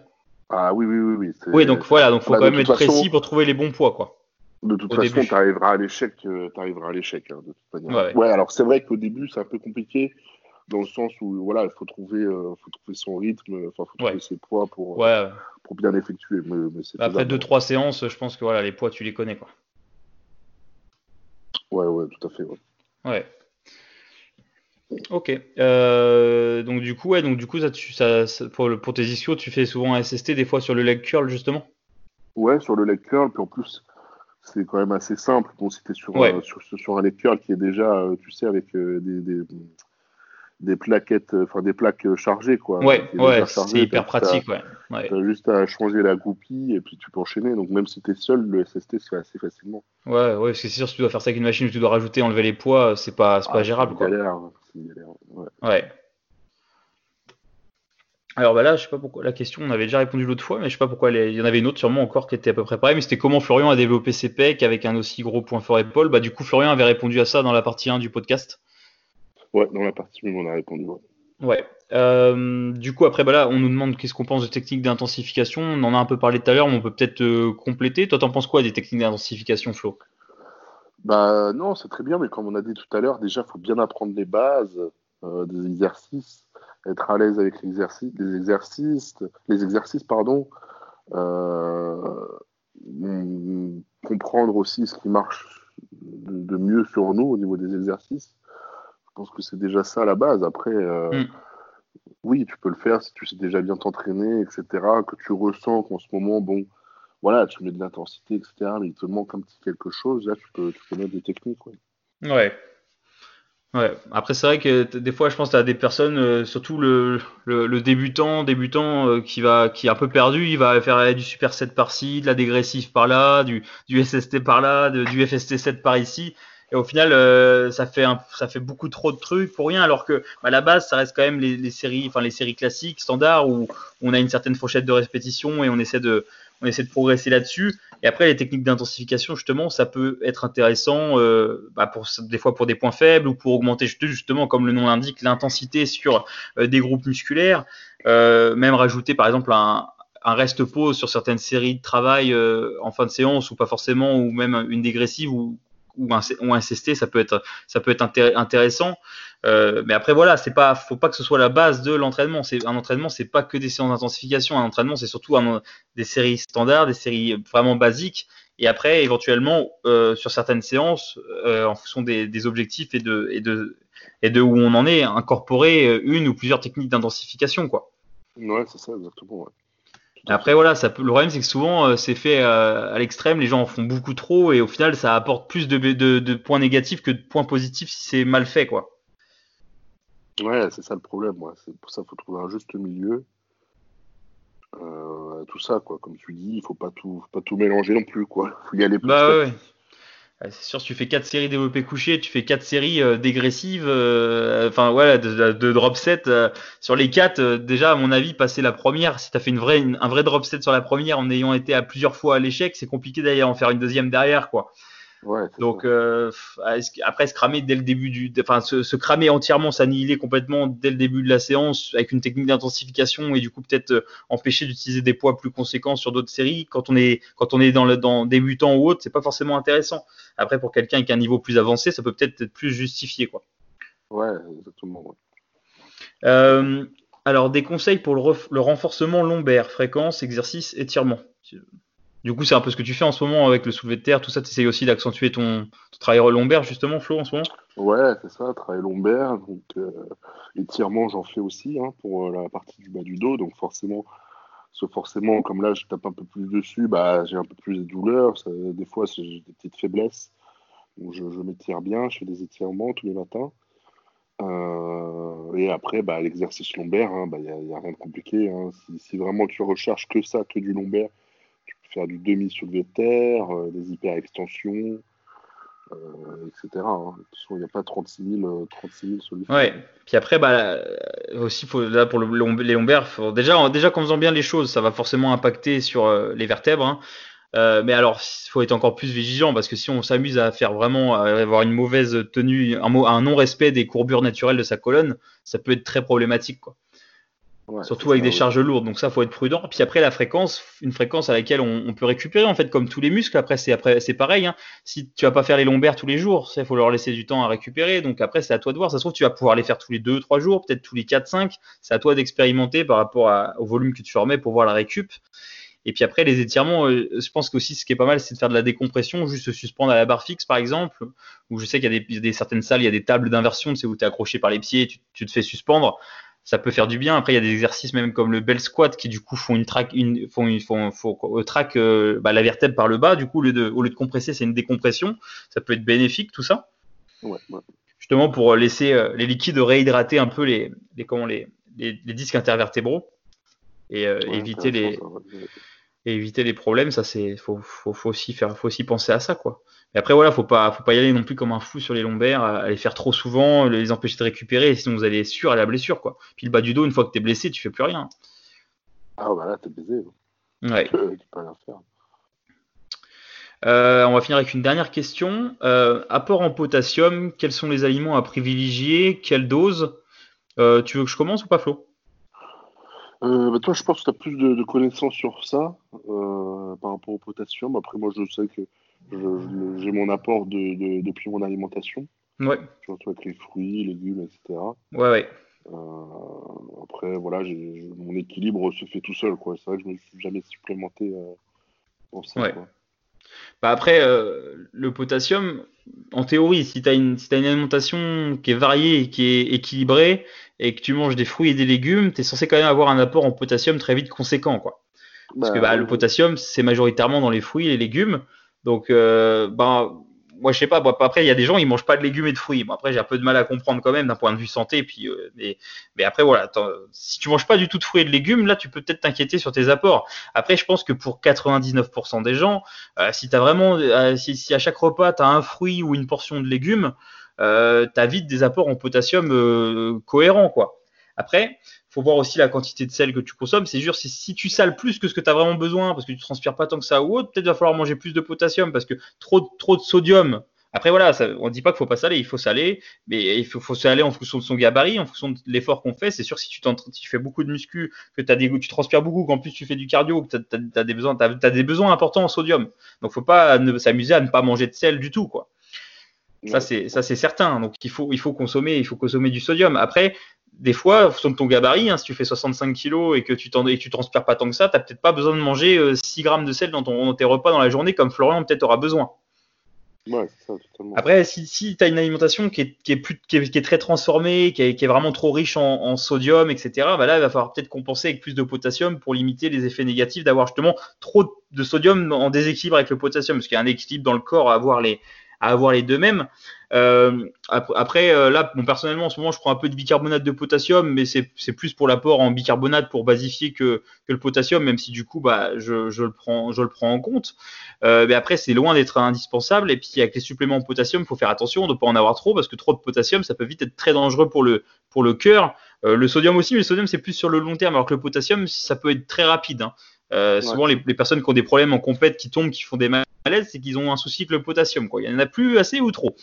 Speaker 3: Ah oui, oui, oui. Oui,
Speaker 2: oui donc voilà, donc faut bah, quand même être précis pour trouver les bons poids, quoi.
Speaker 3: De toute façon, tu arriveras à l'échec, euh, tu arriveras à l'échec, hein, de toute manière. Ouais, alors c'est vrai qu'au début, c'est un peu compliqué dans le sens où voilà, il faut trouver, euh, faut trouver son rythme, enfin, faut trouver ses poids pour,
Speaker 2: euh,
Speaker 3: pour bien effectuer. Mais,
Speaker 2: Après deux trois séances, je pense que voilà, les poids, tu les connais quoi.
Speaker 3: Ouais, ouais, tout à fait.
Speaker 2: Ouais. Ok. donc du coup, ouais, donc du coup, ça, tu, ça, pour, pour, tes ischios, tu fais souvent un SST des fois sur le leg curl justement?
Speaker 3: Ouais, sur le leg curl, puis en plus, c'est quand même assez simple. Bon, si sur, sur, sur, un leg curl qui est déjà, tu sais, avec des, des plaquettes, enfin des plaques chargées quoi.
Speaker 2: Ouais, ouais, c'est hyper pratique, ouais.
Speaker 3: ouais. As juste à changer la goupille et puis tu peux enchaîner. Donc même si tu es seul, le SST se fait assez facilement.
Speaker 2: Ouais, ouais, parce que c'est sûr si tu dois faire ça avec une machine où tu dois rajouter, enlever les poids, c'est pas, c'est pas ah, gérable quoi. Galère, ouais. ouais. Alors bah là, je sais pas pourquoi la question, on avait déjà répondu l'autre fois, mais je sais pas pourquoi il y en avait une autre sûrement encore qui était à peu près pareil, mais c'était comment Florian a développé ses pecs avec un aussi gros point fort épaule. Bah du coup, Florian avait répondu à ça dans la partie 1 du podcast.
Speaker 3: Ouais, dans la partie 1, on a répondu.
Speaker 2: Ouais. Euh, du coup, après, bah là, on nous demande qu'est-ce qu'on pense de techniques d'intensification. On en a un peu parlé tout à l'heure, mais on peut peut-être euh, compléter. Toi, t'en penses quoi des techniques d'intensification, Flo?
Speaker 3: Bah non, c'est très bien, mais comme on a dit tout à l'heure, déjà, il faut bien apprendre les bases euh, des exercices être à l'aise avec l'exercice, les exercices, les exercices, pardon, euh, comprendre aussi ce qui marche de, mieux sur nous au niveau des exercices. Je pense que c'est déjà ça la base. Après, euh, mm. oui, tu peux le faire si tu sais déjà bien t'entraîner, etc., que tu ressens qu'en ce moment, bon, voilà, tu mets de l'intensité, etc., mais il te manque un petit quelque chose, là, tu peux, tu peux mettre des techniques.
Speaker 2: Ouais. ouais. Après, c'est vrai que des fois, je pense que tu as des personnes, euh, surtout le, le, débutant, débutant euh, qui va, qui est un peu perdu, il va faire du superset par-ci, de la dégressive par-là, du, du SST par-là, du FST7 par ici. Et au final, euh, ça fait ça fait beaucoup trop de trucs pour rien, alors que bah, à la base, ça reste quand même les, séries, les séries classiques, standards, où on a une certaine fourchette de répétition et on essaie de, on essaie de progresser là-dessus. Et après, les techniques d'intensification, justement, ça peut être intéressant euh, bah des fois pour des points faibles ou pour augmenter justement, comme le nom l'indique, l'intensité sur euh, des groupes musculaires. Euh, même rajouter, par exemple, un, un reste pause sur certaines séries de travail en fin de séance ou pas forcément, ou même une dégressive ou, ou un, ou un CST, ça peut être, ça peut être intéressant. Euh, mais après voilà, c'est pas, faut pas que ce soit la base de l'entraînement. C'est un entraînement, c'est pas que des séances d'intensification. Un entraînement, c'est surtout des séries standards, des séries vraiment basiques. Et après, éventuellement, euh, sur certaines séances, euh, en fonction des, des, objectifs et de, et de et de où on en est, incorporer une ou plusieurs techniques d'intensification, quoi.
Speaker 3: Ouais, c'est ça exactement. Ouais.
Speaker 2: Après voilà, ça peut, le problème c'est que souvent euh, c'est fait euh, à l'extrême, les gens en font beaucoup trop et au final ça apporte plus de, de, de points négatifs que de points positifs si c'est mal fait quoi.
Speaker 3: Ouais, c'est ça le problème. Ouais. C'est pour ça qu'il faut trouver un juste milieu. Euh, tout ça, quoi. Comme tu dis, il faut pas tout, faut pas tout mélanger non plus, quoi. Faut y aller plus.
Speaker 2: Bah ouais. C'est sûr, tu fais 4 séries développées couchées, tu fais 4 séries euh, dégressives, euh, enfin voilà, de, de, drop set. sur les 4, déjà, à mon avis, passer la première, si tu as fait une vraie, un vrai drop set sur la première en ayant été à plusieurs fois à l'échec, c'est compliqué d'ailleurs en faire une deuxième derrière, quoi. Donc euh, après se cramer dès le début du, enfin se, cramer entièrement, s'annihiler complètement dès le début de la séance avec une technique d'intensification et du coup peut-être euh, empêcher d'utiliser des poids plus conséquents sur d'autres séries. Quand on est quand on est dans le dans débutant ou autre, c'est pas forcément intéressant. Après pour quelqu'un avec un niveau plus avancé, ça peut peut-être être plus justifié quoi.
Speaker 3: Ouais, exactement.
Speaker 2: Euh, alors des conseils pour le, le renforcement lombaire, fréquence, exercice, étirement. Du coup, c'est un peu ce que tu fais en ce moment avec le soulevé de terre, tout ça. Tu essayes aussi d'accentuer ton, travail lombaire, justement, Flo, en ce moment?
Speaker 3: Ouais, c'est ça, travail lombaire. Donc, euh, étirement, j'en fais aussi hein, pour euh, la partie du bas du dos. Donc, forcément, forcément comme là, je tape un peu plus dessus, bah, j'ai un peu plus de douleur. des fois, j'ai des petites faiblesses. Donc, je, m'étire bien, je fais des étirements tous les matins. Euh, et après, bah, l'exercice lombaire, il hein, n'y bah, a, rien de compliqué. Hein. Si, si, vraiment tu recherches que ça, que du lombaire, faire du demi-soulevé de terre, euh, des hyper-extensions, euh, etc. Hein. Il n'y a pas 36 000, 36 solutions.
Speaker 2: Ouais. Puis après, bah, euh, aussi, là, pour le, les lombaires, déjà, déjà qu'en faisant bien les choses, ça va forcément impacter sur les vertèbres. Hein. mais alors, il faut être encore plus vigilant parce que si on s'amuse à faire vraiment, à avoir une mauvaise tenue, un, un non-respect des courbures naturelles de sa colonne, ça peut être très problématique. Quoi. Surtout avec des charges lourdes, donc ça faut être prudent. Puis après la fréquence, une fréquence à laquelle on, peut récupérer en fait comme tous les muscles. Après c'est après c'est pareil. Hein. Si tu vas pas faire les lombaires tous les jours, il faut leur laisser du temps à récupérer. Donc après c'est à toi de voir. Ça se trouve tu vas pouvoir les faire tous les 2 trois jours, peut-être tous les 4 5 C'est à toi d'expérimenter par rapport au volume que tu remets pour voir la récup. Et puis après les étirements, euh, je pense qu'aussi ce qui est pas mal c'est de faire de la décompression, juste se suspendre à la barre fixe par exemple. Où je sais qu'il y a des, certaines salles, il y a des tables d'inversion, c'est où tu es accroché par les pieds, tu, tu te fais suspendre ça peut faire du bien. Après, il y a des exercices même comme le bell squat qui du coup font une track, une, font, une, font, font, euh, track euh, bah, la vertèbre par le bas. Du coup, au lieu de, au lieu de compresser, c'est une décompression. Ça peut être bénéfique tout ça.
Speaker 3: Ouais, ouais.
Speaker 2: justement pour laisser les liquides réhydrater un peu les, les, comment, les, les, disques intervertébraux et éviter les et éviter les problèmes. Ça c'est faut, faut, faut, aussi faire faut aussi penser à ça quoi. Et après voilà, faut pas faut pas y aller non plus comme un fou sur les lombaires, à les faire trop souvent, les empêcher de récupérer, sinon vous allez sûr à la blessure quoi. Puis le bas du dos, une fois que tu es blessé, tu fais plus rien.
Speaker 3: Ah bah là t'es baisé.
Speaker 2: Ouais. Tu peux, rien faire. Euh, on va finir avec une dernière question. Euh, apport en potassium, quels sont les aliments à privilégier? Quelle dose? Euh, Tu veux que je commence ou pas, Flo?
Speaker 3: Bah, Toi, je pense que tu as plus de, connaissances sur ça par rapport au potassium. Après, moi, je sais que j'ai mon apport depuis mon alimentation.
Speaker 2: Ouais.
Speaker 3: Tu vois, avec les fruits, légumes, etc.
Speaker 2: Ouais, ouais.
Speaker 3: après, voilà, mon équilibre se fait tout seul. C'est vrai que je ne me suis jamais supplémenté en ça. Ouais.
Speaker 2: Bah après, euh, le potassium, en théorie, si tu as, une alimentation qui est variée, qui est équilibrée, et que tu manges des fruits et des légumes, tu es censé quand même avoir un apport en potassium très vite conséquent. Quoi. Parce que bah, le potassium, c'est majoritairement dans les fruits et les légumes. Donc, euh, bah, moi, je sais pas. après, il y a des gens, ils mangent pas de légumes et de fruits. Bon, après, j'ai un peu de mal à comprendre quand même d'un point de vue santé. Puis, euh, mais, mais, après, voilà. Si tu manges pas du tout de fruits et de légumes, là, tu peux peut-être t'inquiéter sur tes apports. Après, je pense que pour 99% des gens, euh, si t'as vraiment, euh, si, à chaque repas tu as un fruit ou une portion de légumes, euh, as vite des apports en potassium cohérents, quoi. Après, faut voir aussi la quantité de sel que tu consommes. C'est sûr, si tu sales plus que ce que tu as vraiment besoin, parce que tu transpires pas tant que ça ou autre, peut-être va falloir manger plus de potassium, parce que trop, trop de sodium. Après, voilà, ça, on ne dit pas qu'il faut pas saler, il faut saler, mais il faut, faut saler en fonction de son gabarit, en fonction de l'effort qu'on fait. C'est sûr, si tu, tu, fais beaucoup de muscu, que as des, tu transpires beaucoup, qu'en plus tu fais du cardio, que tu as, des besoins, as, des besoins importants en sodium. Donc, faut pas s'amuser à ne pas manger de sel du tout, quoi. Ça c'est ça c'est certain. Donc il faut il faut consommer il faut consommer du sodium. Après des fois, de ton gabarit, hein, si tu fais 65 kg et que tu ne tu transpires pas tant que ça, tu n'as peut-être pas besoin de manger 6 euh, grammes de sel dans, ton, tes repas dans la journée comme Florian peut-être aura besoin.
Speaker 3: Ouais, ça, totalement.
Speaker 2: Après, si, si tu as une alimentation qui est, qui est, plus, qui est, très transformée, qui est, qui est, vraiment trop riche en, en sodium, etc., bah là, il va falloir peut-être compenser avec plus de potassium pour limiter les effets négatifs d'avoir justement trop de sodium en déséquilibre avec le potassium, parce qu'il y a un équilibre dans le corps à avoir les, à avoir les deux mêmes. Euh, après, euh, là, personnellement, en ce moment, je prends un peu de bicarbonate de potassium, mais c'est plus pour l'apport en bicarbonate pour basifier que, que, le potassium, même si du coup, bah, je, je le, prends, je le prends en compte. Euh, mais après, c'est loin d'être indispensable. Et puis, avec les suppléments en potassium, il faut faire attention de ne pas en avoir trop, parce que trop de potassium, ça peut vite être très dangereux pour le, pour le cœur. Le sodium aussi, mais le sodium, c'est plus sur le long terme, alors que le potassium, ça peut être très rapide. Hein. Euh, souvent, les, les, personnes qui ont des problèmes en compète, qui tombent, qui font des malaises, c'est qu'ils ont un souci avec le potassium. Quoi. Il n'y en a plus assez ou trop.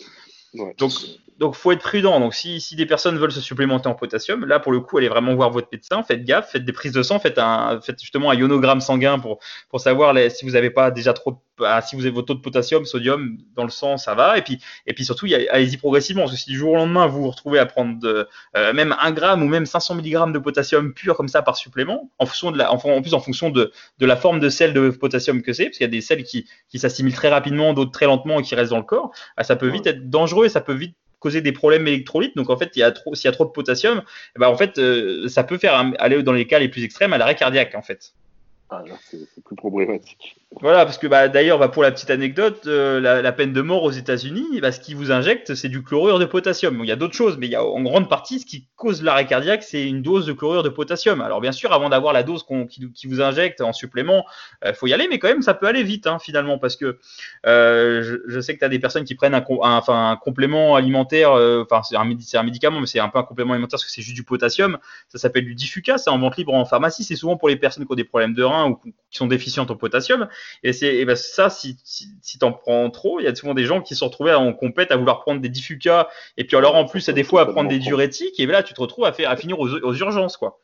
Speaker 2: Donc, donc, faut être prudent. Donc, si, si, des personnes veulent se supplémenter en potassium, là, pour le coup, allez vraiment voir votre médecin. Faites gaffe, faites des prises de sang, faites, un, faites justement un ionogramme sanguin pour, pour savoir les, si vous n'avez pas déjà trop bah, si vous avez votre taux de potassium, sodium dans le sang, ça va. Et puis, et puis surtout, allez-y progressivement. Parce que si du jour au lendemain, vous vous retrouvez à prendre de, euh, même 1 gramme ou même 500 mg de potassium pur comme ça par supplément, en, fonction de la, en, plus en fonction de, de, la forme de sel de potassium que c'est, parce qu'il y a des sels qui, qui s'assimilent très rapidement, d'autres très lentement et qui restent dans le corps, ah, ça peut vite être dangereux et ça peut vite causer des problèmes électrolytes. Donc en fait, il y a trop, s'il y a trop de potassium, eh ben, en fait, euh, ça peut faire aller dans les cas les plus extrêmes à l'arrêt cardiaque en fait.
Speaker 3: Ah, c'est plus problématique.
Speaker 2: Voilà, parce que bah, d'ailleurs, bah, pour la petite anecdote, euh, la, peine de mort aux États-Unis, bah, ce qui vous injecte, c'est du chlorure de potassium. il y a d'autres choses, mais en grande partie ce qui cause l'arrêt cardiaque, c'est une dose de chlorure de potassium. Alors bien sûr, avant d'avoir la dose qui, vous injecte en supplément, il euh, faut y aller, mais quand même, ça peut aller vite hein, finalement, parce que euh, je, sais que tu as des personnes qui prennent un, complément alimentaire, enfin c'est un, médicament, mais c'est un peu un complément alimentaire parce que c'est juste du potassium. Ça s'appelle du Diffuca, c'est en vente libre en pharmacie. C'est souvent pour les personnes qui ont des problèmes de rein ou qui sont déficientes en potassium. Et c'est ben ça, si, si, si t'en prends trop, il y a souvent des gens qui se sont retrouvés en compète à vouloir prendre des diffucas et puis alors en plus à des fois à prendre des diurétiques et là tu te retrouves à, faire, à finir aux, aux urgences quoi.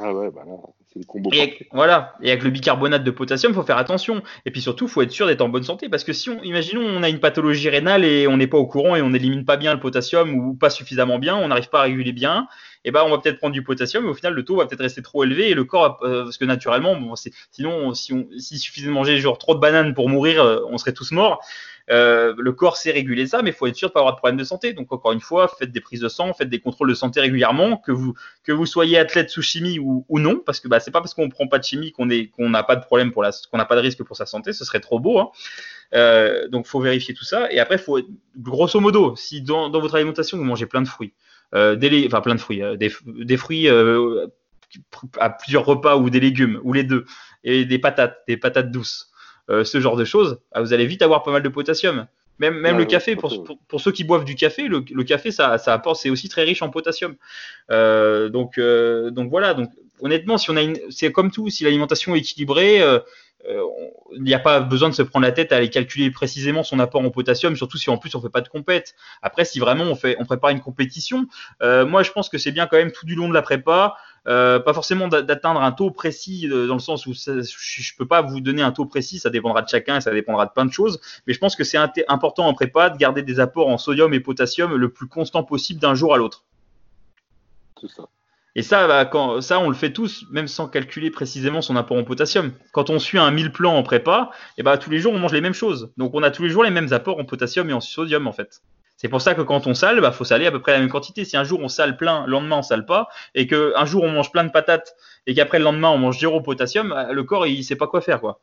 Speaker 3: Ah ouais, bah là, c'est le combo.
Speaker 2: Et voilà, et avec le bicarbonate de potassium, il faut faire attention. Et puis surtout, il faut être sûr d'être en bonne santé. Parce que si on, imaginons, on a une pathologie rénale et on n'est pas au courant et on n'élimine pas bien le potassium ou pas suffisamment bien, on n'arrive pas à réguler bien, eh ben on va peut-être prendre du potassium, mais au final, le taux va peut-être rester trop élevé et le corps, euh, parce que naturellement, sinon, si on, s'il suffisait de manger genre trop de bananes pour mourir, euh, on serait tous morts. Euh, le corps sait réguler ça, mais il faut être sûr de pas avoir de problème de santé. Donc encore une fois, faites des prises de sang, faites des contrôles de santé régulièrement, que vous que vous soyez athlète sous chimie ou, non, parce que bah, c'est pas parce qu'on prend pas de chimie qu'on est qu'on n'a pas de problème pour qu'on n'a pas de risque pour sa santé. Ce serait trop beau. Hein. Euh, donc faut vérifier tout ça. Et après, faut grosso modo, si dans, votre alimentation vous mangez plein de fruits, des, enfin plein de fruits, euh, des, des fruits euh, à plusieurs repas ou des légumes ou les deux et des patates, des patates douces, euh, ce genre de choses, bah, vous allez vite avoir pas mal de potassium. Même, même le café, pour, pour, ceux qui boivent du café, le, le café, ça, ça apporte, c'est aussi très riche en potassium. Euh, donc, euh, donc voilà. Donc honnêtement, si on a, c'est comme tout, si l'alimentation est équilibrée, euh, euh, il n'y a pas besoin de se prendre la tête à aller calculer précisément son apport en potassium, surtout si en plus on fait pas de compète. Après, si vraiment on prépare une compétition, euh, moi je pense que c'est bien quand même tout du long de la prépa, euh, pas forcément d'atteindre un taux précis dans le sens où ça, je peux pas vous donner un taux précis, ça dépendra de chacun, ça dépendra de plein de choses. Mais je pense que c'est important en prépa de garder des apports en sodium et potassium le plus constant possible d'un jour à l'autre.
Speaker 3: C'est ça.
Speaker 2: Et ça, bah, quand, ça, on le fait tous, même sans calculer précisément son apport en potassium. Quand on suit un 1000 plans en prépa, et bah, tous les jours, on mange les mêmes choses. Donc, on a tous les jours les mêmes apports en potassium et en sodium, en fait. C'est pour ça que quand on sale, bah, faut saler à peu près la même quantité. Si un jour on sale plein, le lendemain on sale pas, et qu'un jour on mange plein de patates, et qu'après le lendemain on mange zéro potassium, bah, le corps il sait pas quoi faire, quoi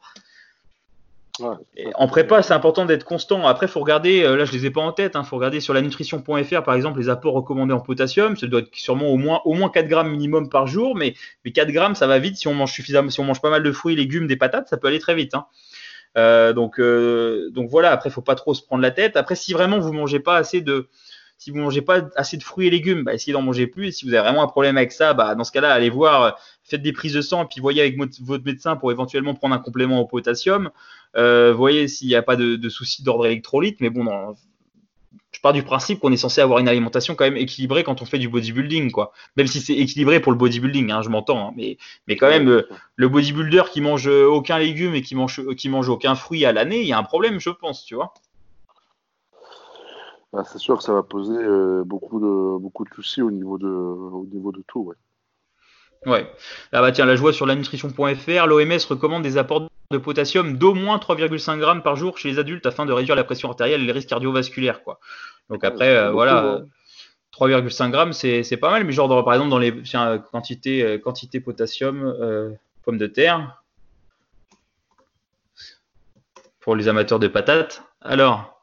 Speaker 2: en prépa, c'est important d'être constant. Après, faut regarder, euh, là je les ai pas en tête, hein, faut regarder sur la nutrition.fr par exemple les apports recommandés en potassium. Ça doit être sûrement au moins, au moins 4 grammes minimum par jour, mais, mais 4 grammes ça va vite si on mange suffisamment, si on mange pas mal de fruits, légumes, des patates, ça peut aller très vite. Hein. Euh, donc, euh, donc voilà, après, faut pas trop se prendre la tête. Après, si vraiment vous mangez pas assez de, si vous mangez pas assez de fruits et légumes, bah, essayez d'en manger plus. Et si vous avez vraiment un problème avec ça, bah, dans ce cas-là, allez voir, faites des prises de sang, et puis voyez avec votre médecin pour éventuellement prendre un complément au potassium. Euh, voyez s'il n'y a pas de, soucis d'ordre électrolyte. Mais bon, je pars du principe qu'on est censé avoir une alimentation quand même équilibrée quand on fait du bodybuilding, quoi. Même si c'est équilibré pour le bodybuilding, hein, je m'entends. Hein, mais, mais quand même, euh, le bodybuilder qui mange aucun légume et qui mange, qui mange aucun fruit à l'année, il y a un problème, je pense, tu vois.
Speaker 3: Bah, c'est sûr que ça va poser euh, beaucoup, de, beaucoup de soucis au niveau de, au niveau de tout. Ouais.
Speaker 2: Ouais. Ah bah tiens, la joie sur la nutrition.fr, l'OMS recommande des apports de potassium d'au moins 3,5 grammes par jour chez les adultes afin de réduire la pression artérielle et les risques cardiovasculaires. Quoi. Donc après, euh, voilà, 3,5 grammes, c'est pas mal, mais genre par exemple dans les tiens, quantité, euh, quantité potassium, euh, pommes de terre, pour les amateurs de patates. Alors,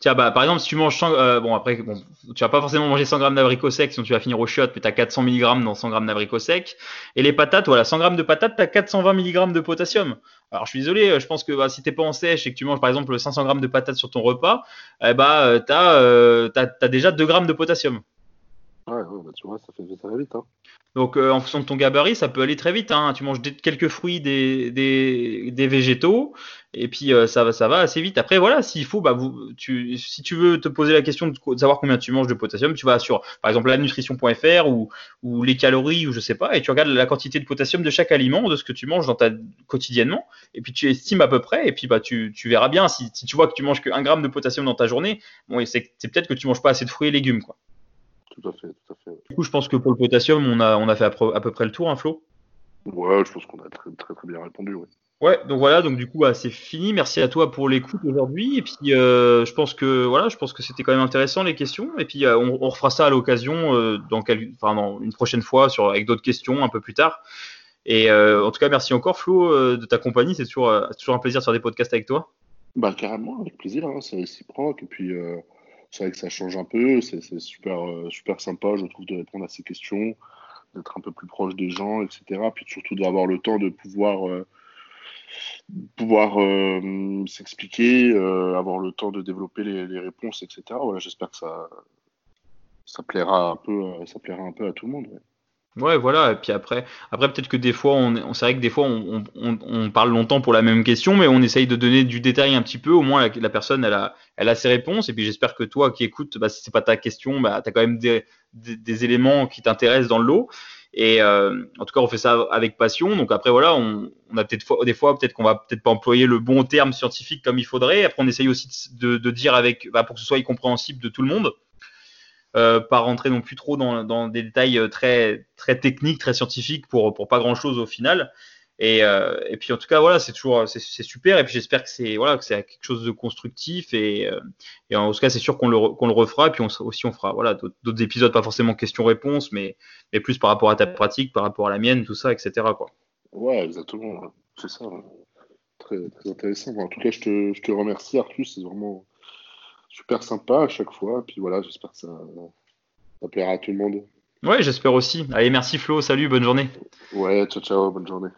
Speaker 2: Tiens, bah, par exemple, si tu manges 100, euh, bon, après, bon, tu vas pas forcément manger 100 grammes d'abricots secs, sinon tu vas finir au shot, mais tu as 400 mg dans 100 grammes d'abricots secs. Et les patates, voilà, 100 grammes de patates, tu as 420 mg de potassium. Alors, je suis désolé, euh, je pense que bah, si t'es pas en sèche et que tu manges, par exemple, 500 grammes de patates sur ton repas, eh bah, tu as, euh, déjà 2 grammes de potassium.
Speaker 3: Ouais, bah, tu vois, ça fait ça vite. Hein.
Speaker 2: Donc, euh, en fonction de ton gabarit, ça peut aller très vite. Hein. Tu manges des, quelques fruits, des, des, végétaux, et puis euh, ça, va, ça va assez vite. Après, voilà, s'il faut, bah, tu, si tu veux te poser la question de, savoir combien tu manges de potassium, tu vas sur, par exemple, la nutrition.fr ou, ou les calories, ou je sais pas, et tu regardes la quantité de potassium de chaque aliment, de ce que tu manges dans ta, quotidiennement, et puis tu estimes à peu près, et puis bah, tu, verras bien. Si, si tu vois que tu manges qu'un gramme de potassium dans ta journée, c'est peut-être que tu manges pas assez de fruits et légumes, quoi
Speaker 3: tout à fait, tout à fait.
Speaker 2: Du coup, je pense que pour le potassium, on a, on a fait à, peu près le tour, hein, Flo?
Speaker 3: Ouais, je pense qu'on a très, très, très bien répondu, ouais.
Speaker 2: Ouais, donc voilà, donc du coup, bah, c'est fini. Merci à toi pour l'écoute aujourd'hui. Et puis, euh, je pense que voilà, je pense que c'était quand même intéressant les questions. Et puis, euh, on, on, refera ça à l'occasion euh, dans, enfin, dans une prochaine fois sur avec d'autres questions un peu plus tard. Et en tout cas, merci encore Flo de ta compagnie. C'est toujours, toujours un plaisir de faire des podcasts avec toi.
Speaker 3: Bah carrément, avec plaisir. Hein, c'est réciproque. Et puis c'est vrai que ça change un peu, c'est super, euh, super sympa, je trouve, de répondre à ces questions, d'être un peu plus proche des gens, etc. Puis surtout d'avoir le temps de pouvoir, euh, pouvoir euh, s'expliquer, avoir le temps de développer les, les réponses, etc. Voilà, j'espère que ça, ça plaira un peu, ça plaira un peu à tout le monde. Ouais,
Speaker 2: voilà. Et puis après, après peut-être que des fois, on, c'est vrai que des fois, on, parle longtemps pour la même question, mais on essaye de donner du détail un petit peu. Au moins, la, la personne, elle a, elle a ses réponses. Et puis, j'espère que toi qui écoutes, bah, si c'est pas ta question, bah, as quand même des, éléments qui t'intéressent dans le lot. Et euh, en tout cas, on fait ça avec passion. Donc après, voilà, on, a peut-être des fois, peut-être qu'on va peut-être pas employer le bon terme scientifique comme il faudrait. Après, on essaye aussi de, de dire avec, bah, pour que ce soit compréhensible de tout le monde. Euh, pas rentrer non plus trop dans, dans, des détails euh, très, très techniques, très scientifiques pour, pour pas grand chose au final. Et, euh, et puis en tout cas voilà, c'est toujours c'est super. Et puis j'espère que c'est voilà que c'est quelque chose de constructif et, euh, et en tout cas c'est sûr qu'on le qu'on le refera. Et puis on, aussi on fera voilà d'autres épisodes, pas forcément questions-réponses, mais mais plus par rapport à ta pratique, par rapport à la mienne, tout ça, etc. Quoi.
Speaker 3: Ouais, exactement. C'est ça. Très, très intéressant. En tout cas, je te, je te remercie, Arthus. C'est vraiment super sympa à chaque fois. Puis voilà, j'espère que ça, ça plaira à tout le monde.
Speaker 2: Ouais, j'espère aussi. Allez, merci Flo. Salut, bonne journée.
Speaker 3: Ouais, ciao, ciao, bonne journée.